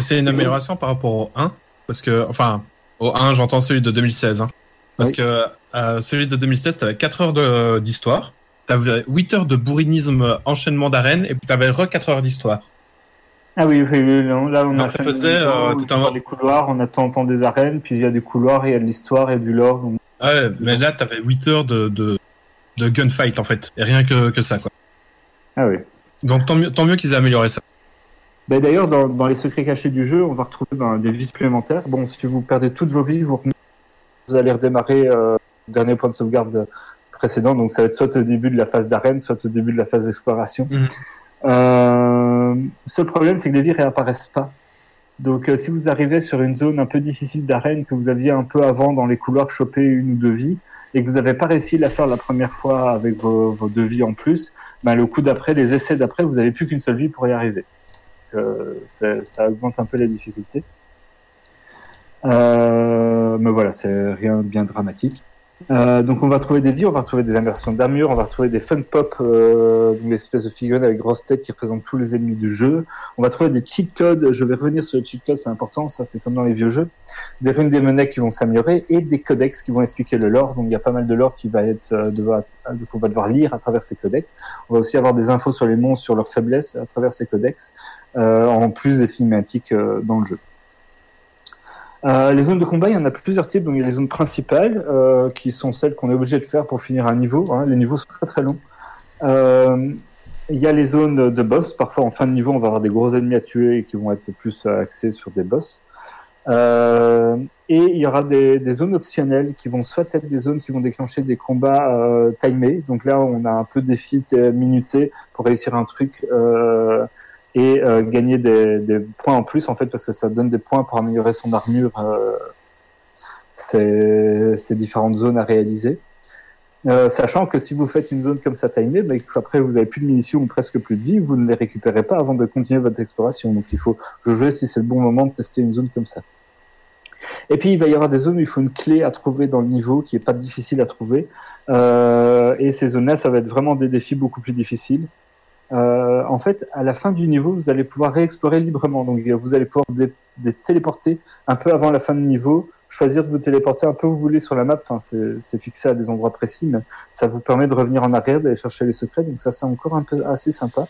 Speaker 2: C'est une amélioration par rapport au 1. Parce que, enfin, au 1, j'entends celui de 2016. hein. Parce
Speaker 3: Oui.
Speaker 2: que euh, celui de 2016, t'avais 4 heures d'histoire. T'avais 8 heures de bourrinisme enchaînement d'arène. Et puis t'avais re 4 heures d'histoire.
Speaker 3: Ah oui, oui, oui, non, là on a
Speaker 2: ça faisait, euh, tout un-
Speaker 3: des couloirs, on attend temps des arènes, puis il y a des couloirs, il y a de l'histoire, il y a du lore. donc-
Speaker 2: Ouais, mais là, t'avais 8 heures de, de, de gunfight, en fait. Et rien que, que ça, quoi.
Speaker 3: Ah oui.
Speaker 2: Donc tant mieux, tant mieux qu'ils aient amélioré ça.
Speaker 3: Ben, D'ailleurs, dans, dans les secrets cachés du jeu, on va retrouver ben, des vies supplémentaires. Bon, si vous perdez toutes vos vies, vous, vous allez redémarrer euh, le dernier point de sauvegarde précédent. Donc, ça va être soit au début de la phase d'arène, soit au début de la phase d'exploration. Euh, seul problème, c'est que les vies réapparaissent pas. Donc, euh, si vous arrivez sur une zone un peu difficile d'arène que vous aviez un peu avant dans les couloirs chopé une ou deux vies et que vous n'avez pas réussi à la faire la première fois avec vos, vos deux vies en plus, ben, le coup d'après, les essais d'après, vous n'avez plus qu'une seule vie pour y arriver. Ça augmente un peu la difficulté. Euh, mais voilà, c'est rien de bien dramatique. Euh, donc on va trouver des vies, on va retrouver des immersions d'armure, on va retrouver des fun pop, euh, donc des espèces de figurines avec grosses têtes qui représentent tous les ennemis du jeu. On va trouver des cheat codes, je vais revenir sur les cheat codes, c'est important, ça c'est comme dans les vieux jeux. Des runes des monnaies qui vont s'améliorer et des codex qui vont expliquer le lore. Donc il y a pas mal de lore qui va être euh, devoir, qu'on va devoir lire à travers ces codex. On va aussi avoir des infos sur les monstres, sur leurs faiblesses à travers ces codex, euh, en plus des cinématiques euh, dans le jeu. Euh, les zones de combat, il y en a plusieurs types. Donc, il y a les zones principales, euh, qui sont celles qu'on est obligé de faire pour finir un niveau. Hein. Les niveaux sont très très longs. Euh, il y a les zones de boss. Parfois, en fin de niveau, on va avoir des gros ennemis à tuer et qui vont être plus axés sur des boss. Et il y aura des, des, zones optionnelles qui vont soit être des zones qui vont déclencher des combats timés. Donc là, on a un peu défi minuté pour réussir un truc et euh, gagner des, points en plus en fait parce que ça donne des points pour améliorer son armure euh, ces, différentes zones à réaliser. Euh, sachant que si vous faites une zone comme ça timée, bah, après vous avez plus de munitions ou presque plus de vie, vous ne les récupérez pas avant de continuer votre exploration. Donc il faut jouer si c'est le bon moment de tester une zone comme ça. Et puis il va y avoir des zones où il faut une clé à trouver dans le niveau qui est pas difficile à trouver. Et ces zones-là, ça va être vraiment des défis beaucoup plus difficiles. Euh, en fait, à la fin du niveau, vous allez pouvoir réexplorer librement. Donc, vous allez pouvoir téléporter un peu avant la fin du niveau, choisir de vous téléporter un peu où vous voulez sur la map. Enfin, c'est fixé à des endroits précis, mais ça vous permet de revenir en arrière, d'aller chercher les secrets. Donc, ça, c'est encore un peu assez sympa.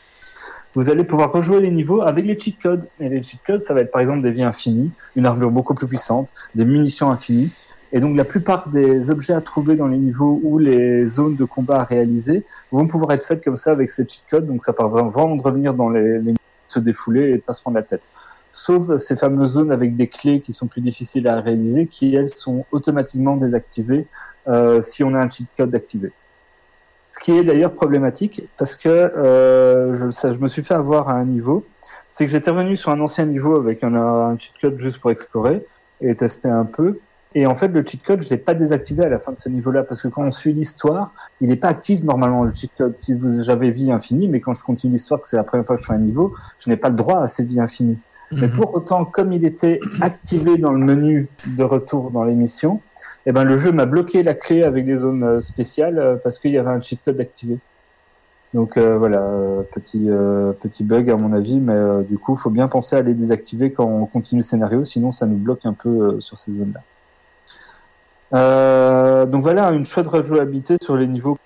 Speaker 3: Vous allez pouvoir rejouer les niveaux avec les cheat codes. Et les cheat codes, ça va être par exemple des vies infinies, une armure beaucoup plus puissante, des munitions infinies. Et donc la plupart des objets à trouver dans les niveaux ou les zones de combat à réaliser vont pouvoir être faites comme ça avec ces cheat codes. Donc ça permet vraiment de revenir dans les, les se défouler et de pas se prendre la tête. Sauf ces fameuses zones avec des clés qui sont plus difficiles à réaliser, qui elles sont automatiquement désactivées euh, si on a un cheat code activé. Ce qui est d'ailleurs problématique parce que euh, je, me suis fait avoir à un niveau, c'est que j'étais revenu sur un ancien niveau avec un cheat code juste pour explorer et tester un peu. Et en fait, le cheat code, je l'ai pas désactivé à la fin de ce niveau-là, parce que quand on suit l'histoire, il n'est pas actif normalement, le cheat code. Si j'avais vie infinie, mais quand je continue l'histoire, que c'est la première fois que je fais un niveau, je n'ai pas le droit à ces vies infinies. Mm -hmm. Mais pour autant, comme il était activé dans le menu de retour dans l'émission, eh ben, le jeu m'a bloqué la clé avec des zones spéciales parce qu'il y avait un cheat code activé. Donc euh, voilà, petit, euh, petit bug à mon avis, mais euh, du coup, il faut bien penser à les désactiver quand on continue le scénario, sinon ça nous bloque un peu sur ces zones-là. Euh, donc voilà, une chouette rejouabilité sur les niveaux.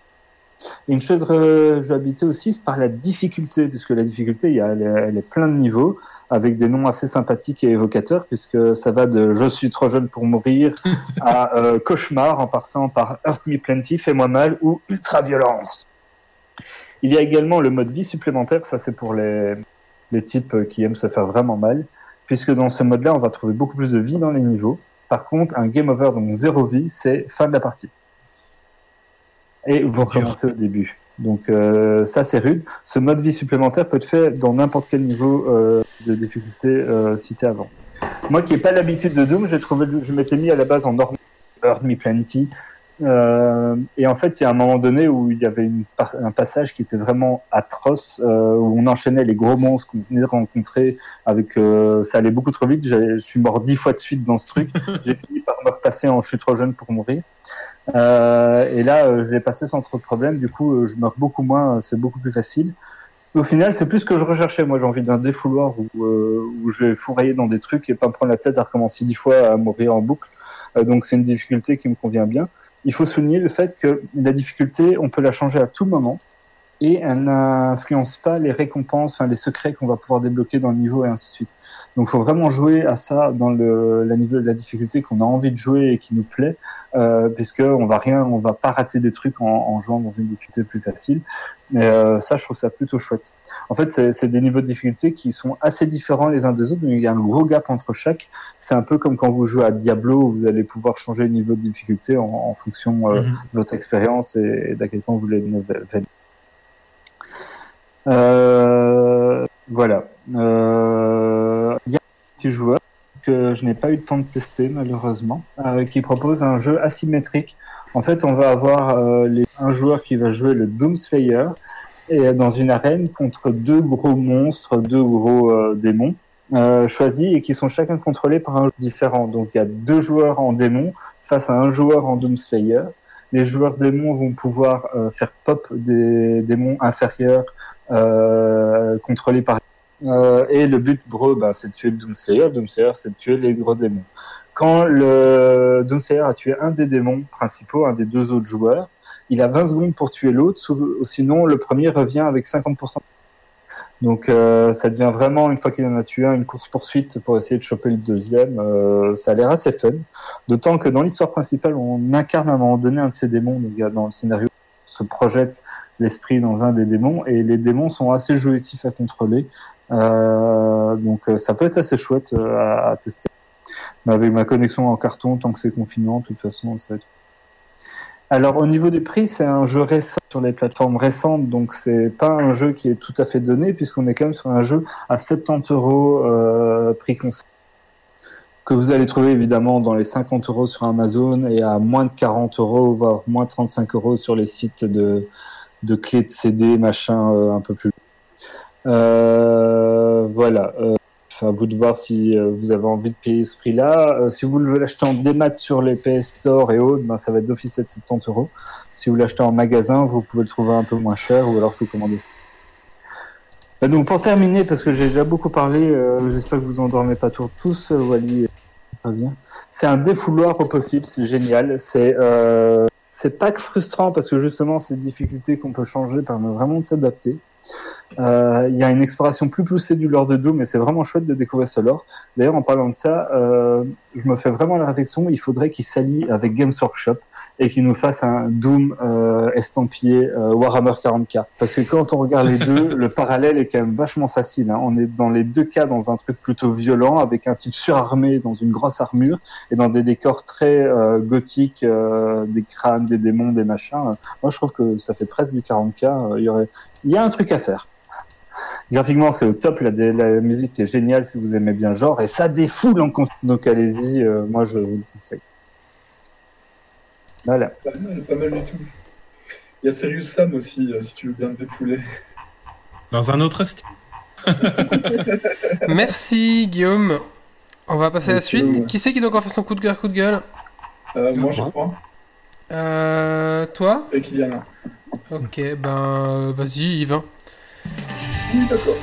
Speaker 3: Et une chouette rejouabilité aussi par la difficulté, puisque la difficulté, il y a, elle, est, elle est plein de niveaux, avec des noms assez sympathiques et évocateurs, puisque ça va de Je suis trop jeune pour mourir à euh, Cauchemar, en passant par Hurt Me Plenty, Fais-moi mal ou Ultra Violence. Il y a également le mode vie supplémentaire, ça c'est pour les, les types qui aiment se faire vraiment mal, puisque dans ce mode-là, on va trouver beaucoup plus de vie dans les niveaux. Par contre, un game over, donc zéro vie, c'est fin de la partie. Et vous recommencez au début. Donc euh, ça, c'est rude. Ce mode vie supplémentaire peut être fait dans n'importe quel niveau euh, de difficulté euh, cité avant. Moi qui n'ai pas l'habitude de Doom, j'ai trouvé, je m'étais mis à la base en normal, Earth Me Plenty. Euh, et en fait, il y a un moment donné où il y avait une, un passage qui était vraiment atroce, euh, où on enchaînait les gros monstres qu'on venait de rencontrer. Avec, euh, ça allait beaucoup trop vite. Je suis mort dix fois de suite dans ce truc. J'ai fini par me repasser en je suis trop jeune pour mourir. Et là, je l'ai passé sans trop de problème. Du coup, je meurs beaucoup moins. C'est beaucoup plus facile. Au final, c'est plus ce que je recherchais. Moi, j'ai envie d'un défouloir où, où je vais fourrailler dans des trucs et pas me prendre la tête à recommencer dix fois à mourir en boucle. donc, c'est une difficulté qui me convient bien il faut souligner le fait que la difficulté, on peut la changer à tout moment et elle n'influence pas les récompenses, enfin les secrets qu'on va pouvoir débloquer dans le niveau et ainsi de suite. Donc il faut vraiment jouer à ça dans le la niveau la difficulté qu'on a envie de jouer et qui nous plaît, euh, puisque on va rien, on va pas rater des trucs en jouant dans une difficulté plus facile. Mais euh, ça, je trouve ça plutôt chouette. En fait, c'est des niveaux de difficulté qui sont assez différents les uns des autres. Mais il y a un gros gap entre chaque. C'est un peu comme quand vous jouez à Diablo, où vous allez pouvoir changer le niveau de difficulté en, en fonction euh, mm -hmm. de votre expérience et, et d'à quel point vous voulez euh, voilà. Euh, il y a un petit joueur que je n'ai pas eu le temps de tester malheureusement, euh, qui propose un jeu asymétrique. En fait, on va avoir euh, un joueur qui va jouer le Doomslayer et dans une arène contre deux gros monstres, deux gros euh, démons. euh, choisis et qui sont chacun contrôlés par un joueur différent. Donc il y a deux joueurs en démon face à un joueur en Doomslayer. Les joueurs démons vont pouvoir euh, faire pop des démons inférieurs euh, contrôlés par euh, et le but bro bah, c'est de tuer le Doomslayer. Doomslayer c'est de tuer les gros démons. Quand le Doomslayer a tué un des démons principaux, un des deux autres joueurs, il a 20 secondes pour tuer l'autre, sinon le premier revient avec 50%. Donc euh, ça devient vraiment, une fois qu'il en a tué un, une course-poursuite pour essayer de choper le deuxième. Euh, ça a l'air assez fun. D'autant que dans l'histoire principale, on incarne à un moment donné un de ces démons. Donc, dans le scénario, on se projette l'esprit dans un des démons et les démons sont assez jouissifs à contrôler. Euh, donc euh, ça peut être assez chouette euh, à, tester. Mais avec ma connexion en carton, tant que c'est confinement, de toute façon, ça va être alors au niveau des prix, c'est un jeu récent sur les plateformes récentes, donc c'est pas un jeu qui est tout à fait donné puisqu'on est quand même sur un jeu à 70 euros prix conseil que vous allez trouver évidemment dans les 50 euros sur Amazon et à moins de 40 euros voire moins 35 euros sur les sites de de clés de CD machin un peu plus. Euh, voilà. Euh, à vous de voir si euh, vous avez envie de payer ce prix-là. Si vous voulez l'acheter en démat sur les PS Store et autres, ben, ça va être d'office 770 euros. Si vous l'achetez en magasin, vous pouvez le trouver un peu moins cher ou alors faut commander. Euh, donc pour terminer, parce que j'ai déjà beaucoup parlé, euh, j'espère que vous endormez pas tous, Wally, Fabien. C'est un défouloir au possible, c'est génial. C'est euh, c'est pas que frustrant parce que justement ces difficultés qu'on peut changer permettent vraiment de s'adapter. Euh, Il y a une exploration plus poussée du lore de Doom et c'est vraiment chouette de découvrir ce lore. D'ailleurs, en parlant de ça, euh, je me fais vraiment la réflexion, il faudrait qu'il s'allie avec Games Workshop et qu'il nous fasse un Doom euh, estampillé Warhammer 40k. Parce que quand on regarde les deux, le parallèle est quand même vachement facile. Hein. On est dans les deux cas dans un truc plutôt violent avec un type surarmé dans une grosse armure et dans des décors très gothiques, des crânes, des démons, des machins. Moi, je trouve que ça fait presque du 40k. Euh, Il y aurait, il y a un truc à faire. Graphiquement, c'est au top. La, la musique est géniale si vous aimez bien le genre et ça défoule en conf. Donc allez-y, euh, moi je vous le conseille. Voilà.
Speaker 9: Pas mal, pas mal du tout. Il y a Serious Sam aussi, euh, si tu veux bien te défouler.
Speaker 2: Dans un autre style.
Speaker 1: Merci Guillaume. On va passer à la suite.
Speaker 9: ouais.
Speaker 1: Qui c'est qui doit encore faire son coup de cœur, coup de gueule?
Speaker 9: Euh, moi, je crois.
Speaker 1: euh, Toi?
Speaker 9: Et Kylian.
Speaker 1: Ok, ben vas-y Yves.
Speaker 9: D'accord.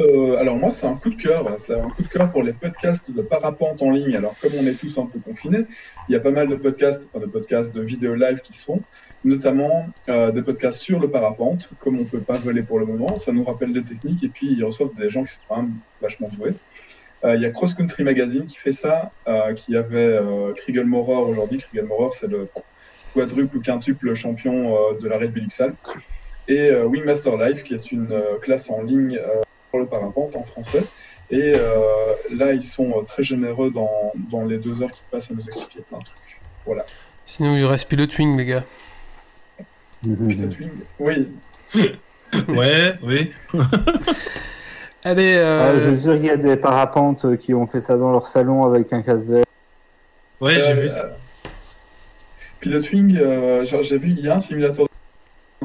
Speaker 9: Euh, alors moi, c'est un coup de cœur. C'est un coup de cœur pour les podcasts de parapente en ligne. Alors comme on est tous un peu confinés, il y a pas mal de podcasts, enfin de podcasts de vidéos live qui se font, notamment euh, des podcasts sur le parapente. Comme on peut pas voler pour le moment, ça nous rappelle des techniques et puis ils reçoivent des gens qui sont quand même vachement doués. Euh, Il y a Cross Country Magazine qui fait ça, qui avait Kriegel Maurer aujourd'hui. Kriegel Maurer, c'est le quadruple ou quintuple champion de la Red Bull XL. Et euh, Wingmaster Live, qui est une euh, classe en ligne euh, pour le parapente en français. Et euh, là, ils sont euh, très généreux dans, dans les deux heures qui passent à nous expliquer plein de trucs. Voilà.
Speaker 1: Sinon il reste Pilot Wing les gars.
Speaker 9: Pilot Wing. Oui,
Speaker 2: Ouais, oui.
Speaker 1: Allez, euh,
Speaker 3: Ah, je suis sûr qu'il y a des parapentes qui ont fait ça dans leur salon avec un casse vert.
Speaker 2: Ouais, j'ai vu ça.
Speaker 9: Pilot Wing, euh, j'ai vu, il y a un simulateur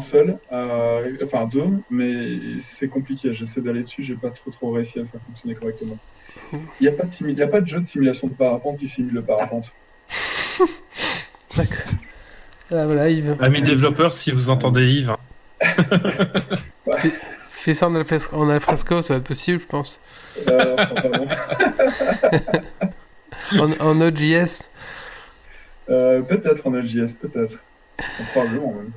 Speaker 9: seul, euh, enfin deux, mais c'est compliqué. J'essaie d'aller dessus, j'ai pas trop trop réussi à faire fonctionner correctement. Il n'y a, pas de y a pas de jeu de simulation de parapente qui simule le parapente.
Speaker 1: d'accord. Ah, voilà Yves.
Speaker 2: Amis développeurs, si vous entendez Yves. hein.
Speaker 1: Fais ça en, alfres- en alfresco, ça va être possible je pense.
Speaker 9: Euh.
Speaker 1: En, en Node.js.
Speaker 9: Euh, peut-être en LJS, peut-être. Probablement même.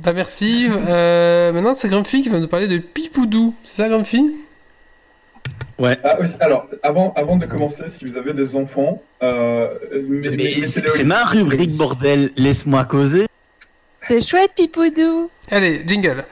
Speaker 1: Bah merci. Euh, maintenant c'est Grumpy qui va nous parler de Pipoudou. C'est ça Grumpy?
Speaker 9: Ah oui, alors, avant, avant de commencer, si vous avez des enfants, euh, mais,
Speaker 5: Mais c'est ma rubrique, bordel. Laisse-moi causer.
Speaker 6: C'est chouette, Pipoudou.
Speaker 1: Allez, jingle.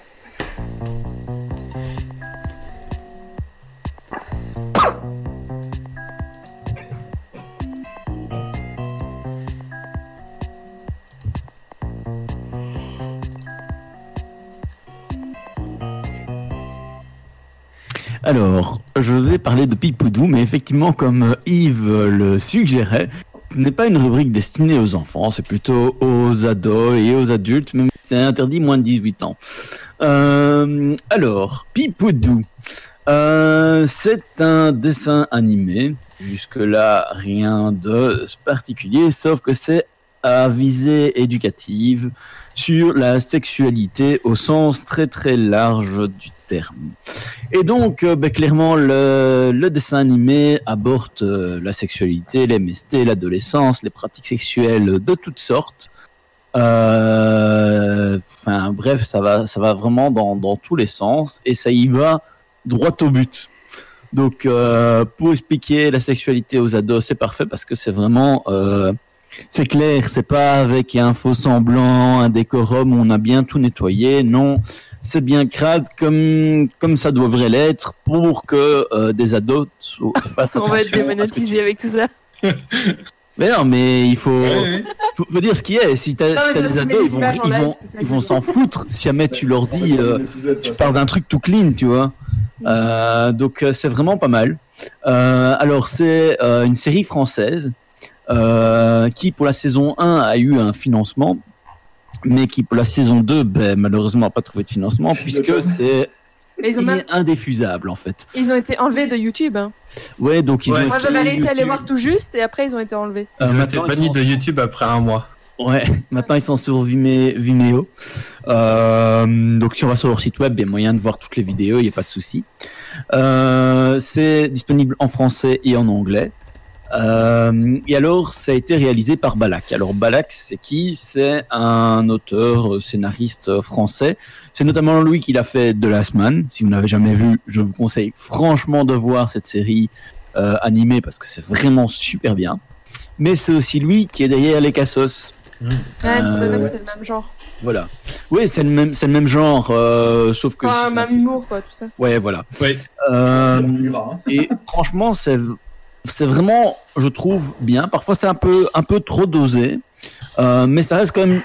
Speaker 5: Alors, je vais parler de Pipoudou, mais effectivement, comme euh, Yves le suggérait, ce n'est pas une rubrique destinée aux enfants, c'est plutôt aux ados et aux adultes, même c'est interdit moins de 18 ans. Euh, alors, Pipoudou. Euh, c'est un dessin animé. Jusque-là, rien de particulier, sauf que c'est à visée éducative sur la sexualité au sens très très large du terme. Et donc, euh, ben, clairement, le, dessin animé aborde euh, la sexualité, l'MST, l'adolescence, les pratiques sexuelles de toutes sortes. Euh, bref, ça va, ça va vraiment dans, dans tous les sens et ça y va droit au but. Donc, euh, pour expliquer la sexualité aux ados, c'est parfait parce que c'est vraiment, c'est clair, c'est pas avec un faux semblant, un décorum où on a bien tout nettoyé. Non, c'est bien crade comme comme ça devrait l'être pour que euh, des ados fassent
Speaker 6: On va être démonétisé avec tout ça.
Speaker 5: mais non, mais il faut,
Speaker 2: Ouais, ouais.
Speaker 5: faut, faut dire ce qui est. Si t'as si des ados,
Speaker 6: les
Speaker 5: ils vont, ils
Speaker 6: live,
Speaker 5: vont, ils vont
Speaker 6: je
Speaker 5: s'en foutre si jamais tu leur dis, euh, tu parles d'un truc tout clean, tu vois. Euh, donc c'est vraiment pas mal. Euh, alors c'est euh, une série française euh, qui pour la saison 1 a eu un financement, mais qui pour la saison 2 ben, malheureusement n'a pas trouvé de financement puisque c'est
Speaker 6: ils même,
Speaker 5: indéfusable en fait.
Speaker 6: ils ont été enlevés de YouTube. hein.
Speaker 5: Ouais, donc ils
Speaker 2: Ouais.
Speaker 5: ont
Speaker 6: Moi,
Speaker 5: essayé
Speaker 6: j'avais réussi à les
Speaker 5: YouTube.
Speaker 6: voir tout juste et après, ils ont été enlevés.
Speaker 5: Euh,
Speaker 2: Ils ont été
Speaker 5: maintenant, ils
Speaker 2: bannis
Speaker 5: sont-
Speaker 2: de YouTube après un mois.
Speaker 5: Ouais, maintenant ils sont sur Vimeo. Vimeo. Euh, donc si on va sur leur site web, il y a moyen de voir toutes les vidéos, il n'y a pas de souci. Euh, c'est disponible en français et en anglais. Euh, et alors, ça a été réalisé par Balak. Alors Balak, c'est qui? C'est un auteur, euh, scénariste euh, français. C'est notamment lui qui l'a fait The Last Man. Si vous n'avez jamais vu, je vous conseille franchement de voir cette série euh, animée parce que c'est vraiment super bien. Mais c'est aussi lui qui est derrière les Cassos.
Speaker 6: Ouais, c'est
Speaker 5: Euh,
Speaker 6: même, c'est le même genre.
Speaker 5: Voilà. Oui, c'est le même, c'est le même genre, euh, sauf que.
Speaker 6: Enfin, même humour, quoi, tout ça.
Speaker 5: Ouais, voilà. Euh,
Speaker 9: gras, hein.
Speaker 5: et franchement, c'est, c'est vraiment, je trouve bien. Parfois, c'est un peu, un peu trop dosé, euh, mais ça reste quand même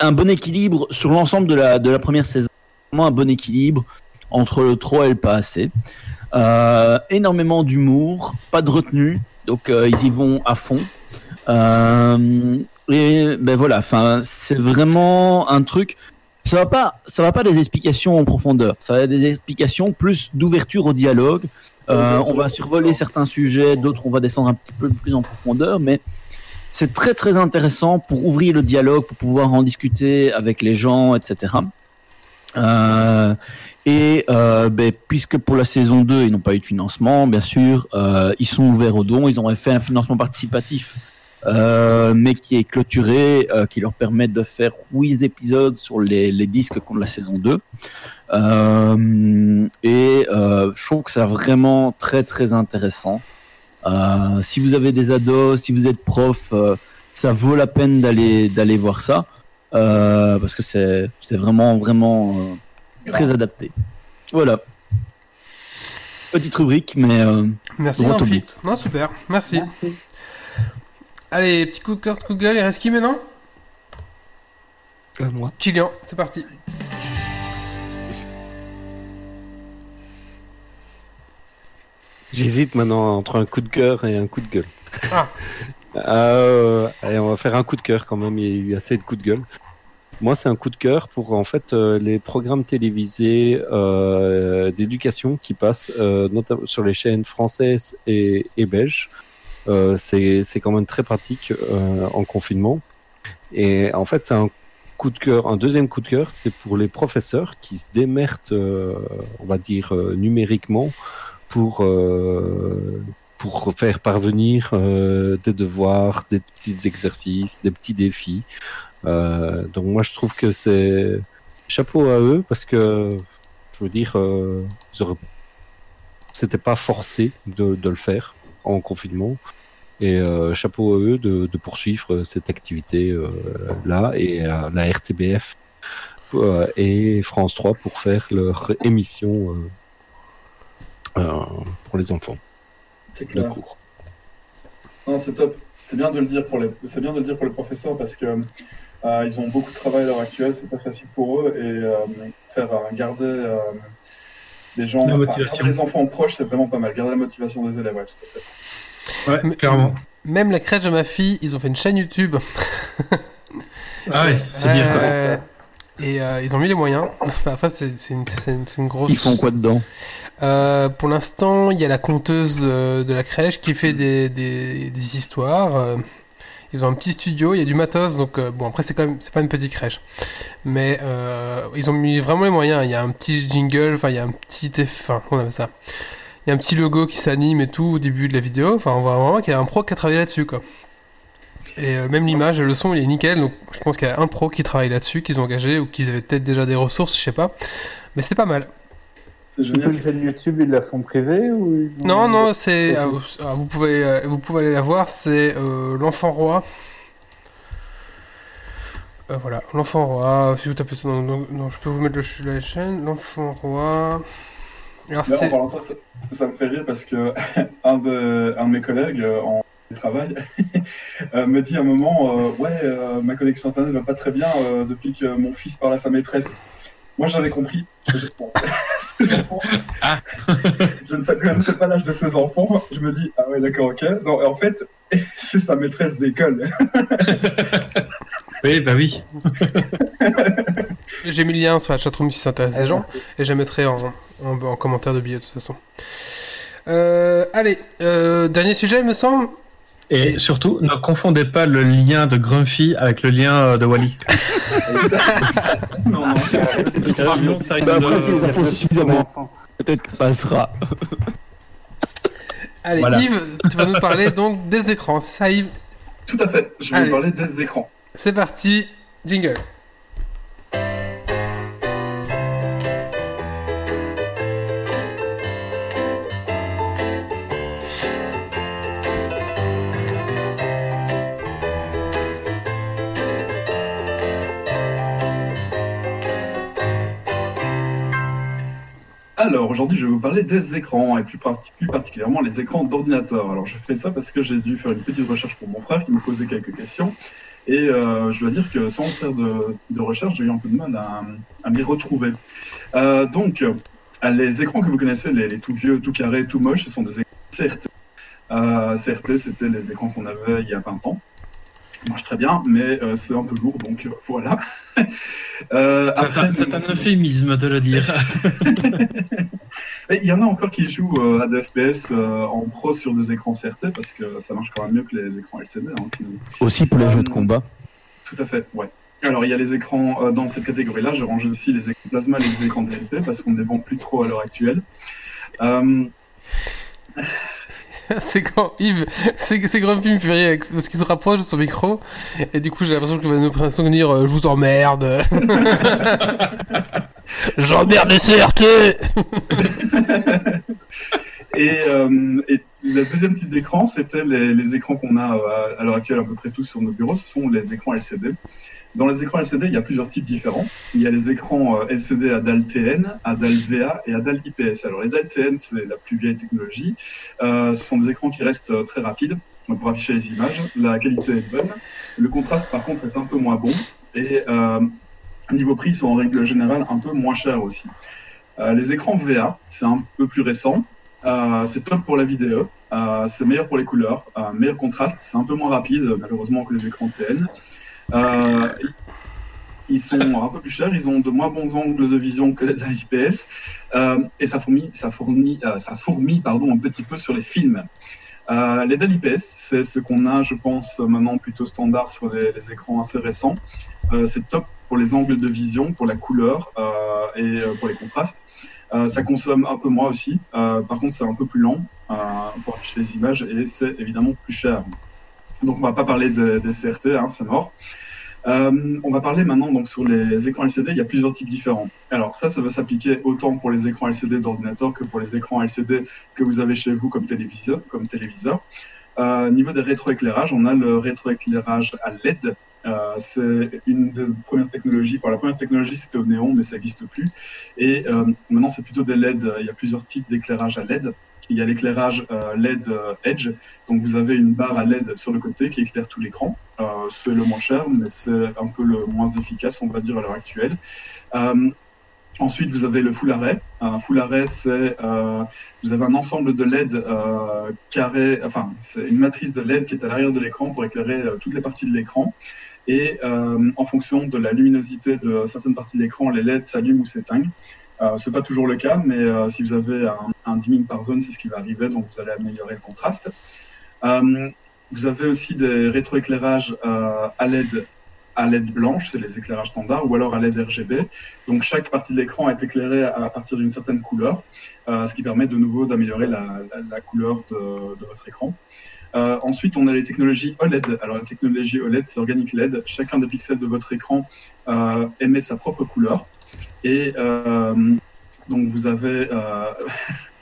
Speaker 5: un bon équilibre sur l'ensemble de la, de la première saison. Vraiment un bon équilibre entre le trop et le pas assez. Euh, énormément d'humour, pas de retenue, donc euh, ils y vont à fond. Et ben voilà, c'est vraiment un truc. Ça va pas, ça va pas des explications en profondeur. Ça va des explications plus d'ouverture au dialogue. Euh, on va survoler certains sujets, d'autres on va descendre un petit peu plus en profondeur, mais c'est très très intéressant pour ouvrir le dialogue, pour pouvoir en discuter avec les gens, etc. Euh, et euh, ben, puisque pour la saison 2, ils n'ont pas eu de financement, bien sûr, euh, ils sont ouverts aux dons. Ils ont fait un financement participatif, euh, mais qui est clôturé, euh, qui leur permet de faire 8 épisodes sur les, les disques contre la saison 2. Euh, et euh, je trouve que c'est vraiment très très intéressant. Euh, si vous avez des ados, si vous êtes prof, euh, ça vaut la peine d'aller d'aller voir ça euh, parce que c'est c'est vraiment vraiment euh, très adapté. Voilà. Petite rubrique, mais euh,
Speaker 1: Merci. Non, super. Merci. Allez, petit coup de cœur de Google. Il reste qui maintenant?
Speaker 7: Euh, moi.
Speaker 1: Kylian, c'est parti.
Speaker 7: J'hésite maintenant entre un coup de cœur et un coup de gueule.
Speaker 1: Ah.
Speaker 7: Euh, allez, on va faire un coup de cœur quand même. Il y a eu assez de coups de gueule. Moi, c'est un coup de cœur pour en fait euh, les programmes télévisés euh, d'éducation qui passent euh, notamment sur les chaînes françaises et, et belges. Euh, c'est quand même très pratique euh, en confinement. Et en fait, c'est un coup de cœur. Un deuxième coup de cœur, c'est pour les professeurs qui se démerdent, euh, on va dire numériquement, pour pour faire parvenir euh, des devoirs, des petits exercices, des petits défis. Euh, donc moi je trouve que c'est chapeau à eux parce que je veux dire euh, auraient- c'était pas forcé de, de le faire en confinement et euh, chapeau à eux de, de poursuivre cette activité euh, là et à la RTBF euh, et France 3 pour faire leur émission euh, euh, pour les enfants
Speaker 9: C'est clair.
Speaker 7: cours.
Speaker 9: Non, c'est top. C'est bien de le dire pour les, c'est bien de le dire pour les professeurs parce que euh, ils ont beaucoup de travail à l'heure actuelle. C'est pas facile pour eux et euh, faire euh, garder euh, les gens,
Speaker 2: La motivation.
Speaker 9: les enfants proches, c'est vraiment pas mal. Garder la motivation des élèves, ouais, tout à fait.
Speaker 2: Ouais,
Speaker 1: Mais-
Speaker 2: clairement.
Speaker 1: Même la crèche de ma fille, ils ont fait une chaîne YouTube.
Speaker 2: Ah ouais, c'est dire quoi.
Speaker 1: Euh, Et euh, ils ont mis les moyens. Enfin, c'est c'est une, une- une grosse.
Speaker 5: Ils font quoi dedans?
Speaker 1: Euh, pour l'instant, il y a la conteuse de la crèche qui fait des, des, des histoires. Ils ont un petit studio, il y a du matos, donc euh, bon après c'est quand même c'est pas une petite crèche, mais euh, ils ont mis vraiment les moyens. Il y a un petit jingle, enfin il y a un petit eff- enfin comment on appelle ça? Y a un petit logo qui s'anime et tout au début de la vidéo. Enfin on voit vraiment qu'il y a un pro qui a travaillé là-dessus quoi. Et euh, même l'image, le son il est nickel, donc je pense qu'il y a un pro qui travaille là-dessus, qu'ils ont engagé ou qu'ils avaient peut-être déjà des ressources, je sais pas, mais c'est pas mal.
Speaker 3: Une chaîne YouTube, ils la font privée ou
Speaker 1: Non, non, c'est. ah, vous, ah, vous pouvez, euh, vous pouvez aller la voir, c'est euh, L'Enfant Roi. Euh, voilà, L'Enfant Roi. Si vous tapez ça dans- non, je peux vous mettre le, la chaîne. L'Enfant Roi. Alors,
Speaker 9: Mais en
Speaker 1: c'est.
Speaker 9: parlant de ça, ça, ça me fait rire parce que un de, un de mes collègues euh, en travail euh, me dit à un moment euh, Ouais, euh, ma connexion internet va pas très bien euh, depuis que mon fils parle à sa maîtresse. Moi, j'avais compris. Je pense. Ses enfants.
Speaker 2: Ah.
Speaker 9: je ne sais, je ne sais pas l'âge de ses enfants. Je me dis Ah ouais, d'accord, ok. Non, en fait, c'est sa maîtresse d'école.
Speaker 2: Oui, bah oui.
Speaker 1: J'ai mis le lien sur la chatroom si ça intéresse les gens. Et je la mettrai en, en, en commentaire de billet de toute façon. Euh, allez, euh, dernier sujet, il me semble.
Speaker 2: Et surtout, ne confondez pas le lien de Grumpy avec le lien euh, de Wally.
Speaker 9: non, non.
Speaker 2: Parce que sinon, ça risque
Speaker 5: Bah, après, si les
Speaker 2: de...
Speaker 5: infos suffisamment, peut-être que passera.
Speaker 1: Allez,
Speaker 2: Voilà.
Speaker 1: Yves, tu vas nous parler donc des écrans. Ça, Yves?
Speaker 9: Tout à fait. Je vais
Speaker 1: Allez.
Speaker 9: vous parler des écrans.
Speaker 1: C'est parti, jingle.
Speaker 9: Alors aujourd'hui, je vais vous parler des écrans et plus, parti- plus particulièrement les écrans d'ordinateur. Alors je fais ça parce que j'ai dû faire une petite recherche pour mon frère qui me posait quelques questions et euh, je dois dire que sans faire de, recherche, j'ai eu un peu de mal à, m'y retrouver. Euh, donc euh, les écrans que vous connaissez, les, tout vieux, tout carrés, tout moches, ce sont des écrans CRT. CRT, c'était les écrans qu'on avait il y a 20 ans. Ça marche très bien, mais c'est un peu lourd, donc voilà. Euh,
Speaker 2: C'est
Speaker 9: après,
Speaker 2: un, c'est un euphémisme de le dire.
Speaker 9: Il y en a encore qui jouent euh, à des FPS euh, en pro sur des écrans CRT parce que ça marche quand même mieux que les écrans LCD. Hein, finalement.
Speaker 5: Aussi pour les jeux de combat.
Speaker 9: Tout à fait, ouais. Alors il y a les écrans euh, dans cette catégorie-là. Je range aussi les écrans plasma et les écrans DLP parce qu'on ne les vend plus trop à l'heure actuelle.
Speaker 1: C'est quand Yves, c'est c'est Grumpy me fait rire avec- parce qu'il se rapproche de son micro et du coup j'ai l'impression qu'il va nous prévenir euh, je vous emmerde. J'emmerde les CRT
Speaker 9: et, euh, et le deuxième type d'écran, c'était les, les écrans qu'on a euh, à l'heure actuelle à peu près tous sur nos bureaux. Ce sont les écrans LCD. Dans les écrans LCD, il y a plusieurs types différents. Il y a les écrans euh, LCD à dalle TN, à dalle VA et à dalle IPS. Alors les dalles TN, c'est la plus vieille technologie. Euh, ce sont des écrans qui restent euh, très rapides pour afficher les images. La qualité est bonne. Le contraste, par contre, est un peu moins bon. Et euh, niveau prix, ils sont en règle générale un peu moins chers aussi. Les écrans VA, c'est un peu plus récent. C'est top pour la vidéo. C'est meilleur pour les couleurs. Meilleur contraste. C'est un peu moins rapide, malheureusement, que les écrans TN. Euh, ils sont un peu plus chers, ils ont de moins bons angles de vision que les IPS, euh, et ça fourmille, ça fournit, euh, ça pardon, un petit peu sur les films. Euh, les DAL IPS, c'est ce qu'on a, je pense, maintenant plutôt standard sur les, les écrans assez récents. Euh, c'est top pour les angles de vision, pour la couleur euh, et euh, pour les contrastes. Euh, ça consomme un peu moins aussi. Euh, par contre, c'est un peu plus lent euh, pour afficher les images et c'est évidemment plus cher. Donc, on va pas parler de- des CRT, hein, c'est mort. Euh, on va parler maintenant donc sur les écrans LCD. Il y a plusieurs types différents. Alors ça, ça va s'appliquer autant pour les écrans LCD d'ordinateur que pour les écrans LCD que vous avez chez vous comme téléviseur. Comme. Euh, niveau des rétroéclairages, on a le rétroéclairage à LED. Euh, c'est une des premières technologies. Pour la première technologie, c'était au néon, mais ça n'existe plus. Et maintenant, c'est plutôt des LED. Il y a plusieurs types d'éclairage à LED. Il y a l'éclairage euh, LED euh, Edge. Donc, vous avez une barre à LED sur le côté qui éclaire tout l'écran. Euh, c'est le moins cher, mais c'est un peu le moins efficace, on va dire, à l'heure actuelle. Ensuite, vous avez le full array. Un full array, c'est vous avez un ensemble de LED euh, carré, enfin, c'est une matrice de LED qui est à l'arrière de l'écran pour éclairer toutes les parties de l'écran. Et en fonction de la luminosité de certaines parties de l'écran, les LED s'allument ou s'éteignent. Euh, c'est pas toujours le cas, mais euh, si vous avez un, dimming par zone, c'est ce qui va arriver, donc vous allez améliorer le contraste. Euh, vous avez aussi des rétroéclairages euh, à LED à LED blanche, c'est les éclairages standards, ou alors à LED RGB. Donc chaque partie de l'écran est éclairée à partir d'une certaine couleur, ce qui permet de nouveau d'améliorer la, couleur de, votre écran. Ensuite, on a les technologies OLED. Alors la technologie OLED, c'est Organic LED. Chacun des pixels de votre écran euh, émet sa propre couleur. Et euh, donc vous avez... Euh,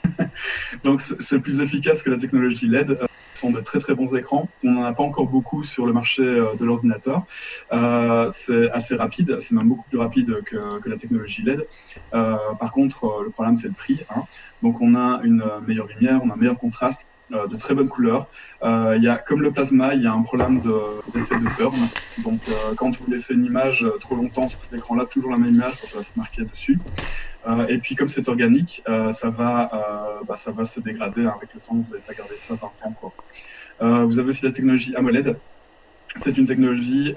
Speaker 9: donc c'est plus efficace que la technologie LED sont de très très bons écrans. On n'en a pas encore beaucoup sur le marché euh, de l'ordinateur. Euh, c'est assez rapide, c'est même beaucoup plus rapide que, que la technologie LED. Euh, par contre, le problème c'est le prix. Hein. Donc on a une meilleure lumière, on a un meilleur contraste. Euh, de très bonnes couleurs. Euh, il y a, comme le plasma, il y a un problème d'effet de, de burn. Donc, euh, quand vous laissez une image trop longtemps sur cet écran-là, toujours la même image, ça va se marquer dessus. et puis, comme c'est organique, ça va, bah, ça va se dégrader avec le temps. Vous n'avez pas gardé ça 20 ans. Quoi. vous avez aussi la technologie AMOLED. C'est une technologie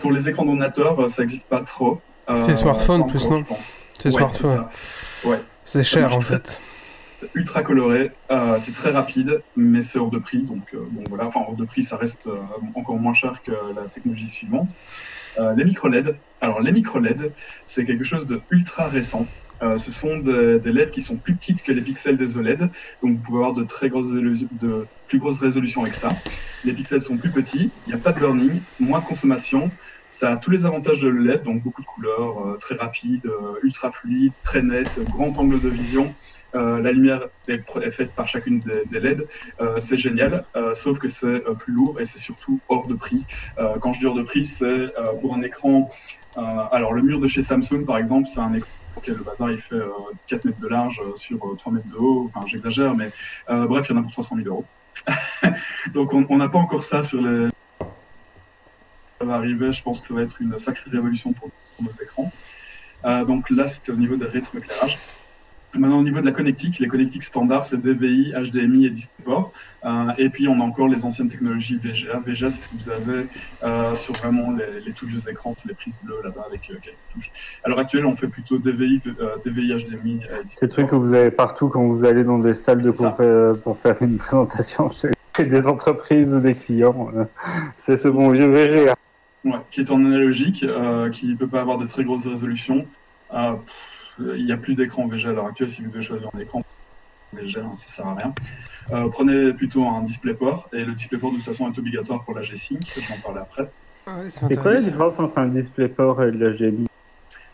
Speaker 9: pour les écrans d'ordinateur, ça n'existe pas trop.
Speaker 1: c'est smartphone plus non C'est smartphone.
Speaker 9: Ouais.
Speaker 1: C'est cher en fait
Speaker 9: ultra coloré, euh, c'est très rapide, mais c'est hors de prix. Donc, euh, bon, voilà, enfin, hors de prix, ça reste euh, encore moins cher que la technologie suivante. les micro LED. Alors, les micro LED, c'est quelque chose de ultra récent. ce sont des, des, LED qui sont plus petites que les pixels des OLED, donc vous pouvez avoir de très grosses de plus grosses résolutions avec ça. Les pixels sont plus petits, il n'y a pas de burning, moins de consommation, ça a tous les avantages de LED, donc beaucoup de couleurs, très rapide, ultra fluide, très net, grand angle de vision. Euh, la lumière est, faite par chacune des, des LED. Euh, c'est génial, euh, sauf que c'est plus lourd et c'est surtout hors de prix. Quand je dis hors de prix, c'est pour un écran. alors, le mur de chez Samsung, par exemple, c'est un écran auquel le bazar il fait 4 mètres de large sur 3 mètres de haut. Enfin, j'exagère, mais bref, il y en a pour 300 000 euros. Donc, on n'a pas encore ça sur les. Ça va arriver, je pense que ça va être une sacrée révolution pour, pour nos écrans. donc là, c'était au niveau des rétroéclairages. Maintenant, au niveau de la connectique, les connectiques standards, c'est DVI, HDMI et DisplayPort. Euh, et puis, on a encore les anciennes technologies VGA. VGA, c'est ce que vous avez euh, sur vraiment les, les tout vieux écrans, les prises bleues là-bas avec euh, quelques touches. À l'heure actuelle, on fait plutôt DVI, DVI HDMI.
Speaker 3: c'est le truc que vous avez partout quand vous allez dans des salles de pour faire, pour faire une présentation chez, chez, des entreprises ou des clients. c'est ce bon vieux VGA.
Speaker 9: Ouais, qui est en analogique, qui ne peut pas avoir de très grosses résolutions. Euh, il n'y a plus d'écran VGA à l'heure actuelle. Si vous devez choisir un écran VGA, ça sert à rien. Euh, prenez plutôt un DisplayPort et le DisplayPort de toute façon est obligatoire pour la G-Sync. Je vais en parler après.
Speaker 3: Ah ouais, c'est quoi la différence entre un DisplayPort et le HDMI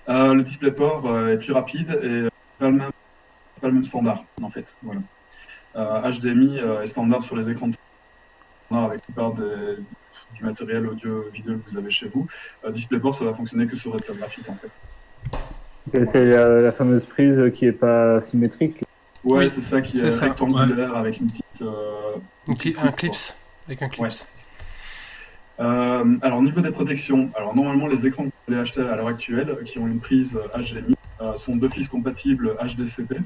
Speaker 9: euh, Le DisplayPort euh, est plus rapide et pas le même, pas le même standard en fait. Voilà. HDMI est standard sur les écrans de avec la plupart des, du matériel audio vidéo que vous avez chez vous. DisplayPort ça va fonctionner que sur votre graphique en fait.
Speaker 3: C'est la, la, fameuse prise qui est pas symétrique.
Speaker 9: Ouais, oui, c'est ça qui est, est ça. rectangulaire ouais. avec une petite. Euh,
Speaker 1: une un clips. Avec un clips.
Speaker 9: Ouais. Euh, alors, au niveau des protections, alors normalement, les écrans que vous allez acheter à l'heure actuelle, qui ont une prise HDMI, euh, sont d'office compatibles HDCP.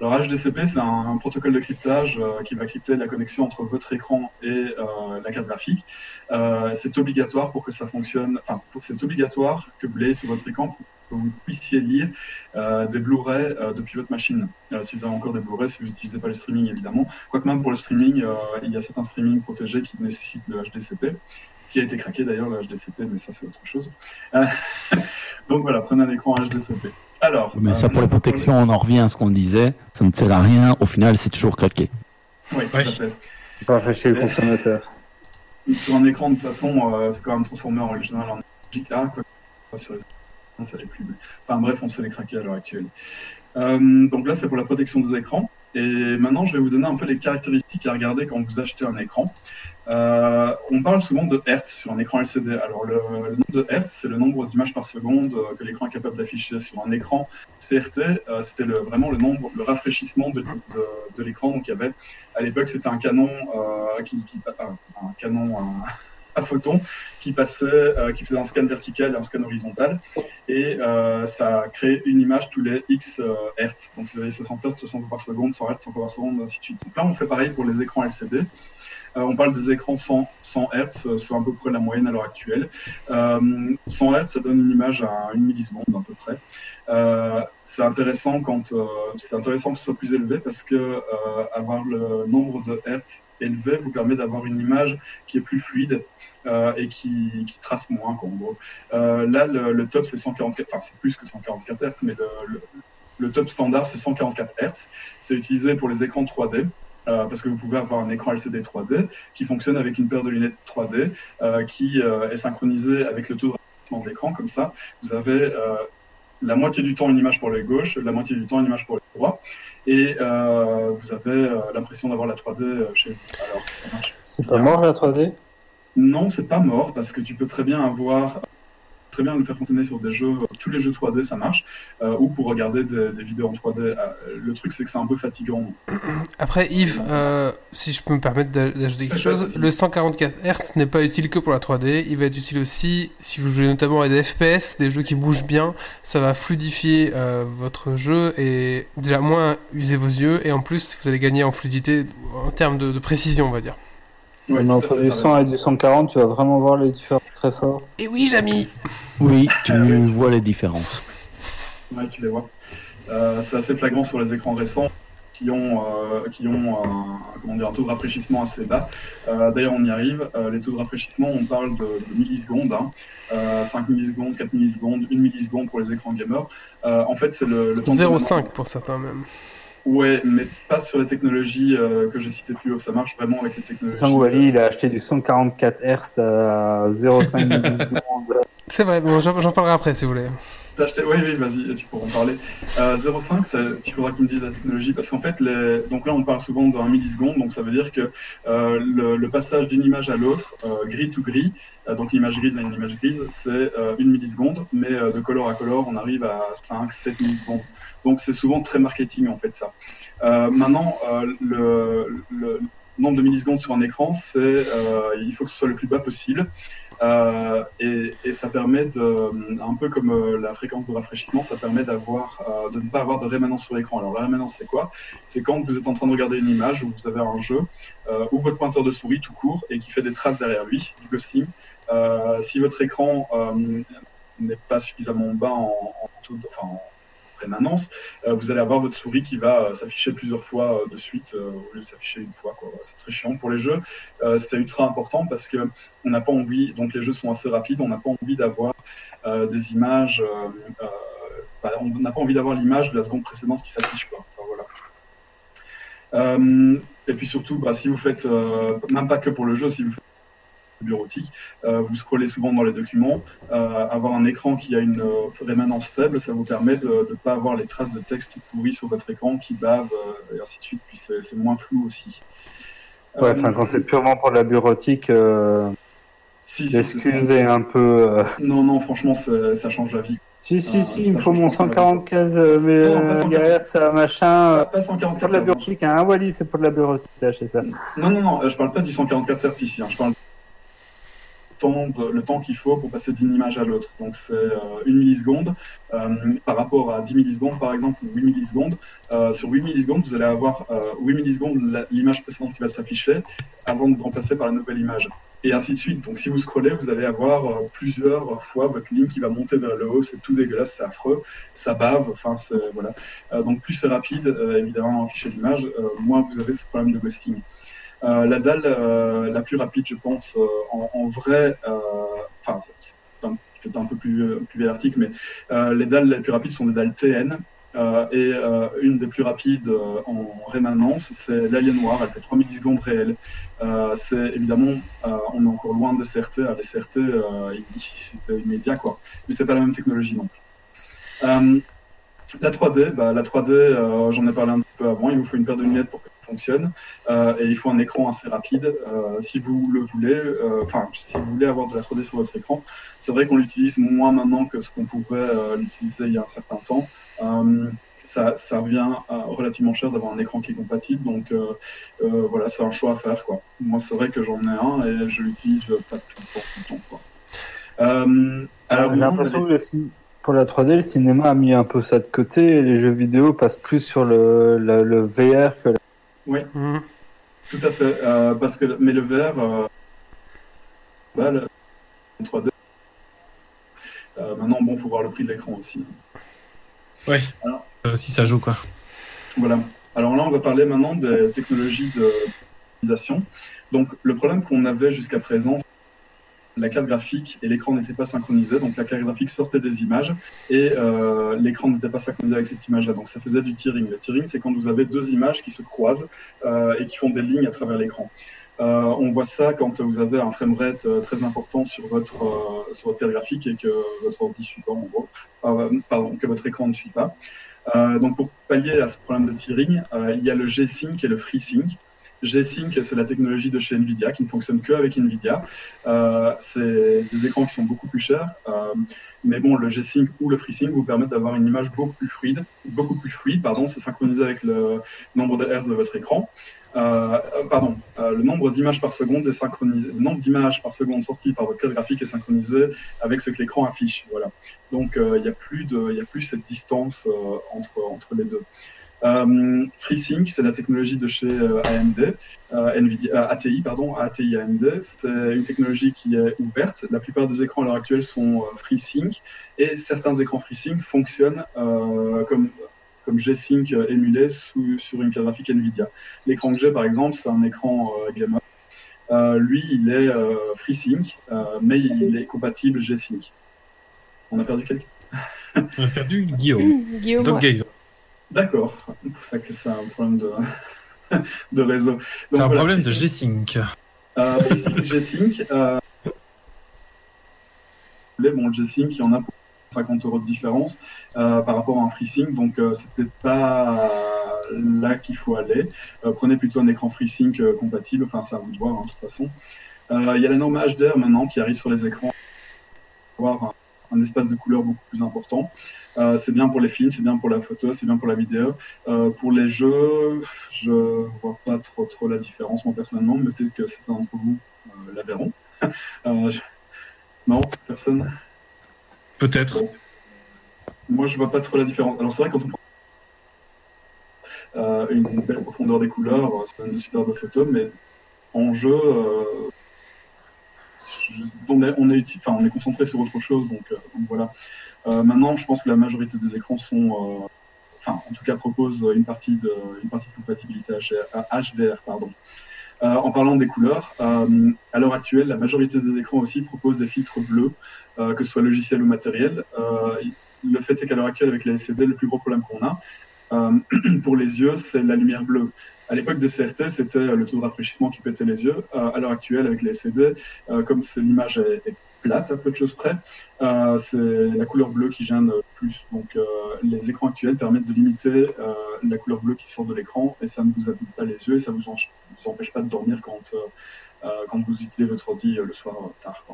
Speaker 9: Alors HDCP, c'est un, protocole de cryptage euh, qui va crypter la connexion entre votre écran et euh, la carte graphique. Euh, c'est obligatoire pour que ça fonctionne, enfin, c'est obligatoire que vous l'ayez sur votre écran pour que vous puissiez lire des Blu-ray depuis votre machine. Si vous avez encore des Blu-ray, si vous n'utilisez pas le streaming, évidemment. Quoique même pour le streaming, il y a certains streaming protégés qui nécessitent le HDCP qui a été craqué d'ailleurs, le HDCP, mais ça c'est autre chose. Donc voilà, prenez un écran HDCP. Alors,
Speaker 5: mais ça pour la protection, on en revient à ce qu'on disait, ça ne sert à rien, au final c'est toujours craqué.
Speaker 9: Oui, tout à fait.
Speaker 3: C'est pas fâcher le consommateur.
Speaker 9: Sur un écran, de toute façon, euh, c'est quand même transformé en original en JK, quoi. Ça l'est plus. Enfin bref, on sait les craquer à l'heure actuelle. Euh, donc là, c'est pour la protection des écrans. Et maintenant, je vais vous donner un peu les caractéristiques à regarder quand vous achetez un écran. Euh, on parle souvent de Hertz sur un écran LCD. Alors, le, le nombre de Hertz, c'est le nombre d'images par seconde euh, que l'écran est capable d'afficher sur un écran CRT. Euh, c'était le, vraiment le nombre, le rafraîchissement de, de, de l'écran. Donc, il y avait, à l'époque, c'était un canon, qui, qui, un canon, un, un photon qui passait, euh, qui faisait un scan vertical et un scan horizontal, et euh, ça crée une image tous les X euh, Hertz. Donc avez 60 Hz, 60 par seconde, 100 Hz, 100 par seconde, ainsi de suite. Donc là, on fait pareil pour les écrans LCD. Euh, on parle des écrans 100, 100 Hz, euh, c'est à peu près la moyenne à l'heure actuelle. Euh, 100 Hz, ça donne une image à une milliseconde à peu près. Euh, c'est intéressant quand euh, c'est intéressant que ce soit plus élevé parce que euh, avoir le nombre de Hertz élevé vous permet d'avoir une image qui est plus fluide euh, et qui, qui trace moins. Euh, là, le, top c'est 144, enfin c'est plus que 144 Hz, mais le, le top standard c'est 144 Hz. C'est utilisé pour les écrans 3D. Euh, parce que vous pouvez avoir un écran LCD 3D qui fonctionne avec une paire de lunettes 3D euh, qui euh, est synchronisée avec le taux de rafraîchissement de l'écran. Comme ça, vous avez la moitié du temps une image pour les gauches, la moitié du temps une image pour les droits, et vous avez l'impression d'avoir la 3D euh, chez vous. Alors, ça marche.
Speaker 3: C'est pas mort la 3D
Speaker 9: Non, c'est pas mort parce que tu peux très bien avoir très bien le faire fonctionner sur des jeux, tous les jeux 3D ça marche, euh, ou pour regarder des, des vidéos en 3D. Euh, le truc c'est que c'est un peu fatigant.
Speaker 1: Après, Yves, euh, si je peux me permettre d'a- d'ajouter quelque chose, le 144 Hz n'est pas utile que pour la 3D, il va être utile aussi si vous jouez notamment à des FPS, des jeux qui bougent bien, ça va fluidifier votre jeu et déjà moins user vos yeux, et en plus vous allez gagner en fluidité en termes de, de précision, on va dire.
Speaker 9: Ouais,
Speaker 3: Mais
Speaker 9: tout à
Speaker 3: entre du
Speaker 9: t'as
Speaker 3: 100 et du 140, tu vas vraiment voir les différences très fort.
Speaker 1: Et oui, Jamy
Speaker 5: Oui, tu vois les différences.
Speaker 9: Ouais, tu les vois. Euh, c'est assez flagrant sur les écrans récents qui ont, euh, qui ont un, comment dire, un taux de rafraîchissement assez bas. Euh, D'ailleurs, on y arrive. Euh, les taux de rafraîchissement, on parle de, de millisecondes. Hein. Euh, 5 millisecondes, 4 millisecondes, 1 milliseconde pour les écrans gamers. Euh, en fait, c'est le, le temps de
Speaker 1: 0,5 pour certains même.
Speaker 9: Ouais, mais pas sur les technologies euh, que j'ai citées plus haut. Ça marche vraiment avec les technologies.
Speaker 3: Sang Wally, il a acheté du 144 Hz à 0,5 millisecondes.
Speaker 1: C'est vrai, bon, j'en parlerai après si vous voulez.
Speaker 9: T'as acheté Oui, oui, vas-y, tu pourras en parler. Euh, 0,5, ça- il faudra qu'il me dise la technologie, parce qu'en fait, les... donc là, on parle souvent d'un milliseconde, donc ça veut dire que euh, le, le passage d'une image à l'autre, euh, gris to gris, euh, donc l'image grise à une image grise, c'est euh, une milliseconde, mais euh, de color à color, on arrive à 5, 7 millisecondes. Donc c'est souvent très marketing, en fait, ça. Euh, maintenant, euh, le, nombre de millisecondes sur un écran, c'est euh, il faut que ce soit le plus bas possible. Et, ça permet de, un peu comme la fréquence de rafraîchissement, ça permet d'avoir, de ne pas avoir de rémanence sur l'écran. Alors la rémanence, c'est quoi? C'est quand vous êtes en train de regarder une image ou vous avez un jeu ou votre pointeur de souris tout court et qui fait des traces derrière lui, du ghosting. Si votre écran n'est pas suffisamment bas en, en de- enfin, en rémanence, euh, vous allez avoir votre souris qui va euh, s'afficher plusieurs fois euh, de suite au lieu de s'afficher une fois. C'est très chiant pour les jeux. C'est ultra important parce que on n'a pas envie, donc les jeux sont assez rapides, on n'a pas envie d'avoir des images, bah, on n'a pas envie d'avoir l'image de la seconde précédente qui s'affiche. Enfin, voilà. Euh, et puis surtout, bah, si vous faites, même pas que pour le jeu, si vous faites bureautique, euh, vous scrollez souvent dans les documents, euh, avoir un écran qui a une euh, rémanence faible, ça vous permet de ne pas avoir les traces de texte tout pourries sur votre écran qui bavent, et ainsi de suite, puis c'est c'est moins flou aussi.
Speaker 3: Ouais, enfin, quand c'est purement pour de la bureautique,
Speaker 9: si,
Speaker 3: l'excuse
Speaker 9: c'est-
Speaker 3: est un peu.
Speaker 9: Non, non, franchement, c'est- ça change la vie.
Speaker 3: Si, si, si, il me faut mon
Speaker 9: pas la vie.
Speaker 3: 144 euh,
Speaker 9: Non, pas 144.
Speaker 3: MHz, machin. euh,
Speaker 9: Pas, pas
Speaker 3: C'est pour
Speaker 9: 144
Speaker 3: de la
Speaker 9: Hz.
Speaker 3: bureautique, hein. Ah, Wally, c'est pour de la bureautique, t'as acheté ça.
Speaker 9: Non, non, non, je parle pas du 144 Hz ici. hein, Je parle temps le temps qu'il faut pour passer d'une image à l'autre. Donc c'est euh, une milliseconde euh, par rapport à 10 millisecondes par exemple ou 8 millisecondes. Euh, sur 8 millisecondes, vous allez avoir euh, 8 millisecondes l'image précédente qui va s'afficher avant de remplacer par la nouvelle image. Et ainsi de suite. Donc si vous scrollez, vous allez avoir plusieurs fois votre ligne qui va monter vers le haut. C'est tout dégueulasse, c'est affreux, ça bave. Enfin, voilà. Donc plus c'est rapide, évidemment, à afficher l'image, euh, moins vous avez ce problème de ghosting. Euh, la dalle euh, la plus rapide, je pense, euh, en, vrai, enfin, c'est- un- peu plus, plus vieil article, mais les dalles les plus rapides sont des dalles TN. et une des plus rapides en rémanence, c'est l'Alien Noir, elle fait 3 millisecondes réelles. C'est évidemment, on est encore loin des CRT. À les CRT, c'était immédiat, quoi. Mais c'est pas la même technologie non plus. La 3D, bah, la 3D, euh, j'en ai parlé un peu avant, il vous faut une paire de lunettes pour fonctionne, euh, et il faut un écran assez rapide. Euh, si vous le voulez, euh, enfin, si vous voulez avoir de la 3D sur votre écran, c'est vrai qu'on l'utilise moins maintenant que ce qu'on pouvait l'utiliser il y a un certain temps. Ça, ça revient à relativement cher d'avoir un écran qui est compatible. Donc euh, euh, voilà, c'est un choix à faire. Quoi. Moi, c'est vrai que j'en ai un et je l'utilise pas tout le temps. Tout le temps quoi. Euh, alors,
Speaker 3: J'ai l'impression que le cin- pour la 3D, le cinéma a mis un peu ça de côté et les jeux vidéo passent plus sur le, le, le VR que la...
Speaker 9: Oui,
Speaker 1: Mhm.
Speaker 9: tout à fait. Euh, parce que, mais le VR, euh, bah, le 3D. Euh, maintenant, bon, faut voir le prix de l'écran aussi.
Speaker 2: Ouais.
Speaker 9: Alors-
Speaker 2: Ça aussi, ça joue, quoi.
Speaker 9: Voilà. Alors là, on va parler maintenant des technologies de. Donc, le problème qu'on avait jusqu'à présent, la carte graphique et l'écran n'étaient pas synchronisés. Donc, la carte graphique sortait des images et euh, l'écran n'était pas synchronisé avec cette image-là. Donc, ça faisait du tearing. Le tearing, c'est quand vous avez deux images qui se croisent euh, et qui font des lignes à travers l'écran. Euh, on voit ça quand vous avez un framerate très important sur votre, sur votre carte graphique et que votre pardon, que votre écran ne suit pas. Donc pour pallier à ce problème de tearing, il y a le G-Sync et le FreeSync. G-Sync, c'est la technologie de chez Nvidia qui ne fonctionne que avec Nvidia. Euh, c'est des écrans qui sont beaucoup plus chers, euh, mais bon, le G-Sync ou le FreeSync vous permettent d'avoir une image beaucoup plus fluide, beaucoup plus fluide, pardon, c'est synchronisé avec le nombre de hertz de votre écran. Euh, pardon, le nombre d'images par seconde est synchronisé, le nombre d'images par seconde sorties par votre carte graphique est synchronisé avec ce que l'écran affiche. Voilà. Donc il n'y a plus a plus cette distance entre entre les deux. Euh, FreeSync, c'est la technologie de chez euh, AMD, euh, Nvidia, euh, ATI, pardon, ATI AMD. C'est une technologie qui est ouverte. La plupart des écrans à l'heure actuelle sont euh, FreeSync et certains écrans FreeSync fonctionnent euh, comme comme G-Sync euh, émulé sous, sur une carte graphique Nvidia. L'écran que j'ai, par exemple, c'est un écran euh, Gamer. Euh, lui, il est euh, FreeSync, euh, mais il est compatible G-Sync. On a perdu quelqu'un?
Speaker 2: On a perdu Guillaume.
Speaker 6: Guillaume,
Speaker 2: Donc,
Speaker 6: ouais.
Speaker 9: D'accord. C'est pour ça que c'est un problème de, de réseau.
Speaker 2: C'est un
Speaker 9: voilà,
Speaker 2: problème de. G-Sync.
Speaker 9: Euh, FreeSync, G-Sync. Euh... les- Bon, le G-Sync, il y en a pour 50 euros de différence euh, par rapport à un FreeSync, donc euh, c'est peut-être pas là qu'il faut aller. Prenez plutôt un écran FreeSync compatible, enfin, c'est à vous de voir, hein, de toute façon. Il y a la norme HDR maintenant qui arrive sur les écrans, un espace de couleur beaucoup plus important. Euh, c'est bien pour les films, c'est bien pour la photo, c'est bien pour la vidéo. Euh, pour les jeux, je vois pas trop trop la différence moi personnellement, mais peut-être que certains d'entre vous euh, la verront. Euh, je- Non, personne?
Speaker 2: Peut-être.
Speaker 9: Moi, je vois pas trop la différence. Alors c'est vrai quand on prend une belle profondeur des couleurs, c'est une superbe photo, mais en jeu, euh, on est, concentré sur autre chose, donc, euh, voilà. Euh, maintenant, je pense que la majorité des écrans sont, euh, enfin, en tout cas, proposent une partie de, une partie de compatibilité HDR, pardon. En parlant des couleurs, à l'heure actuelle, la majorité des écrans aussi proposent des filtres bleus, que ce soit logiciel ou matériel. Le fait est qu'à l'heure actuelle, avec les LCD, le plus gros problème qu'on a pour les yeux, c'est la lumière bleue. À l'époque des CRT, c'était le taux de rafraîchissement qui pétait les yeux. Euh, à l'heure actuelle, avec les LCD, euh, comme l'image est, plate à peu de choses près, euh, c'est la couleur bleue qui gêne plus. Donc, euh, les écrans actuels permettent de limiter euh, la couleur bleue qui sort de l'écran et ça ne vous abîme pas les yeux et ça en- vous empêche pas de dormir quand, euh, euh, quand vous utilisez votre ordi euh, le soir euh, tard.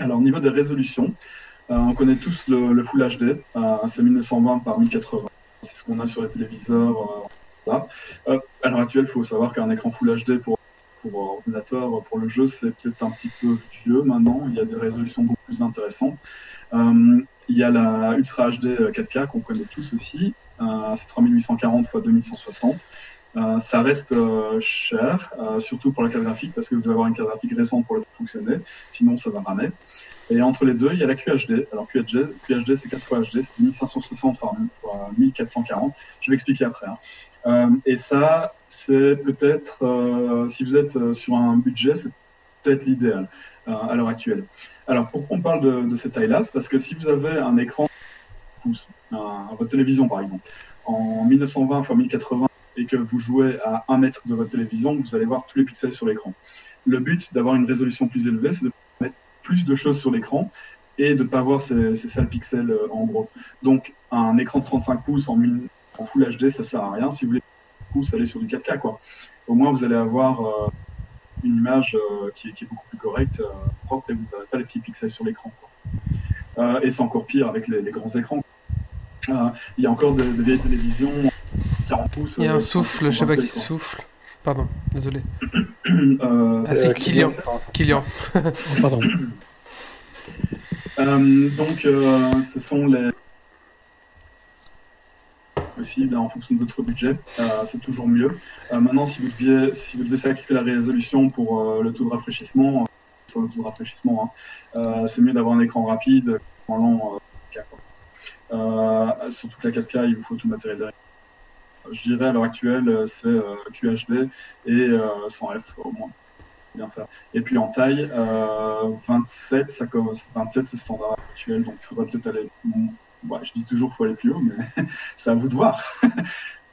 Speaker 9: Alors, au niveau des résolutions, euh, on connaît tous le, Full HD, euh, c'est 1920 par 1080. C'est ce qu'on a sur les téléviseurs. euh. Euh, à l'heure actuelle, il faut savoir qu'un écran Full HD pour, pour ordinateur, pour le jeu, c'est peut-être un petit peu vieux maintenant. Il y a des résolutions beaucoup plus intéressantes. Euh, il y a la Ultra HD 4K qu'on connaît tous aussi. Euh, c'est 3840 x 2160. Euh, ça reste euh, cher, euh, surtout pour la carte graphique, parce que vous devez avoir une carte graphique récente pour le faire fonctionner, sinon ça va ramer. Et entre les deux, il y a la QHD. Alors QHD, QHD c'est 4 fois HD, c'est 1560 fois 1440. Je vais expliquer après. hein. Euh, et ça, c'est peut-être, euh, si vous êtes euh, sur un budget, c'est peut-être l'idéal à l'heure actuelle. Alors pourquoi on parle de, de cette taille-là? Parce que si vous avez un écran pouces, un- votre télévision par exemple, en 1920 x 1080 et que vous jouez à 1 mètre de votre télévision, vous allez voir tous les pixels sur l'écran. Le but d'avoir une résolution plus élevée, c'est de mettre plus de choses sur l'écran et de ne pas voir ces, sales pixels en gros. Donc un écran de 35 pouces en, en Full HD, ça sert à rien. Si vous voulez pouces, allez sur du 4K quoi. Au moins vous allez avoir euh, une image euh, qui, est, qui est beaucoup plus correcte, euh, propre et vous n'avez pas les petits pixels sur l'écran. quoi. Euh, et c'est encore pire avec les, les grands écrans. Euh, il y a encore des, des vieilles télévisions 40 pouces.
Speaker 1: Il y a un souffle, je sais pas qui souffle. Pardon, désolé.
Speaker 9: Euh,
Speaker 1: Ah, c'est
Speaker 3: Euh,
Speaker 1: Kylian. Kylian.
Speaker 7: Pardon.
Speaker 9: Euh, donc, euh, ce sont les possibles hein, en fonction de votre budget. Euh, c'est toujours mieux. Euh, maintenant, si vous deviez, si vous devez sacrifier la résolution pour euh, le taux de rafraîchissement, sur le taux de rafraîchissement, hein, c'est mieux d'avoir un écran rapide, en lent, euh, 4K, quoi. Surtout que la 4K, il vous faut tout le matériel. Je dirais à l'heure actuelle, c'est QHD et euh, 100 Hz au moins. Et puis en taille, euh, 27, ça commence, 27 c'est standard actuel, donc il faudrait peut-être aller. Ouais, je dis toujours faut aller plus haut, mais c'est à vous de voir.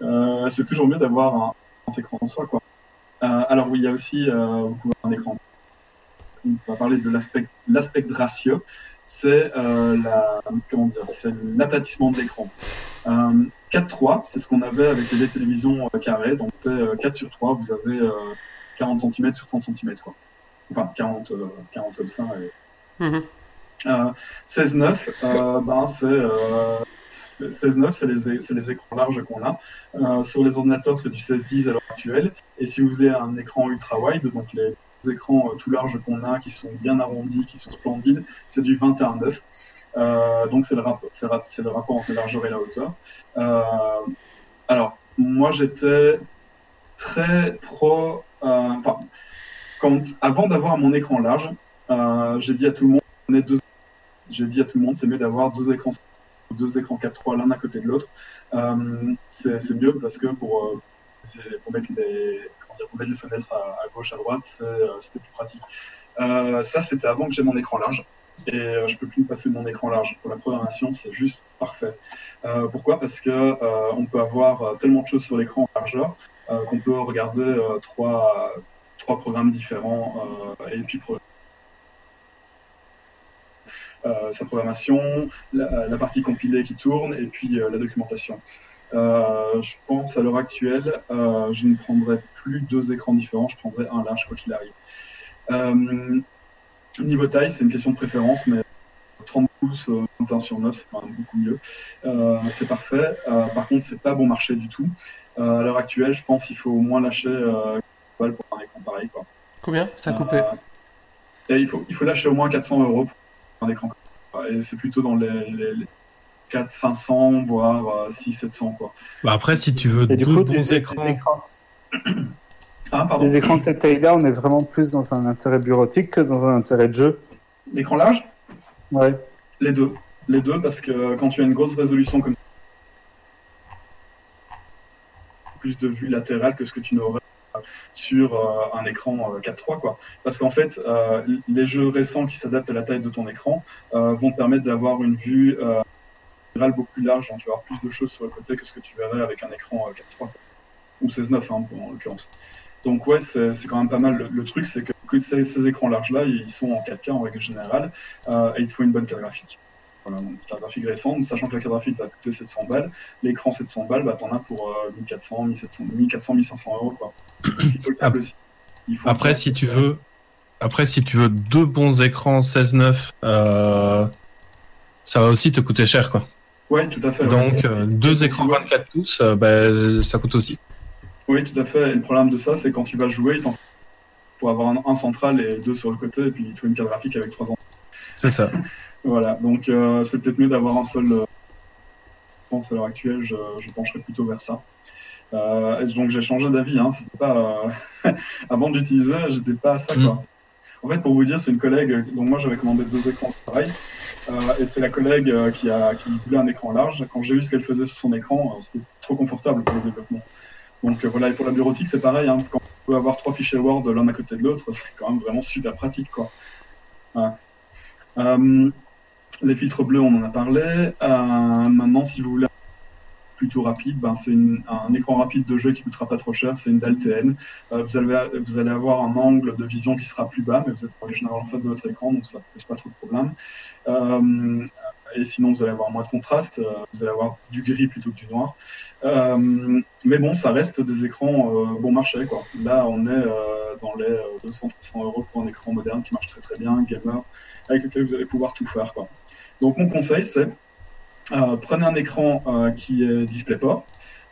Speaker 9: Euh, c'est toujours mieux d'avoir un, écran en soi. Euh, alors oui, il y a aussi, euh, un écran. On va parler de l'aspect, ratio. C'est l'aplatissement de l'écran. Euh, 4-3, c'est ce qu'on avait avec les télévisions carrées, donc c'est euh, 4 sur 3, vous avez euh, 40 cm sur 30 cm. Enfin, 40, euh, 40 comme ça.
Speaker 1: Mhm.
Speaker 9: Euh, 16-9, euh, ben, c'est euh, c'est- 16-9, c'est les, les écrans larges qu'on a. Euh, sur les ordinateurs, c'est du 16-10 à l'heure actuelle. Et si vous voulez un écran ultra-wide, donc les écrans euh, tout larges qu'on a, qui sont bien arrondis, qui sont splendides, c'est du 21-9. Euh, donc c'est le, rap- le rapport entre la largeur et la hauteur. Euh, alors, moi j'étais très pro. euh, Enfin, avant d'avoir mon écran large, euh, j'ai dit à tout le monde, prenez deux j'ai dit à tout le monde, c'est mieux d'avoir deux écrans, deux écrans 4.3 l'un à côté de l'autre. Euh, c'est mieux parce que pour, euh, mettre, les, fenêtres à, gauche, à droite, euh, c'était plus pratique. Ça, c'était avant que j'ai mon écran large. Et euh, je peux plus me passer de mon écran large. Pour la programmation, c'est juste parfait. Pourquoi? Parce que on peut avoir tellement de choses sur l'écran en largeur qu'on peut regarder trois, programmes différents et puis sa programmation, la, la partie compilée qui tourne et puis euh, la documentation. Euh, je pense à l'heure actuelle, euh, je ne prendrai plus deux écrans différents, je prendrai un large quoi qu'il arrive. Euh, niveau taille, c'est une question de préférence, mais 30 pouces, euh, 21 sur 9, c'est quand même beaucoup mieux. Euh, c'est parfait. Euh, par contre, c'est pas bon marché du tout. Euh, à l'heure actuelle, je pense qu'il faut au moins lâcher euh, pour un écran pareil. Quoi.
Speaker 1: Combien? Ça a coupé.
Speaker 9: Euh, et il, faut, il faut lâcher au moins 400 euros pour un écran. ça. Et c'est plutôt dans les, les, les 4 500, voire euh, 6 700. Quoi.
Speaker 2: Bah après, si tu veux
Speaker 3: Et
Speaker 2: deux
Speaker 3: coup,
Speaker 2: bons
Speaker 3: des, des
Speaker 2: écrans,
Speaker 3: écrans,
Speaker 9: Ah, pardon.
Speaker 3: des écrans de cette taille-là, on est vraiment plus dans un intérêt bureautique que dans un intérêt de jeu.
Speaker 9: L'écran large?
Speaker 3: Ouais.
Speaker 9: Les deux. Les deux, parce que quand tu as une grosse résolution comme plus de vue latérale que ce que tu n'aurais sur euh, un écran euh, 4.3 quoi. Parce qu'en fait, euh, les jeux récents qui s'adaptent à la taille de ton écran euh, vont te permettre d'avoir une vue euh, beaucoup plus large, donc tu vas avoir plus de choses sur le côté que ce que tu verrais avec un écran euh, 4.3 quoi. ou 16.9 hein, en l'occurrence. Donc ouais, c'est quand même pas mal. Le, truc, c'est que, que ces, ces écrans-larges-là, ils sont en 4K en règle générale, euh, et il te faut une bonne carte graphique. Voilà, donc carte graphique récente, sachant que la carte graphique va coûter 700 balles, l'écran 700 balles, bah t'en as pour euh, 1400, 1700, 1400, 1500 euros quoi.
Speaker 2: Après, si tu veux, après, si tu veux deux bons écrans 16-9, euh, ça va aussi te coûter cher, quoi.
Speaker 9: Ouais, tout à fait.
Speaker 2: Donc, euh, deux écrans 24 pouces, euh, bah, ça coûte aussi.
Speaker 9: Oui, tout à fait. Et le problème de ça, c'est quand tu vas jouer, il t'en faut pour avoir un, un central et deux sur le côté, et puis il te faut une carte graphique avec trois ans.
Speaker 2: C'est ça.
Speaker 9: Voilà, donc euh, c'est peut-être mieux d'avoir un seul. euh, je pense à l'heure actuelle, je, je pencherais plutôt vers ça. Euh, donc j'ai changé d'avis. Hein, c'était pas euh, avant d'utiliser, j'étais pas à ça.
Speaker 2: Mm.
Speaker 9: Quoi. En fait, pour vous dire, c'est une collègue. Donc moi, j'avais commandé deux écrans pareil, euh, et c'est la collègue euh, qui a qui voulait un écran large. Quand j'ai vu ce qu'elle faisait sur son écran, euh, c'était trop confortable pour le développement. Donc euh, voilà, et pour la bureautique, c'est pareil. Hein, quand on peut avoir trois fichiers Word l'un à côté de l'autre, c'est quand même vraiment super pratique, quoi. Les filtres bleus, on en a parlé. Euh, maintenant, si vous voulez plutôt rapide, ben, c'est un écran rapide de jeu qui coûtera pas trop cher, c'est une DAL TN. Euh, vous, allez, avoir un angle de vision qui sera plus bas, mais vous êtes en général en face de votre écran, donc ça ne pose pas trop de problème. Euh, et sinon, vous allez avoir moins de contraste, vous allez avoir du gris plutôt que du noir. Mais bon, ça reste des écrans bon marché. Là, on est dans les 200-300 euros pour un écran moderne qui marche très très bien, gamer, avec lequel vous allez pouvoir tout faire. Donc mon conseil, c'est euh, prenez un écran euh, qui est DisplayPort.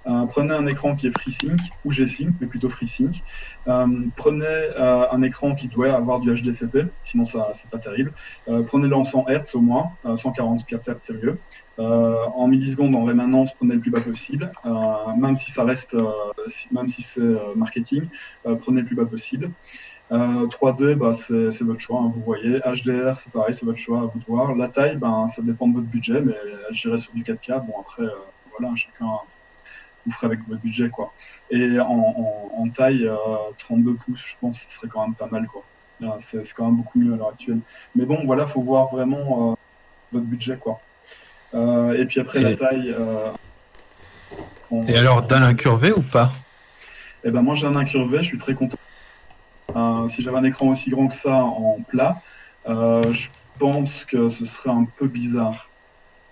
Speaker 9: Euh, prenez un écran qui est FreeSync ou G-Sync, mais plutôt FreeSync. Prenez un écran qui doit avoir du HDCP, sinon ça c'est pas terrible. Prenez-le en 100 Hz au moins, euh, 144 Hz. Euh, en millisecondes en rémanence, prenez le plus bas possible, même si ça reste, même si c'est marketing, prenez le plus bas possible. Euh, 3D, bah, c'est votre choix, hein, vous voyez. HDR, c'est pareil, c'est votre choix, à vous de voir. La taille, ben, ça dépend de votre budget, mais je dirais sur du 4K. Bon, après, euh, voilà, chacun, vous ferez avec votre budget, quoi. Et en, en, en taille, euh, 32 pouces, je pense ce serait quand même pas mal, quoi. Euh, C'est quand même beaucoup mieux à l'heure actuelle. Mais bon, voilà, faut voir vraiment euh, votre budget, quoi. Euh, et puis après,
Speaker 2: Et-
Speaker 9: la taille. euh, on-
Speaker 2: Et alors, d'un incurvé ou pas?
Speaker 9: Eh ben moi j'ai un incurvé, je suis très content. Euh, si j'avais un écran aussi grand que ça en plat, euh, je pense que ce serait un peu bizarre.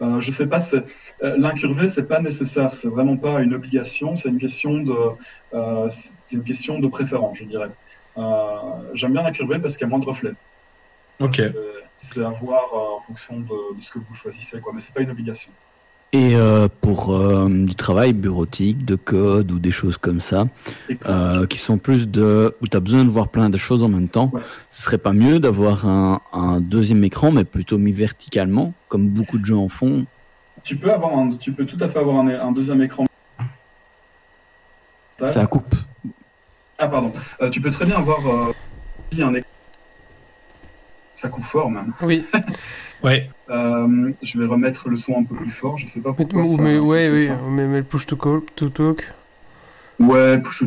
Speaker 9: Euh, je sais pas, c'est euh, l'incurvé, c'est pas nécessaire, c'est vraiment pas une obligation, c'est une question de, euh, c'est une question de préférence, je dirais. J'aime bien l'incurvé parce qu'il y a moins de reflets.
Speaker 2: Ok.
Speaker 9: C'est- C'est à voir en fonction de, de ce que vous choisissez, quoi. Mais c'est pas une obligation.
Speaker 5: Et euh, pour euh, du travail bureautique, de code ou des choses comme ça, euh, qui sont plus de où tu as besoin de voir plein de choses en même temps,
Speaker 9: Ouais.
Speaker 5: ce serait pas mieux d'avoir un, un deuxième écran, mais plutôt mis verticalement, comme beaucoup de gens en font.
Speaker 9: Tu peux avoir un, tu peux tout à fait avoir un, un deuxième écran.
Speaker 5: Ça coupe.
Speaker 9: Ah pardon. Euh, tu peux très bien avoir euh, un écran. Ça coupe fort même.
Speaker 1: Oui.
Speaker 2: Ouais.
Speaker 9: Euh, je vais remettre le son un peu plus fort. Je sais pas
Speaker 1: Mais,
Speaker 9: pourquoi. ça-
Speaker 1: mais
Speaker 9: ça
Speaker 1: ouais,
Speaker 9: fait
Speaker 1: oui,
Speaker 9: ça.
Speaker 1: mais, mais le push to call, to talk.
Speaker 9: Ouais, push to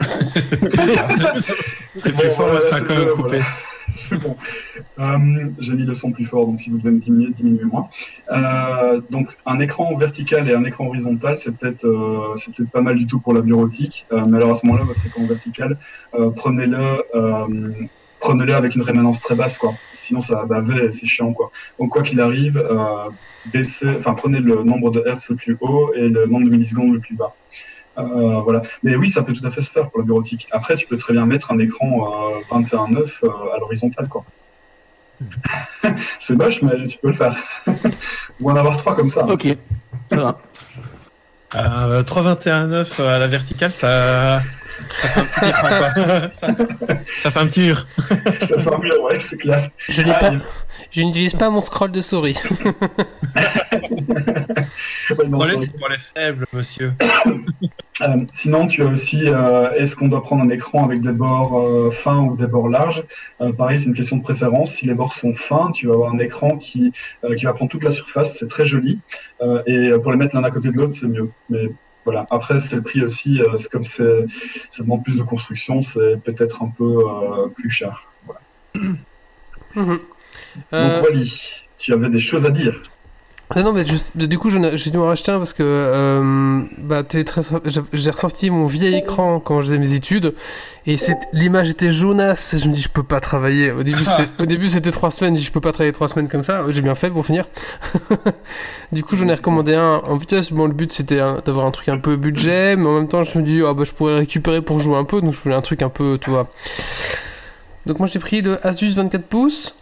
Speaker 2: C'est
Speaker 9: Bon,
Speaker 2: plus fort,
Speaker 9: voilà,
Speaker 2: ça quand même coupé.
Speaker 9: voilà. C'est bon. Euh, J'ai mis le son plus fort, donc si vous devez me diminuer, diminuez-moi. Euh, donc un écran vertical et un écran horizontal, c'est peut-être euh, c'est peut-être pas mal du tout pour la bureautique. Euh, mais alors à ce moment-là, votre écran vertical, euh, prenez-le euh, prenez-le avec une rémanence très basse, quoi. Sinon ça va baver et c'est chiant, quoi. Donc quoi qu'il arrive, euh, baissez, enfin prenez le nombre de hertz le plus haut et le nombre de millisecondes le plus bas. Euh, voilà. Mais oui, ça peut tout à fait se faire pour la bureautique. Après, tu peux très bien mettre un écran euh, 21.9 euh, à l'horizontale, quoi. C'est moche, mais tu peux le faire. Ou en avoir trois comme ça.
Speaker 5: Ok, ça va.
Speaker 2: Euh, 321.9 à la verticale, ça. Ça fait un petit écran, quoi. ça, ça fait un petit mur.
Speaker 9: Ça fait un mur, ouais, c'est clair.
Speaker 1: Je
Speaker 9: Ah,
Speaker 1: pas, je n'utilise pas mon scroll de souris.
Speaker 9: Ouais, non,
Speaker 2: Relais,
Speaker 9: c'est-
Speaker 2: c'est pour les faibles, monsieur.
Speaker 9: Euh, sinon, tu as aussi, euh, est-ce qu'on doit prendre un écran avec des bords euh, fins ou des bords larges? Euh, Pareil, c'est une question de préférence. Si les bords sont fins, tu vas avoir un écran qui, euh, qui va prendre toute la surface. C'est très joli. Euh, et pour les mettre l'un à côté de l'autre, c'est mieux. Mais voilà. Après, c'est le prix aussi. euh, c'est comme c'est, ça demande plus de construction, c'est peut-être un peu euh, plus cher. Voilà.
Speaker 1: Mhm.
Speaker 9: Donc,
Speaker 1: Euh,
Speaker 9: Wally, tu avais des choses à dire.
Speaker 1: Ah non, mais juste- du coup, j'ai dû en racheter un parce que euh, bah, j'ai- ressorti mon vieil écran quand je faisais mes études et l'image était jaunasse. Je me dis, je peux pas travailler. Au début, c'était, au début, c'était trois semaines. Je dis, je peux pas travailler trois semaines comme ça. J'ai bien fait pour finir. du coup, j'en ai recommandé un en vitesse. Bon, le but c'était un- d'avoir un truc un peu budget, mais en même temps, je me dis, ah bah, je pourrais récupérer pour jouer un peu. Donc, je voulais un truc un peu, tu vois. Donc, moi, j'ai pris le Asus 24 pouces.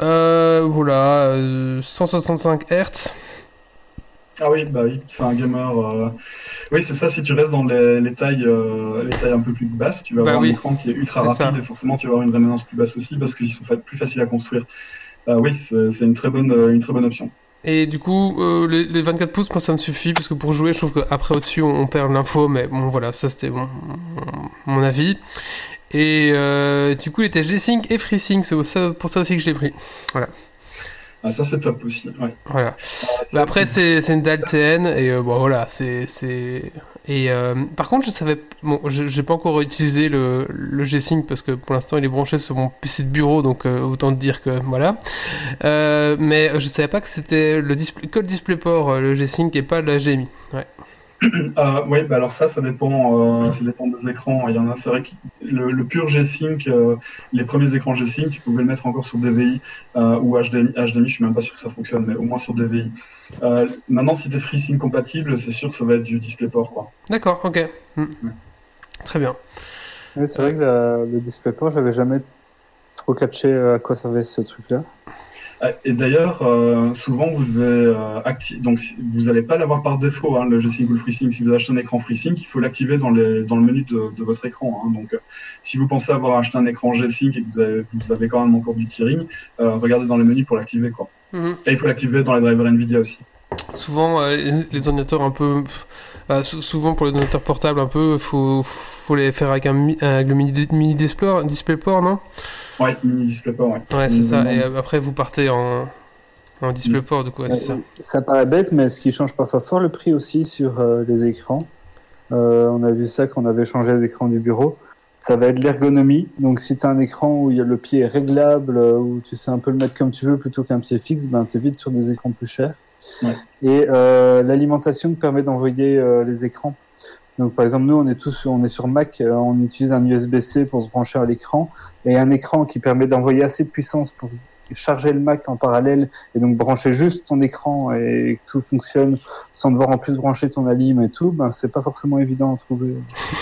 Speaker 1: Euh, voilà, euh, 165 Hz.
Speaker 9: Ah oui, bah oui, c'est un gamer. euh, Oui, c'est ça. Si tu restes dans les, les tailles, euh, les tailles un peu plus basses, tu vas
Speaker 1: Bah
Speaker 9: avoir
Speaker 1: oui.
Speaker 9: un écran qui est ultra rapide
Speaker 1: ça.
Speaker 9: et forcément tu vas avoir une rémanence plus basse aussi parce qu'ils sont plus faciles à construire. Euh, oui, c'est c'est une très bonne, euh, une très bonne option.
Speaker 1: Et du coup, euh, les, les 24 pouces, moi ça me suffit parce que pour jouer, je trouve qu'après au-dessus, on, on perd l'info, mais bon, voilà, ça c'était mon- mon avis. Et euh, du coup, il était G-Sync et FreeSync, c'est pour ça, aussi que je l'ai pris.
Speaker 9: Ah, ça c'est top aussi. Ouais.
Speaker 1: Voilà.
Speaker 9: Ah,
Speaker 1: Bah, après, c'est c'est une dalle TN, et euh, bon, voilà, c'est. c'est- Et euh, par contre, je savais. Bon, j'ai pas encore utilisé le, le G-Sync parce que pour l'instant, il est branché sur mon PC de bureau, donc euh, autant dire que voilà. Euh, mais je savais pas que c'était le display, que le DisplayPort, euh, le G-Sync, et pas la GMI. Ouais.
Speaker 9: Euh, oui, bah alors ça, ça dépend, euh, ça dépend des écrans. Il y en a, c'est vrai que le, le pur G-Sync, euh, les premiers écrans G-Sync, tu pouvais le mettre encore sur DVI euh, ou HDMI. HDMI, je suis même pas sûr que ça fonctionne, mais au moins sur DVI. Euh, maintenant, si t'es FreeSync compatible, c'est sûr que ça va être du DisplayPort, quoi.
Speaker 1: D'accord, ok. Hmm. Très bien.
Speaker 3: Oui, c'est vrai que la- le DisplayPort, j'avais jamais trop catché à quoi servait ce truc-là.
Speaker 9: Ah, Et d'ailleurs, euh, souvent vous devez euh, activer. Donc vous n'allez pas l'avoir par défaut, hein, le G-Sync ou le FreeSync. Si vous achetez un écran FreeSync, il faut l'activer dans, les- dans le menu de, de votre écran. hein. Donc euh, si vous pensez avoir acheté un écran G-Sync et que vous avez, vous avez quand même encore du tearing, regardez dans le menu pour l'activer. quoi.
Speaker 1: Mhm.
Speaker 9: Et il faut l'activer dans les drivers Nvidia aussi.
Speaker 1: Souvent, les, ordinateurs un peu. bah, sou- souvent pour les ordinateurs portables, un peu, faut, faut les faire avec, un, avec le mini, mini display, DisplayPort, non?
Speaker 9: Ouais, mini DisplayPort, ouais.
Speaker 1: Ouais, c'est ça. Et euh, après, vous partez en, en DisplayPort, du coup, ouais, c'est ça.
Speaker 3: Ça paraît bête, mais ce qui change parfois fort le prix aussi sur euh, les écrans. Euh, on a vu ça quand on avait changé les écrans du bureau. Ça va être l'ergonomie. Donc, si tu as un écran où il y a le pied est réglable, où tu sais un peu le mettre comme tu veux plutôt qu'un pied fixe, ben, tu vite sur des écrans plus chers.
Speaker 9: Ouais.
Speaker 3: Et euh, l'alimentation te permet d'envoyer euh, les écrans. Donc, par exemple, nous, on est tous on est sur Mac, euh, on utilise un USB-C pour se brancher à l'écran et un écran qui permet d'envoyer assez de puissance pour charger le Mac en parallèle et donc brancher juste ton écran et que tout fonctionne sans devoir en plus brancher ton alim et tout, ben c'est pas forcément évident à trouver.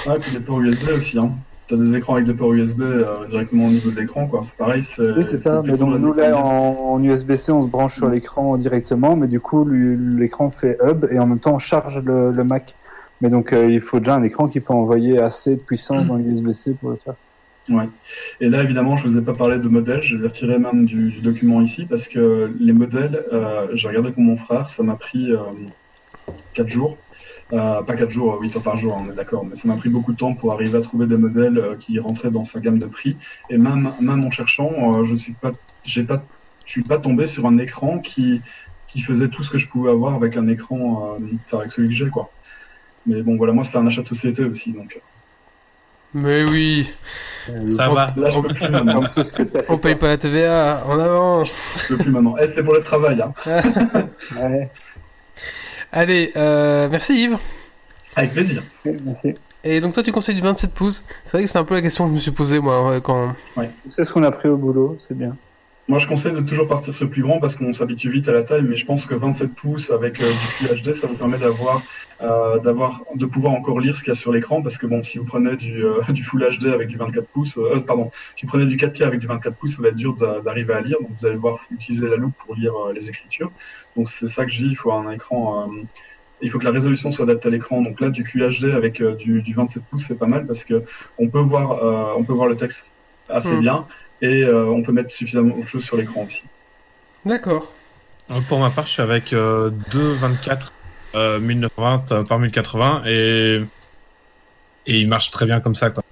Speaker 9: Ouais, puis des ports USB aussi. Hein. Tu as des écrans avec des ports USB euh, directement au niveau de l'écran. quoi. C'est pareil.
Speaker 3: Oui, c'est ça. Mais donc nous là en, en USB-C, on se branche sur l'écran directement, mais du coup l'écran fait hub et en même temps on charge le, le Mac. Mais donc euh, il faut déjà un écran qui peut envoyer assez de puissance dans l'USB-C pour le faire.
Speaker 9: Ouais. Et là, évidemment, je vous ai pas parlé de modèles. Je les ai retirés même du, document ici parce que les modèles, euh, j'ai regardé pour mon frère, ça m'a pris euh, 4 jours. Euh, pas 4 jours, 8 heures par jour, on est d'accord, mais ça m'a pris beaucoup de temps pour arriver à trouver des modèles qui rentraient dans sa gamme de prix. Et même, même en cherchant, je suis pas, pas, je suis pas tombé sur un écran qui, qui faisait tout ce que je pouvais avoir avec un écran, avec celui que j'ai, quoi. Mais bon, voilà, moi, c'était un achat de société aussi, donc.
Speaker 1: Mais oui,
Speaker 2: Ça va.
Speaker 9: Là, je peux plus maintenant.
Speaker 3: Tout ce que t'as fait.
Speaker 1: on paye pas la TVA, en avant.
Speaker 9: Je peux plus maintenant. Eh, c'était pour le travail, hein.
Speaker 3: Ouais,
Speaker 1: Allez, euh, merci Yves.
Speaker 9: Avec plaisir.
Speaker 3: merci.
Speaker 1: Et donc toi, tu conseilles du 27 pouces. C'est vrai que c'est un peu la question que je me suis posée, moi, ouais, quand...
Speaker 3: C'est ce qu'on a pris au boulot, c'est bien.
Speaker 9: Moi, je conseille de toujours partir sur le plus grand parce qu'on s'habitue vite à la taille, mais je pense que 27 pouces avec euh, du QHD, ça vous permet d'avoir, euh, d'avoir, de pouvoir encore lire ce qu'il y a sur l'écran parce que bon, si vous prenez du, euh, du Full HD avec du 24 pouces, euh, pardon, si vous prenez du 4K avec du 24 pouces, ça va être dur d'a- d'arriver à lire, donc vous allez devoir utiliser la loupe pour lire euh, les écritures. Donc c'est ça que je dis, il faut un écran, euh, il faut que la résolution soit adaptée à l'écran. Donc là, du QHD avec euh, du, du 27 pouces, c'est pas mal parce que on peut voir, euh, on peut voir le texte assez
Speaker 1: Mm.
Speaker 9: bien et euh, on peut mettre suffisamment de choses sur l'écran aussi.
Speaker 1: D'accord.
Speaker 2: Euh, Pour ma part, je suis avec euh, 2,24 euh, 1920 euh, par 1080 et et il marche très bien comme ça quoi.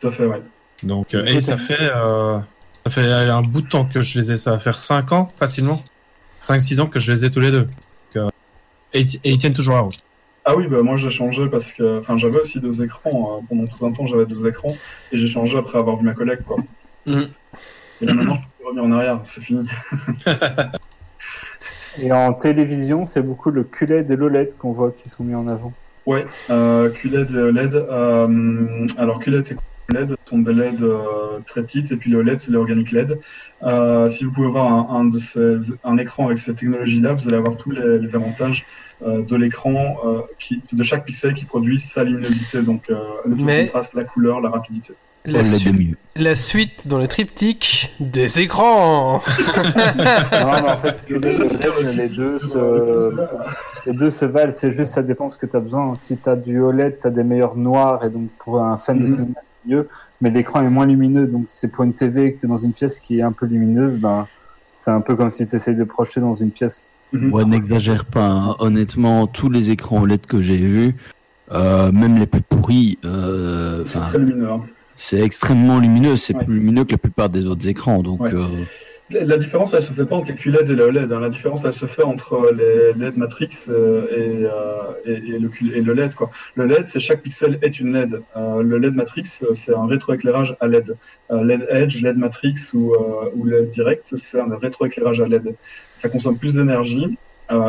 Speaker 9: Tout à fait, ouais.
Speaker 2: Donc euh, et ça fait euh, ça fait un bout de temps que je les ai, ça va faire 5 ans facilement, 5 6 ans que je les ai tous les deux. Donc, euh, et, et ils tiennent toujours la route.
Speaker 9: Ah oui, bah moi j'ai changé parce que, enfin, j'avais aussi deux écrans. euh, pendant tout un temps, j'avais deux écrans et j'ai changé après avoir vu ma collègue, quoi. Et là maintenant, je peux plus revenir en arrière, c'est fini.
Speaker 3: Et en télévision, c'est beaucoup le QLED et l'OLED qu'on voit qui sont mis en avant.
Speaker 9: Ouais, euh, QLED et OLED. Euh, alors QLED c'est quoi LED ce sont des LED euh, très petites et puis le LED c'est l'organique LED. Euh, si vous pouvez voir un, un de ces, un écran avec cette technologie-là, vous allez avoir tous les, les avantages euh, de l'écran, euh, qui, de chaque pixel qui produit sa luminosité, donc euh, le taux de
Speaker 1: Mais-
Speaker 9: contraste, la couleur, la rapidité.
Speaker 1: La,
Speaker 5: OLED
Speaker 1: su-
Speaker 5: de mieux.
Speaker 1: la suite dans le triptyque des écrans.
Speaker 3: Non, mais en fait, les deux se, les deux se valent. C'est juste, ça dépend ce que tu as besoin. Si tu as du OLED, tu as des meilleurs noirs et donc pour un fan de
Speaker 9: Mhm.
Speaker 3: cinéma, c'est mieux. Mais l'écran est moins lumineux. Donc, si c'est pour une TV et que tu es dans une pièce qui est un peu lumineuse, ben, c'est un peu comme si tu essayes de projeter dans une pièce.
Speaker 9: Mhm.
Speaker 5: Ouais, n'exagère pas. hein. Honnêtement, tous les écrans OLED que j'ai vus, euh, même les plus pourris, euh,
Speaker 9: C'est très lumineux. hein.
Speaker 5: C'est extrêmement lumineux. C'est
Speaker 9: Ouais.
Speaker 5: plus lumineux que la plupart des autres écrans. Donc,
Speaker 9: Ouais.
Speaker 5: euh,
Speaker 9: La la différence, elle se fait pas entre les QLED et les OLED. hein. La différence, elle se fait entre les LED Matrix euh, et, euh, et, et le, Q- et le LED. Quoi. Le LED, c'est chaque pixel est une LED. Euh, le LED Matrix, c'est un rétroéclairage à LED. LED Edge, LED Matrix ou, ou LED Direct, c'est un rétroéclairage à LED. Ça consomme plus d'énergie.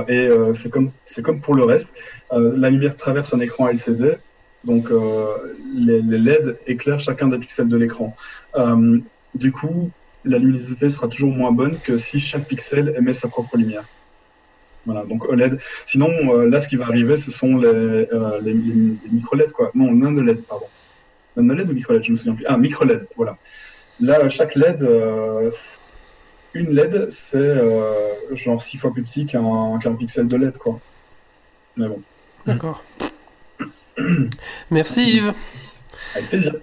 Speaker 9: et c'est comme, pour le reste. La lumière traverse un écran LCD. Donc euh, les, les LED éclairent chacun des pixels de l'écran. Euh, du coup, la luminosité sera toujours moins bonne que si chaque pixel émet sa propre lumière. Voilà, donc OLED. Sinon, euh, là, ce qui va arriver, ce sont les, euh, les, les- les micro-LED, quoi. Non, nano-LED, pardon. Nano-LED ou micro-LED, je me souviens plus. Ah, micro-LED, voilà. Là, chaque LED, euh, une LED, c'est euh, genre six fois plus petit qu'un qu'un pixel de LED, quoi. Mais bon,
Speaker 1: D'accord. Merci Yves.
Speaker 9: avec plaisir.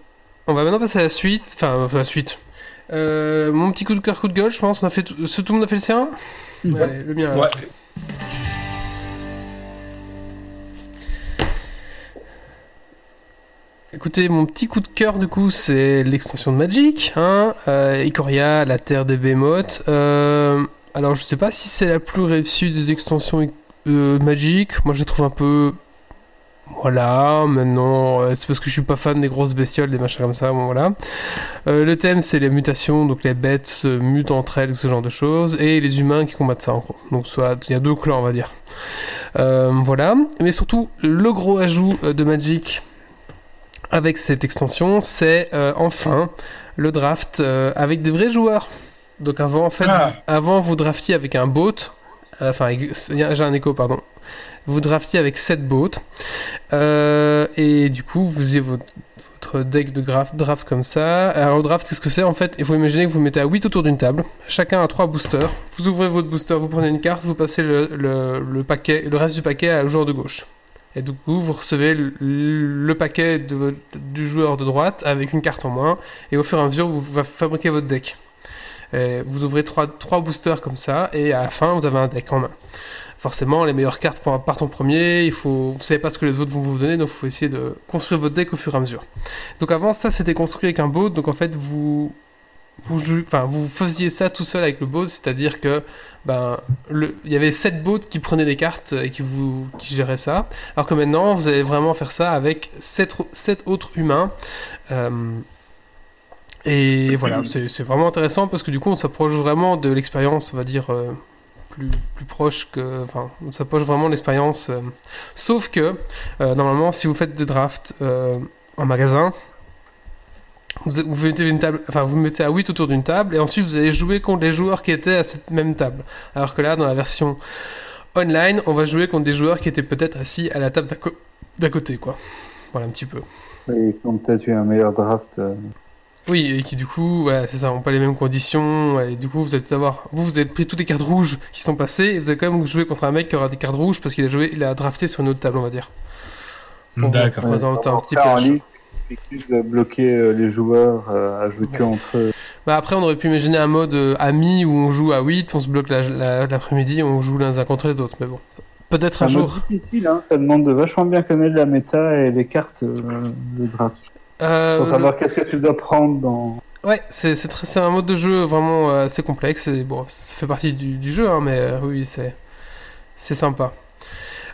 Speaker 1: On va maintenant passer à la suite. Enfin, enfin, la suite. Euh, mon petit coup de cœur, coup de gueule, je pense. On a fait tout, ce- tout le monde a fait le sien? Allez, le mien.
Speaker 2: Ouais.
Speaker 1: Écoutez, mon petit coup de cœur, du coup, c'est l'extension de Magic, hein, euh, Ikoria, la terre des Behemoths. Euh, alors, je sais pas si c'est la plus réussie des extensions Magic. Moi, je la trouve un peu. Voilà, maintenant, euh, c'est parce que je suis pas fan des grosses bestioles, des machins comme ça, bon, voilà. Euh, le thème, c'est les mutations, donc les bêtes se mutent entre elles, ce genre de choses, et les humains qui combattent ça, en gros. Donc, soit, il y a deux clans, on va dire. Euh, voilà. Mais surtout, le gros ajout euh, de Magic avec cette extension, c'est enfin le draft avec des vrais joueurs. Donc avant, en fait,
Speaker 2: Ah.
Speaker 1: avant vous draftiez avec un bot, enfin j'ai un écho, pardon. Vous draftiez avec 7 bots, euh, et du coup vous faisiez votre, deck de draft, draft comme ça. Alors le draft, qu'est-ce que c'est? En fait Il faut imaginer que vous mettez à 8 autour d'une table, chacun a 3 boosters. Vous ouvrez votre booster, vous prenez une carte, vous passez le, paquet, le reste du paquet au joueur de gauche. Et du coup, vous recevez le, paquet du joueur de droite avec une carte en moins. Et au fur et à mesure, vous fabriquez votre deck. Et vous ouvrez trois, trois boosters comme ça. Et à la fin, vous avez un deck en main. Forcément, les meilleures cartes par- partent en premier. Il faut, vous savez pas ce que les autres vont vous donner. Donc, il faut essayer de construire votre deck au fur et à mesure. Donc, avant, ça, c'était construit avec un bot. Donc, en fait, vous, vous, faisiez ça tout seul avec le bot. C'est-à-dire que ben, il y avait 7 bots qui prenaient des cartes et qui, vous, qui géraient ça. Alors que maintenant, vous allez vraiment faire ça avec 7, autres humains. Euh, et voilà, c'est vraiment intéressant parce que du coup, on s'approche vraiment de l'expérience, on va dire, euh, plus, plus proche que. Enfin, on s'approche vraiment de l'expérience. euh, sauf que, euh, normalement, si vous faites des drafts en magasin, vous, mettez à 8 autour d'une table et ensuite vous allez jouer contre les joueurs qui étaient à cette même table. Alors que là, dans la version online, on va jouer contre des joueurs qui étaient peut-être assis à la table d'à côté, quoi. Voilà un petit peu.
Speaker 3: Ils ont peut-être eu un meilleur draft.
Speaker 1: Oui, et qui du coup, voilà, c'est ça, n'ont pas les mêmes conditions, et du coup, vous allez avoir, vous, vous avez pris toutes les cartes rouges qui sont passées, et vous allez quand même jouer contre un mec qui aura des cartes rouges parce qu'il a joué, il a drafté sur une autre table, on va dire.
Speaker 2: D'accord.
Speaker 1: représenter un petit peu
Speaker 3: c'est de bloquer euh, les joueurs euh, à jouer que entre eux.
Speaker 1: Bah après, on aurait pu imaginer un mode euh, ami où on joue à 8, on se bloque la- la- l'après-midi, on joue les uns contre les autres, mais bon. Peut-être un
Speaker 3: C'est
Speaker 1: jour.
Speaker 3: difficile, hein. ça demande de vachement bien connaître la méta et les cartes euh, de draft.
Speaker 1: Euh,
Speaker 3: Pour savoir qu'est-ce que tu dois prendre dans.
Speaker 1: Ouais, c'est un mode de jeu vraiment euh, assez complexe. Et bon, ça fait partie du, du jeu, hein, mais euh, oui, c'est c'est sympa.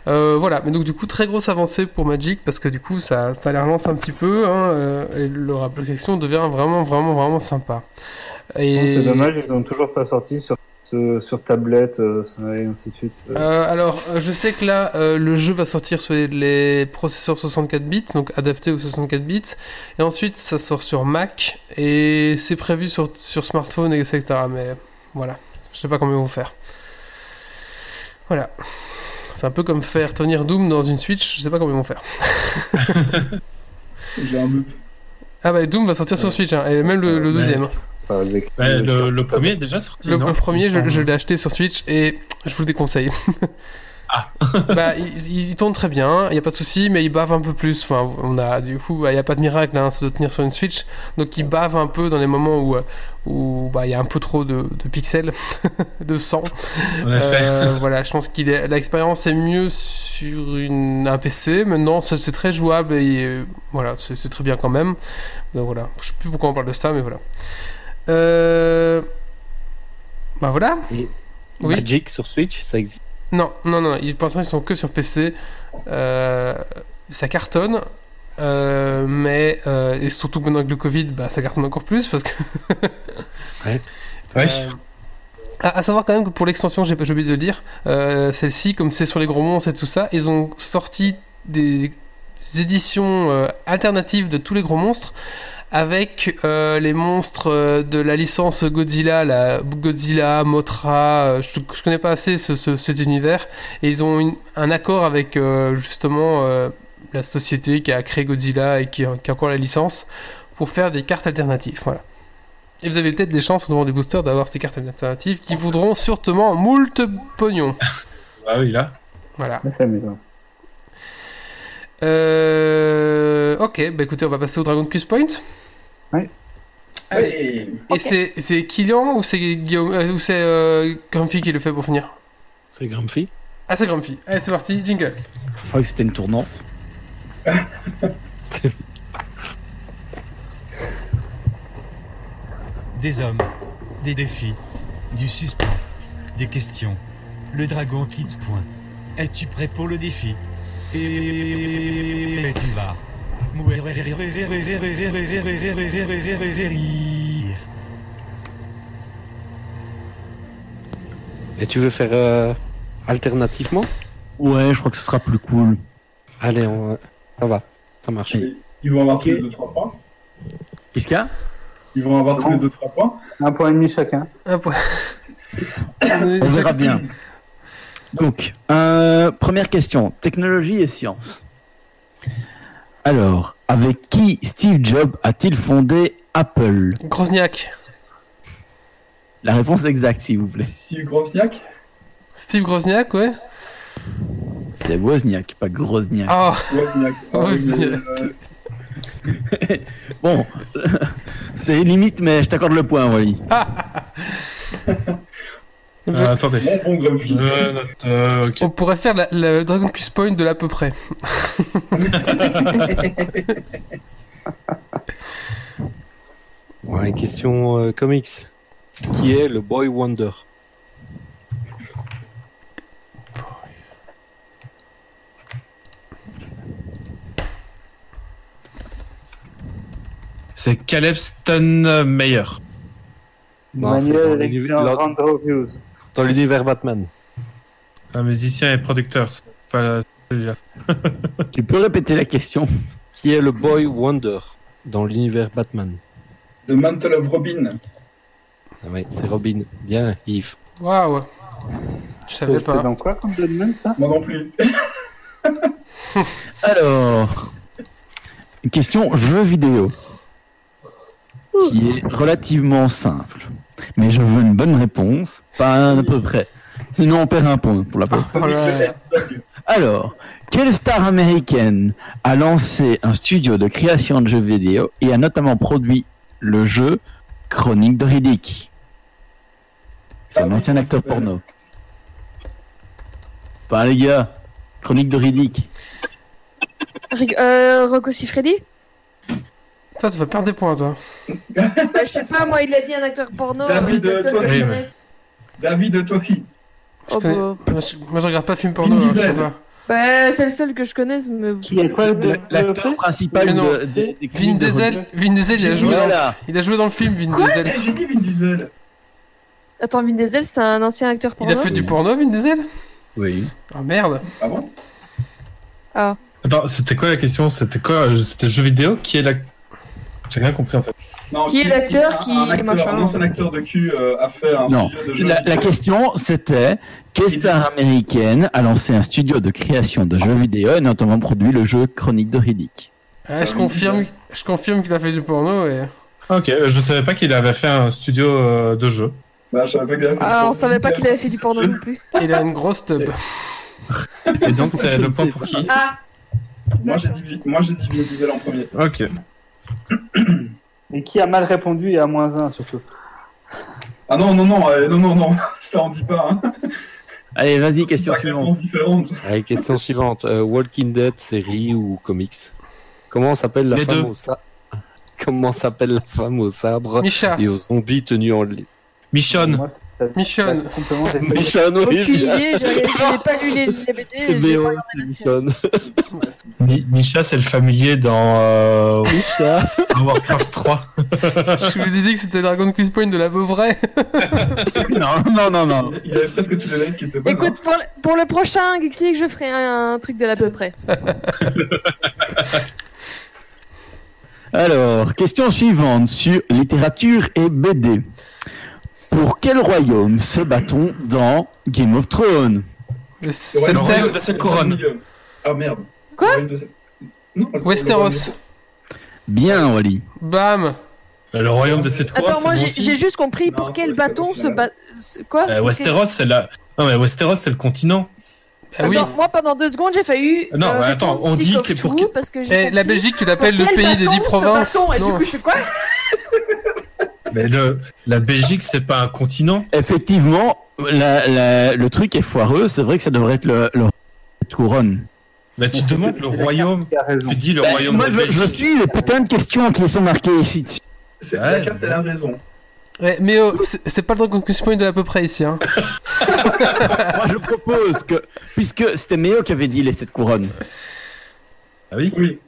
Speaker 1: Euh, voilà, mais donc du coup, très grosse avancée pour Magic parce que du coup, ça, ça les relance un petit peu hein, et leur application devient vraiment, vraiment, vraiment sympa. Et...
Speaker 3: C'est dommage, ils ont toujours pas sorti sur, sur, sur tablette euh, et ainsi de suite. Euh,
Speaker 1: Euh, alors, euh, je sais que là, euh, le jeu va sortir sur les, les processeurs 64 bits, donc adapté aux 64 bits, et ensuite ça sort sur Mac, et c'est prévu sur, sur smartphone, etc. Mais voilà, je sais pas comment ils vont faire. Voilà. C'est un peu comme faire tenir Doom dans une Switch, je sais pas comment ils vont faire.
Speaker 9: J'ai un doute.
Speaker 1: Ah bah Doom va sortir sur Switch, hein, et même le, le
Speaker 2: Ouais.
Speaker 1: deuxième.
Speaker 3: Les-
Speaker 2: le, le premier est déjà sorti.
Speaker 1: Le,
Speaker 2: non
Speaker 1: le premier, je, l'ai acheté sur Switch et je vous le déconseille.
Speaker 2: Ah.
Speaker 1: bah, il, il tourne très bien, il n'y a pas de souci, mais il bave un peu plus. Enfin, on a, du coup, bah, il n'y a pas de miracle, hein, ça doit tenir sur une Switch. Donc il bave un peu dans les moments où euh, où bah, il y a un peu trop de, de pixels, de sang.
Speaker 2: En effet.
Speaker 1: Euh, voilà, je pense qu'il est l'expérience est mieux sur une, un PC. Maintenant, c'est c'est très jouable et euh, voilà, c'est c'est très bien quand même. Donc voilà, je sais plus pourquoi on parle de ça, mais voilà. Euh... Bah voilà.
Speaker 7: Et
Speaker 1: Oui.
Speaker 7: Magic sur Switch, ça existe.
Speaker 1: Non, non, non. Ils, pour l'instant, ils sont que sur PC. Euh, ça cartonne. euh, mais euh, et surtout maintenant avec le Covid, bah, ça cartonne encore plus parce que.
Speaker 2: Ouais.
Speaker 1: Euh, à, à savoir quand même que pour l'extension, j'ai oublié de le dire, euh, celle-ci, comme c'est sur les gros monstres et tout ça, ils ont sorti des éditions alternatives de tous les gros monstres avec euh, les monstres euh, de la licence Godzilla, la Godzilla, Mothra, euh, je, je connais pas assez ce, ce- cet univers, et ils ont une- un accord avec euh, justement euh, la société qui a créé Godzilla et qui, a- qui a encore la licence pour faire des cartes alternatives, voilà. Et vous avez peut-être des chances au moment du booster d'avoir ces cartes alternatives qui voudront sûrement moult pognon.
Speaker 2: Ah oui, là.
Speaker 1: Voilà.
Speaker 3: Amusant.
Speaker 1: Euh... Ok, bah écoutez, on va passer au Dragon Quest Point.
Speaker 3: Oui.
Speaker 1: Allez. Et c'est c'est Kylian ou c'est Guillaume euh, ou c'est euh, Grumpy qui le fait pour finir?
Speaker 7: C'est Grumpy.
Speaker 1: Ah c'est Grumpy. Allez c'est parti, jingle.
Speaker 5: Je crois que c'était une tournante.
Speaker 10: Des hommes, des défis, du suspens, des questions. Le dragon quitte point. Es-tu prêt pour le défi? Et tu vas.
Speaker 7: Et tu veux faire euh, alternativement?
Speaker 5: Ouais, je crois que ce sera plus cool.
Speaker 7: Allez, on... ça va, ça marche.
Speaker 9: Ils vont avoir tous
Speaker 5: Ok.
Speaker 9: les 2-3 points.
Speaker 5: Qu'est-ce qu'il y a?
Speaker 9: Ils vont avoir tous les 2-3 points.
Speaker 3: Un point et demi chacun.
Speaker 1: Un point.
Speaker 5: On verra bien. Donc, euh, première question, technologie et science. Alors, avec qui Steve Jobs a-t-il fondé Apple?
Speaker 1: Grozniak.
Speaker 5: La réponse exacte, s'il vous plaît.
Speaker 9: Steve Grosniak
Speaker 1: Steve Grozniak, ouais.
Speaker 5: C'est Wozniak, pas Grozniak.
Speaker 1: Oh,
Speaker 9: Wozniak. Ah
Speaker 1: Wozniak.
Speaker 9: euh,
Speaker 5: Bon, c'est limite, mais je t'accorde le point, Wally.
Speaker 2: Euh, attendez.
Speaker 9: Bon, bon, Grumpy.
Speaker 2: Je note. euh,
Speaker 1: on pourrait faire la- le Dragon Quest Point de l'à peu près.
Speaker 7: Ouais, question euh, comics. Qui est le Boy Wonder?
Speaker 2: C'est Caleb
Speaker 7: dans
Speaker 3: Manuel Alexandre.
Speaker 7: Dans l'univers Batman.
Speaker 2: Un musicien et producteur. C'est pas celui-là.
Speaker 5: Tu peux répéter la question?
Speaker 7: Qui est le Boy Wonder dans l'univers Batman?
Speaker 9: The Mantle of Robin.
Speaker 7: ah ouais, C'est Robin. Bien, Yves.
Speaker 1: Waouh. Je savais pas.
Speaker 3: c'est dans quoi comme domaine ça?
Speaker 9: Moi non plus.
Speaker 5: Alors, une question jeu vidéo. Qui est relativement simple. Mais je veux une bonne réponse, pas à peu près. Sinon, on perd un point pour la peine.
Speaker 1: Oh là là.
Speaker 5: Alors, quelle star américaine a lancé un studio de création de jeux vidéo et a notamment produit le jeu Chronique de Riddick? C'est
Speaker 9: Ah
Speaker 5: un ancien acteur porno. Pas les gars, Chronique de Riddick.
Speaker 6: Euh, Rocco Siffredi?
Speaker 1: Toi, tu vas perdre des points, toi.
Speaker 6: bah, Je sais pas, moi, il a dit un acteur porno.
Speaker 9: David,
Speaker 6: euh, connaisse.
Speaker 9: David Tohi.
Speaker 1: Je
Speaker 6: Oh,
Speaker 1: connais-
Speaker 6: bah.
Speaker 1: Moi, je... regarde pas de film porno, hein, je sais pas.
Speaker 6: Bah, c'est le seul que je connaisse, mais.
Speaker 3: Qui a quoi de
Speaker 5: L'acteur principal
Speaker 1: Mais non.
Speaker 5: de, de- des
Speaker 1: Vin Diesel, Vin Diesel, il a joué, dans... Il a joué dans le film, Vin
Speaker 6: Quoi
Speaker 1: Diesel.
Speaker 9: Eh, J'ai dit Vin Diesel.
Speaker 6: Attends, Vin Diesel, c'est un ancien acteur
Speaker 1: Il
Speaker 6: porno
Speaker 1: a fait du porno, Vin Diesel
Speaker 5: Oui.
Speaker 1: Oh merde.
Speaker 9: Ah bon?
Speaker 6: Ah.
Speaker 2: Attends, c'était quoi la question? C'était quoi? C'était jeu vidéo? Qui est la. J'ai rien compris en fait.
Speaker 9: Non,
Speaker 6: Qui est l'acteur qui-
Speaker 9: un, acteur,
Speaker 6: machin
Speaker 9: un ancien acteur de cul euh, a fait un
Speaker 5: Non.
Speaker 9: studio de jeux
Speaker 5: La, la
Speaker 9: vidéo.
Speaker 5: question, c'était quelle star américaine a lancé un studio de création de jeux vidéo et notamment produit le jeu Chronique de Riddick
Speaker 1: Ah, je confirme, je confirme qu'il a fait du porno et.
Speaker 2: Ok, euh, je savais pas qu'il avait fait un studio euh, de jeu.
Speaker 9: Bah, je savais pas qu'il avait fait
Speaker 6: Ah, on savait pas qu'il avait fait du porno non plus.
Speaker 1: il a une grosse tub.
Speaker 2: Et donc c'est le point pour qui
Speaker 6: Ah
Speaker 9: Moi, j'ai dit, moi, j'ai dit Vin Diesel en premier.
Speaker 2: Ok.
Speaker 3: Et qui a mal répondu et à moins 1 surtout.
Speaker 9: Ah non, non, non, euh, non, non, non, ça en dit pas. Hein.
Speaker 5: Allez, vas-y, question suivante.
Speaker 7: Allez, question suivante. Euh, Walking Dead, série ou comics? Comment s'appelle la
Speaker 2: Les
Speaker 7: femme
Speaker 2: deux.
Speaker 7: au sa- Comment s'appelle la femme au sabre
Speaker 1: Micha,
Speaker 7: et aux zombies tenus en ligne
Speaker 2: Michonne.
Speaker 3: Moi, c'est-
Speaker 1: Michonne.
Speaker 7: Michonne, oui,
Speaker 6: Aucune j'ai pas lu les, les BD.
Speaker 7: C'est
Speaker 6: j'ai
Speaker 7: Béo,
Speaker 6: pas regardé
Speaker 7: c'est. Michonne.
Speaker 2: Micha, c'est le familier dans euh. Warcraft 3.
Speaker 1: je vous ai dit que c'était Dragon Quiz Point de la près.
Speaker 5: Non, non, non, non.
Speaker 9: Il avait presque tous les lettres qui étaient bonnes.
Speaker 6: Écoute, pour le, pour le prochain Geeks League, je ferai un, un truc de l'à peu près.
Speaker 5: Alors, question suivante sur littérature et BD. Pour quel royaume se bat-on dans Game of Thrones
Speaker 1: Le
Speaker 2: le royaume de sept couronnes.
Speaker 9: Ah merde.
Speaker 6: Quoi
Speaker 9: Non,
Speaker 1: Westeros.
Speaker 5: Bien, Wally.
Speaker 1: Bam.
Speaker 2: Le royaume de cette
Speaker 6: Attends, moi j'ai j'ai juste compris
Speaker 9: Non,
Speaker 6: pour quel bâton se bat. Quoi
Speaker 2: Euh, Westeros, c'est la. Non, mais Westeros, c'est le continent.
Speaker 1: Ah oui.
Speaker 6: Attends, moi pendant deux secondes j'ai failli.
Speaker 2: Non,
Speaker 6: euh,
Speaker 2: mais attends, on dit que pour que-
Speaker 6: parce que j'ai
Speaker 1: Eh, la Belgique, tu l'appelles le pays des dix
Speaker 6: ce
Speaker 1: provinces.
Speaker 6: bâton Et du
Speaker 1: Non.
Speaker 6: coup je fais quoi?
Speaker 2: Mais le, la Belgique, c'est pas un continent.
Speaker 5: Effectivement, la- la- le truc est foireux. C'est vrai que ça devrait être le, le cette couronne.
Speaker 2: Bah, tu te demandes le royaume. Tu dis le
Speaker 5: Ben,
Speaker 2: royaume
Speaker 5: moi,
Speaker 2: de
Speaker 5: je,
Speaker 2: Belgique.
Speaker 5: je suis les putains de questions qui sont marquées ici.
Speaker 9: C'est
Speaker 2: Ouais.
Speaker 9: la carte, elle a raison.
Speaker 1: Ouais, mais oh, c'est pas le Dragon Quest Point de à peu près ici. Hein.
Speaker 5: Moi, je propose que, puisque c'était Méo qui avait dit les sept couronnes,
Speaker 2: Ah oui?
Speaker 9: Oui.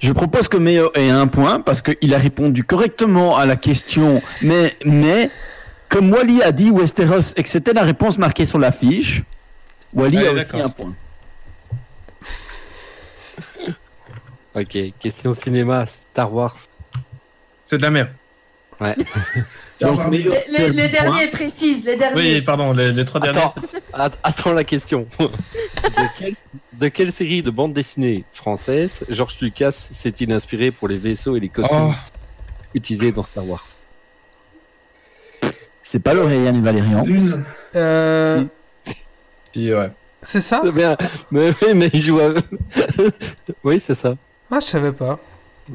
Speaker 5: Je propose que Méo ait un point parce qu'il a répondu correctement à la question, mais, mais, comme Wally a dit Westeros et que c'était la réponse marquée sur la fiche, Wally
Speaker 2: Ouais,
Speaker 5: a aussi un point.
Speaker 7: Ok, question cinéma, Star Wars.
Speaker 2: C'est de la merde.
Speaker 5: Donc, Méo,
Speaker 6: Les, derniers précisent, les derniers.
Speaker 2: Oui, pardon, les, les trois derniers.
Speaker 7: Attends, att- attends la question. de, de quelle série de bande dessinée française George Lucas s'est-il inspiré pour les vaisseaux et les costumes
Speaker 2: Oh,
Speaker 7: utilisés dans Star Wars?
Speaker 5: C'est pas Lauriane et Valérian.
Speaker 1: Euh,
Speaker 2: ouais.
Speaker 1: c'est ça?
Speaker 7: C'est bien, mais, mais, mais il joue à... Oui, c'est ça.
Speaker 1: Ah, je savais pas.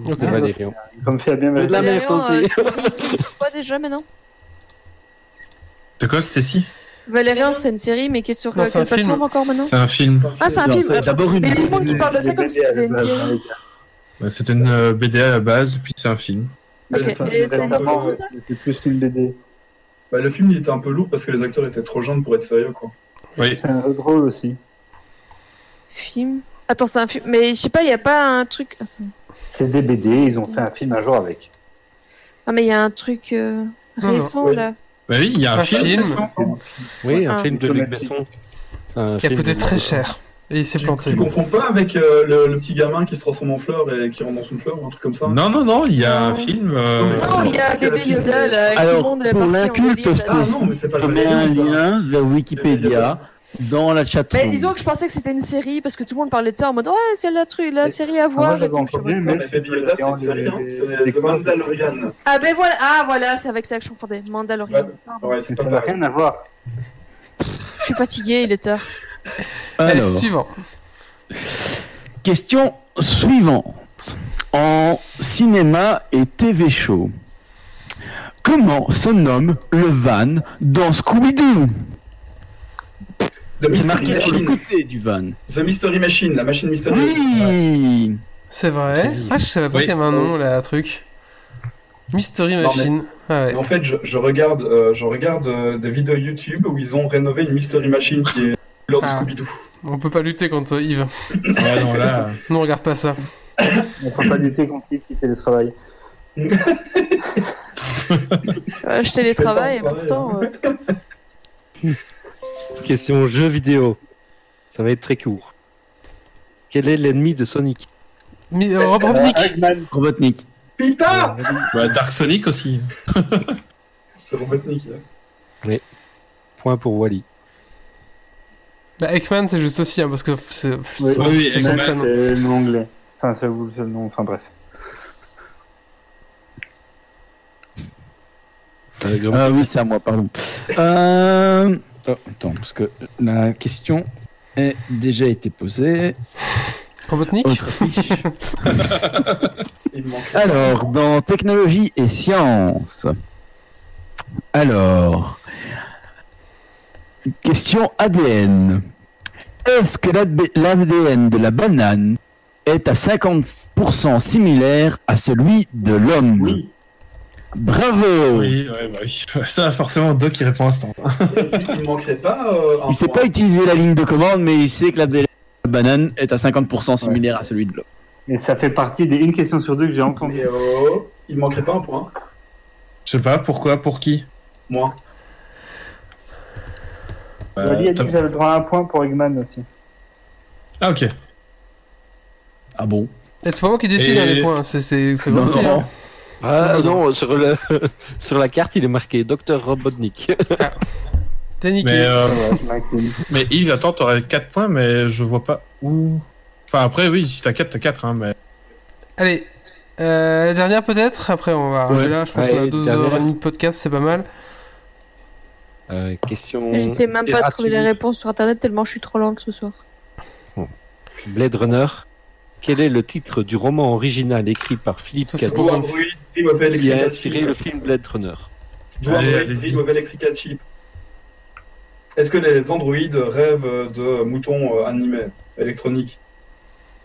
Speaker 1: Ok.
Speaker 7: C'est Valérian.
Speaker 3: Comme fait bien
Speaker 7: Mais de la merde
Speaker 6: Valérian,
Speaker 7: aussi.
Speaker 6: euh, quoi déjà maintenant
Speaker 2: De quoi, Stacy
Speaker 6: Valérian, c'est une série, mais qui est sur
Speaker 1: Non, c'est un
Speaker 6: quelle plateforme
Speaker 1: film.
Speaker 6: encore maintenant?
Speaker 2: C'est un film.
Speaker 6: Ah, c'est un film.
Speaker 5: d'abord une-
Speaker 6: Mais les gens qui parlent de ça comme si c'était une série.
Speaker 2: C'était une euh, BD à la base, puis c'est un film.
Speaker 6: Ok. Et c'est
Speaker 3: Récemment,
Speaker 6: dispo,
Speaker 3: ouais,
Speaker 6: ça?
Speaker 3: c'est plus une BD.
Speaker 9: bah, le film il était un peu lourd parce que les acteurs étaient trop jeunes pour être sérieux quoi.
Speaker 2: Oui.
Speaker 3: C'est un jeu de rôle aussi.
Speaker 6: Film. Attends, c'est un film. Mais je sais pas, il y a pas un truc.
Speaker 3: C'est des BD, ils ont fait un film un jour avec.
Speaker 6: Ah, mais il y a un truc euh,
Speaker 1: Non, non.
Speaker 6: récent
Speaker 9: Oui.
Speaker 6: là.
Speaker 2: Bah oui, il y a un,
Speaker 1: Un
Speaker 2: film.
Speaker 7: Oui, un
Speaker 6: Ah.
Speaker 7: film de Luc. Besson.
Speaker 1: Qui a coûté très cher. Et il s'est
Speaker 9: Tu,
Speaker 1: planté.
Speaker 9: tu confonds pas avec euh, le, le petit gamin qui se transforme en fleur et qui rentre dans une fleur ou un truc comme ça?
Speaker 2: Non, non, non, il y a un
Speaker 6: Non.
Speaker 2: film. euh,
Speaker 9: Non,
Speaker 6: Non, il y a bébé. Yoda là.
Speaker 5: Alors, pour l'inculte, Je
Speaker 9: le
Speaker 5: mets un lien vers Wikipédia dans la
Speaker 6: Mais
Speaker 5: chatroom.
Speaker 6: disons que je pensais que c'était une série parce que tout le monde parlait de ça en mode ouais c'est la truc la
Speaker 3: Mais-
Speaker 6: série à
Speaker 3: moi,
Speaker 6: voir.
Speaker 3: j'avais
Speaker 6: et tout,
Speaker 3: encore
Speaker 6: je suis en
Speaker 3: vu,
Speaker 6: mode-
Speaker 9: Non, mais Baby Yoda, c'est une série, hein. C'est The Mandalorian.
Speaker 6: Ah ben voilà ah voilà c'est avec ça que je confondais Mandalorian.
Speaker 9: Ouais.
Speaker 6: Pardon.
Speaker 9: Ouais, c'est
Speaker 3: Mais
Speaker 9: pas
Speaker 3: ça n'a rien à voir.
Speaker 6: Je suis fatigué il est tard.
Speaker 1: Allez,
Speaker 5: Alors,
Speaker 1: suivant.
Speaker 5: question suivante. En cinéma et TV show, comment se nomme le van dans Scooby-Doo? C'est
Speaker 9: Mystery
Speaker 5: marqué sur le
Speaker 9: Machine.
Speaker 5: côté du van.
Speaker 9: The Mystery Machine, la machine mystérieuse.
Speaker 5: Oui
Speaker 1: C'est vrai. Ah, je savais pas
Speaker 2: Oui.
Speaker 1: qu'il y avait un nom là, un truc. Mystery
Speaker 9: mais-
Speaker 1: Machine. Ah ouais.
Speaker 9: En fait, je, je regarde, euh, je regarde euh, des vidéos YouTube où ils ont rénové une Mystery Machine qui est lors de
Speaker 1: Ah.
Speaker 9: Scooby-Doo.
Speaker 1: On peut pas lutter contre Yves.
Speaker 2: Ouais, non, là.
Speaker 1: Non, regarde pas ça.
Speaker 3: On peut pas lutter contre Yves qui télétravaille.
Speaker 6: Euh, je télétravaille et pourtant. Euh,
Speaker 7: Question jeu vidéo. Ça va être très court. Quel est l'ennemi de Sonic
Speaker 1: Mi- euh, Rob- Robotnik.
Speaker 3: Eggman.
Speaker 5: Robotnik.
Speaker 9: Putain
Speaker 2: Bah, Dark Sonic aussi.
Speaker 9: C'est Robotnik. là.
Speaker 7: Point pour Wally.
Speaker 1: Bah, Ekman, c'est juste aussi, hein, parce que c'est
Speaker 3: Oui,
Speaker 1: c'est-
Speaker 2: oui,
Speaker 1: c'est
Speaker 2: Eggman,
Speaker 3: c'est. Enfin, c'est le c'est le nom, enfin bref.
Speaker 5: Ah oui, c'est à moi, pardon. Euh... oh, attends, parce que la question a déjà été posée.
Speaker 1: Robotnik
Speaker 5: Autre fiche.
Speaker 9: Il me manque.
Speaker 5: Alors, dans technologie et sciences. Alors, question ADN. Est-ce que l'AD- l'ADN de la banane est à 50% similaire à celui de l'homme?
Speaker 9: Oui.
Speaker 5: Bravo
Speaker 2: Oui, ouais, bah oui. Ça, forcément, Doc qui répond instant.
Speaker 9: Il manquerait pas euh, un
Speaker 5: Il sait
Speaker 9: point.
Speaker 5: pas utiliser la ligne de commande, mais il sait que la banane est à 50% similaire à celui de l'homme.
Speaker 3: Et ça fait partie des une question sur deux que j'ai entendu.
Speaker 9: Et, euh, il manquerait pas un point.
Speaker 2: Je sais pas, pourquoi, pour qui?
Speaker 9: Moi.
Speaker 3: Wally a dit que j'avais le droit à un point pour Eggman aussi.
Speaker 2: Ah, ok.
Speaker 5: Ah bon?
Speaker 1: Et C'est pas moi qui décide
Speaker 2: Et-
Speaker 1: hein, les points, c'est c'est-
Speaker 7: Ah
Speaker 1: non,
Speaker 7: non, sur, le, sur la carte, il est marqué Dr Robotnik.
Speaker 1: T'es niqué.
Speaker 2: Mais, euh, mais Yves, attends, t'aurais 4 points, mais je vois pas où. Enfin, après, oui, si t'as 4, t'as 4, hein, mais.
Speaker 1: Allez, Euh, la dernière peut-être? Après, on va
Speaker 5: Ouais.
Speaker 1: là. Je pense
Speaker 7: Ouais,
Speaker 1: qu'on a deux
Speaker 7: dernière.
Speaker 1: heures et demie de podcast, c'est pas mal.
Speaker 7: Euh, question.
Speaker 6: Je sais même pas trouver les réponses sur internet tellement je suis trop lente ce soir.
Speaker 7: Blade Runner. Quel est le titre du roman original écrit par Philippe
Speaker 1: Ça, c'est
Speaker 7: Cadic
Speaker 1: pour-
Speaker 9: Android, Dream of
Speaker 7: qui a inspiré le film Blade Runner
Speaker 9: Do
Speaker 2: Allez,
Speaker 9: Android,
Speaker 2: allez-y.
Speaker 9: Dream of Electrical Sheep. Est-ce que les androïdes rêvent de moutons euh, animés, électroniques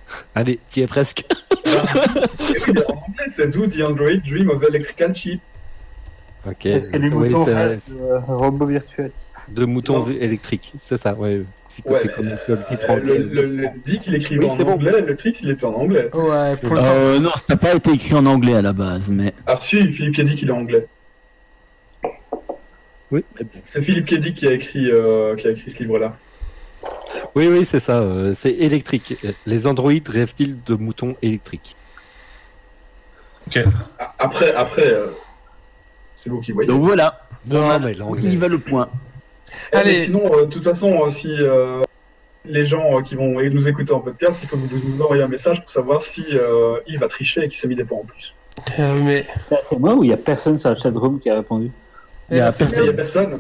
Speaker 7: Allez, tu y es presque.
Speaker 9: Eh En anglais, c'est Do the Android Dream of Electrical Sheep.
Speaker 7: Ok.
Speaker 3: Est-ce que les
Speaker 7: oui,
Speaker 3: moutons
Speaker 7: c'est-
Speaker 3: rêvent de robots virtuels?
Speaker 7: De moutons
Speaker 9: Non.
Speaker 7: électriques, c'est ça, ouais. Comme le titre
Speaker 9: Euh, le, le, le- dit qu'il écrivait
Speaker 7: Oui,
Speaker 9: en
Speaker 7: bon.
Speaker 9: anglais, le titre il était en anglais.
Speaker 1: Ouais, pour le
Speaker 5: Euh, non, ça n'a pas été écrit en anglais à la base, mais
Speaker 9: Ah si, Philippe Kedic il est anglais.
Speaker 7: Oui.
Speaker 9: C'est Philippe Kedic qui a écrit, euh, qui a écrit ce livre-là.
Speaker 7: Oui, oui, c'est ça. c'est électrique. Les androïdes rêvent-ils de moutons électriques?
Speaker 9: A- Après, après, euh, c'est vous qui voyez.
Speaker 5: donc voilà.
Speaker 7: Non, mais
Speaker 5: Il va le point.
Speaker 9: Eh, mais
Speaker 1: Allez.
Speaker 9: sinon, euh, de toute façon, euh, si euh, les gens euh, qui vont nous écouter en podcast, il faut que vous nous envoyiez un message pour savoir si euh, Yves a triché et qu'il s'est mis des points en plus.
Speaker 1: Euh, mais.
Speaker 3: Là, c'est moi ou il y a personne sur la chatroom qui a répondu?
Speaker 5: Il a
Speaker 1: Eh,
Speaker 9: il n'y a personne.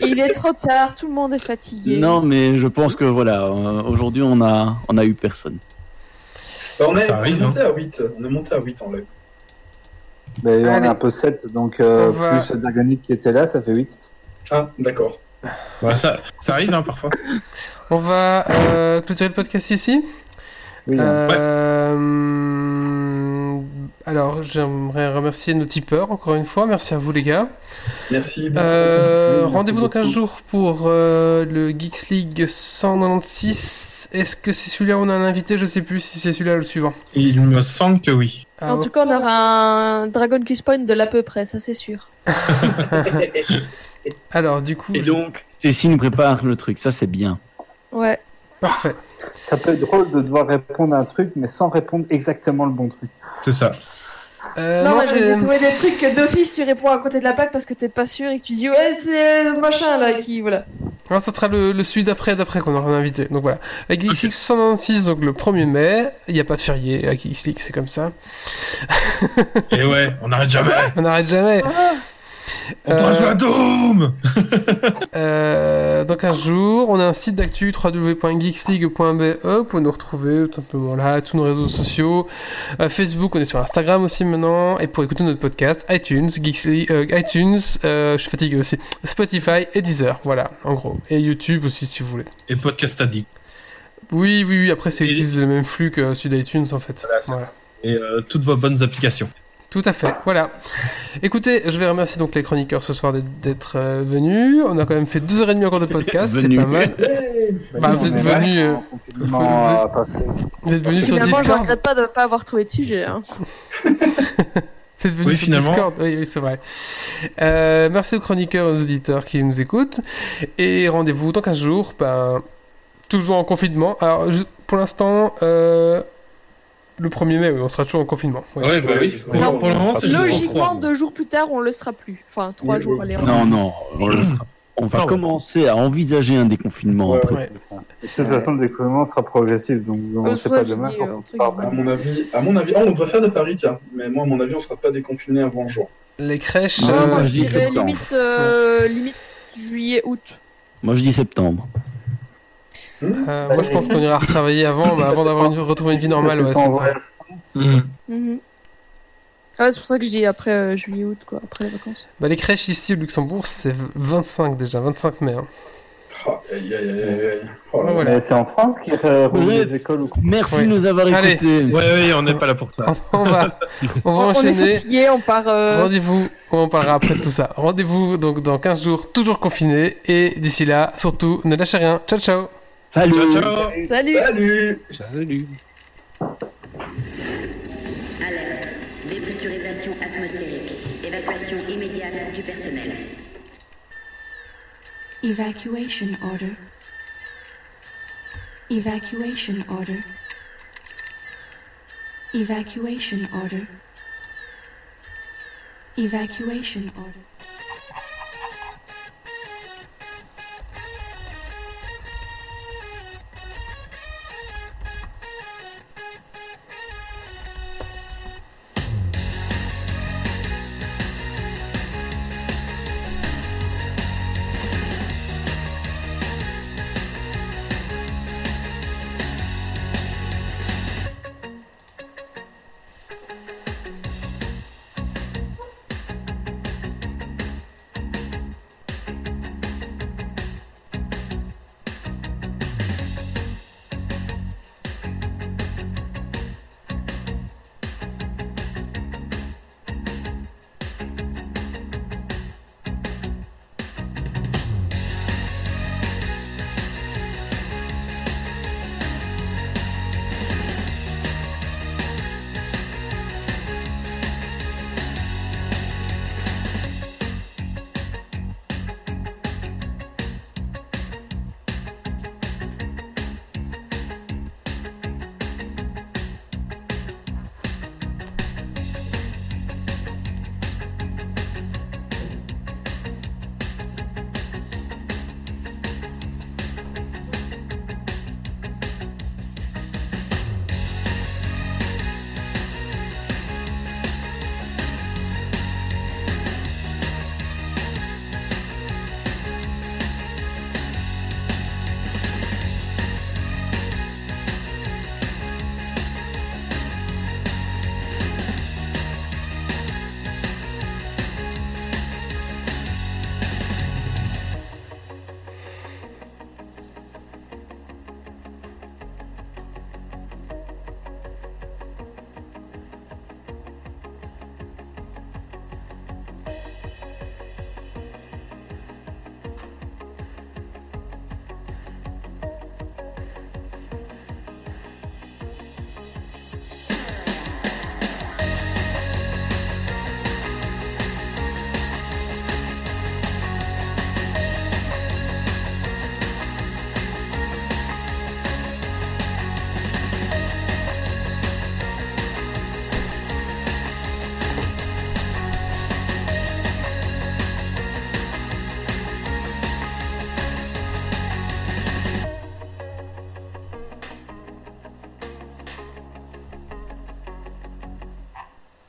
Speaker 6: Il est trop tard, tout le monde est fatigué.
Speaker 5: Non, mais je pense que voilà, euh, aujourd'hui on a, on a eu personne.
Speaker 9: Bah, on, est,
Speaker 2: Ça
Speaker 9: on est
Speaker 2: arrive,
Speaker 9: monté à 8. On est monté à 8 en live.
Speaker 3: Ben, On est un peu 7, donc euh,
Speaker 1: va-
Speaker 3: plus Dragonic qui était là, ça fait 8.
Speaker 9: Ah, d'accord.
Speaker 2: Ouais, ça, ça arrive hein, parfois.
Speaker 1: On va euh, clôturer le podcast ici.
Speaker 3: Oui, hein.
Speaker 1: Euh, Alors, j'aimerais remercier nos tipeurs encore une fois. Merci à vous, les gars.
Speaker 9: Merci.
Speaker 1: Euh,
Speaker 3: Merci
Speaker 1: Rendez-vous dans
Speaker 3: beaucoup.
Speaker 1: 15 jours pour euh, le Geeks League 196. Est-ce que c'est celui-là où on a un invité? Je sais plus si c'est celui-là ou le suivant.
Speaker 2: Il me semble que oui.
Speaker 1: Ah,
Speaker 6: en tout cas, on aura un Dragon Quest Point de l'à peu près, ça c'est sûr.
Speaker 1: Alors, du coup,
Speaker 5: Et
Speaker 1: je-
Speaker 5: donc, Stécie nous prépare le truc, ça c'est bien.
Speaker 6: Ouais.
Speaker 1: parfait.
Speaker 3: Ça peut être drôle de devoir répondre à un truc, mais sans répondre exactement le bon truc.
Speaker 2: C'est ça.
Speaker 1: Euh,
Speaker 6: non,
Speaker 1: non,
Speaker 6: mais je vais
Speaker 1: c'est-
Speaker 6: trouver des trucs que d'office tu réponds à côté de la plaque parce que t'es pas sûr et que tu dis ouais, c'est machin là qui. Voilà.
Speaker 1: Non, ça sera le, le celui d'après, d'après qu'on aura un invité. Donc voilà. La Geeks League 196, donc le 1er mai. Il n'y a pas de férié à Geeks League, c'est comme ça.
Speaker 2: Et ouais, on n'arrête jamais.
Speaker 1: On n'arrête jamais.
Speaker 2: On pourra
Speaker 1: Euh,
Speaker 2: jouer à Doom
Speaker 1: Euh, dans 15 jours, on a un site d'actu www.geeksleague.be. Pouvez nous retrouver tout simplement là, tous nos réseaux sociaux. Euh, Facebook, on est sur Instagram aussi maintenant. Et pour écouter notre podcast, iTunes, Geeks League- euh, iTunes, euh, je suis fatigué aussi, Spotify et Deezer. Voilà, en gros. Et YouTube aussi si vous voulez.
Speaker 2: Et Podcast Addict.
Speaker 1: Oui, oui, oui. Après, c'est
Speaker 2: Et-
Speaker 1: le même flux que celui d'iTunes en fait.
Speaker 2: Voilà, c'est-
Speaker 1: Voilà.
Speaker 2: Et euh, toutes vos bonnes applications.
Speaker 1: Tout à fait, voilà. Écoutez, je vais remercier donc les chroniqueurs ce soir d'être- euh, venus. On a quand même fait deux heures et demie encore de podcast, c'est pas mal. Bah, vous êtes venus, euh, vous-
Speaker 3: fait.
Speaker 1: Vous êtes venus sur
Speaker 6: Finalement, je
Speaker 1: Discord.
Speaker 6: regrette pas de pas avoir trouvé de sujet. Hein.
Speaker 1: C'est devenu
Speaker 2: Oui,
Speaker 1: sur
Speaker 2: finalement.
Speaker 1: Discord. Oui, oui, c'est vrai. Euh, merci aux chroniqueurs et aux auditeurs qui nous écoutent. Et rendez-vous dans 15 jours, ben, toujours en confinement. Alors, pour l'instant, euh, le 1er mai, oui, on sera toujours en confinement. Ouais.
Speaker 2: Ouais, bah oui. Pour,
Speaker 6: Non,
Speaker 2: pour le moment, c'est juste pour
Speaker 6: Logiquement, deux jours plus tard, on le sera plus. Enfin, trois
Speaker 9: Oui,
Speaker 6: jours,
Speaker 9: oui.
Speaker 6: allez. on-
Speaker 5: Non, non, on, le sera- on va
Speaker 2: Ah ouais.
Speaker 5: commencer à envisager un déconfinement
Speaker 3: Ouais,
Speaker 5: après.
Speaker 3: De toute façon, le découvrement sera progressif, donc on
Speaker 6: Euh,
Speaker 3: ne sait pas demain.
Speaker 6: euh.
Speaker 9: À mon avis, à mon avis, oh, on devrait faire des paris, tiens. Mais moi, à mon avis, on sera pas déconfiné avant juin.
Speaker 1: Les crèches.
Speaker 5: Ah,
Speaker 1: euh,
Speaker 6: moi,
Speaker 5: je
Speaker 6: je
Speaker 5: dis
Speaker 6: dirais euh, limite juillet, août.
Speaker 5: Moi je dis septembre.
Speaker 1: Euh, moi, je pense qu'on ira retravailler avant, mais avant d'avoir une, retrouver une vie normale. Ouais,
Speaker 3: va-
Speaker 2: Mhm.
Speaker 6: Ouais, c'est pour ça que je dis après euh, juillet, août, quoi, après les vacances.
Speaker 1: Bah, les crèches ici au Luxembourg, c'est 25 déjà, 25 mai. hein.
Speaker 9: Oh. Oh
Speaker 1: Ouais, voilà.
Speaker 3: C'est en France qui euh, roule
Speaker 5: Bref.
Speaker 3: les écoles ou quoi
Speaker 5: Merci
Speaker 1: Ouais.
Speaker 5: de nous avoir écoutés.
Speaker 2: Ouais, ouais, on n'est pas là pour ça.
Speaker 1: On va, on va
Speaker 6: On est
Speaker 1: enchaîner.
Speaker 6: fatigué, on part. euh,
Speaker 1: Rendez-vous, on en parlera après de tout ça. Rendez-vous donc dans 15 jours, toujours confiné. Et d'ici là, surtout, ne lâchez rien. Ciao, ciao.
Speaker 5: Salut.
Speaker 2: Ciao, ciao
Speaker 6: Salut
Speaker 9: Salut
Speaker 7: Salut.
Speaker 11: Alerte. Dépressurisation atmosphérique. Évacuation immédiate du personnel.
Speaker 12: Evacuation order. Evacuation order. Evacuation order. Evacuation order.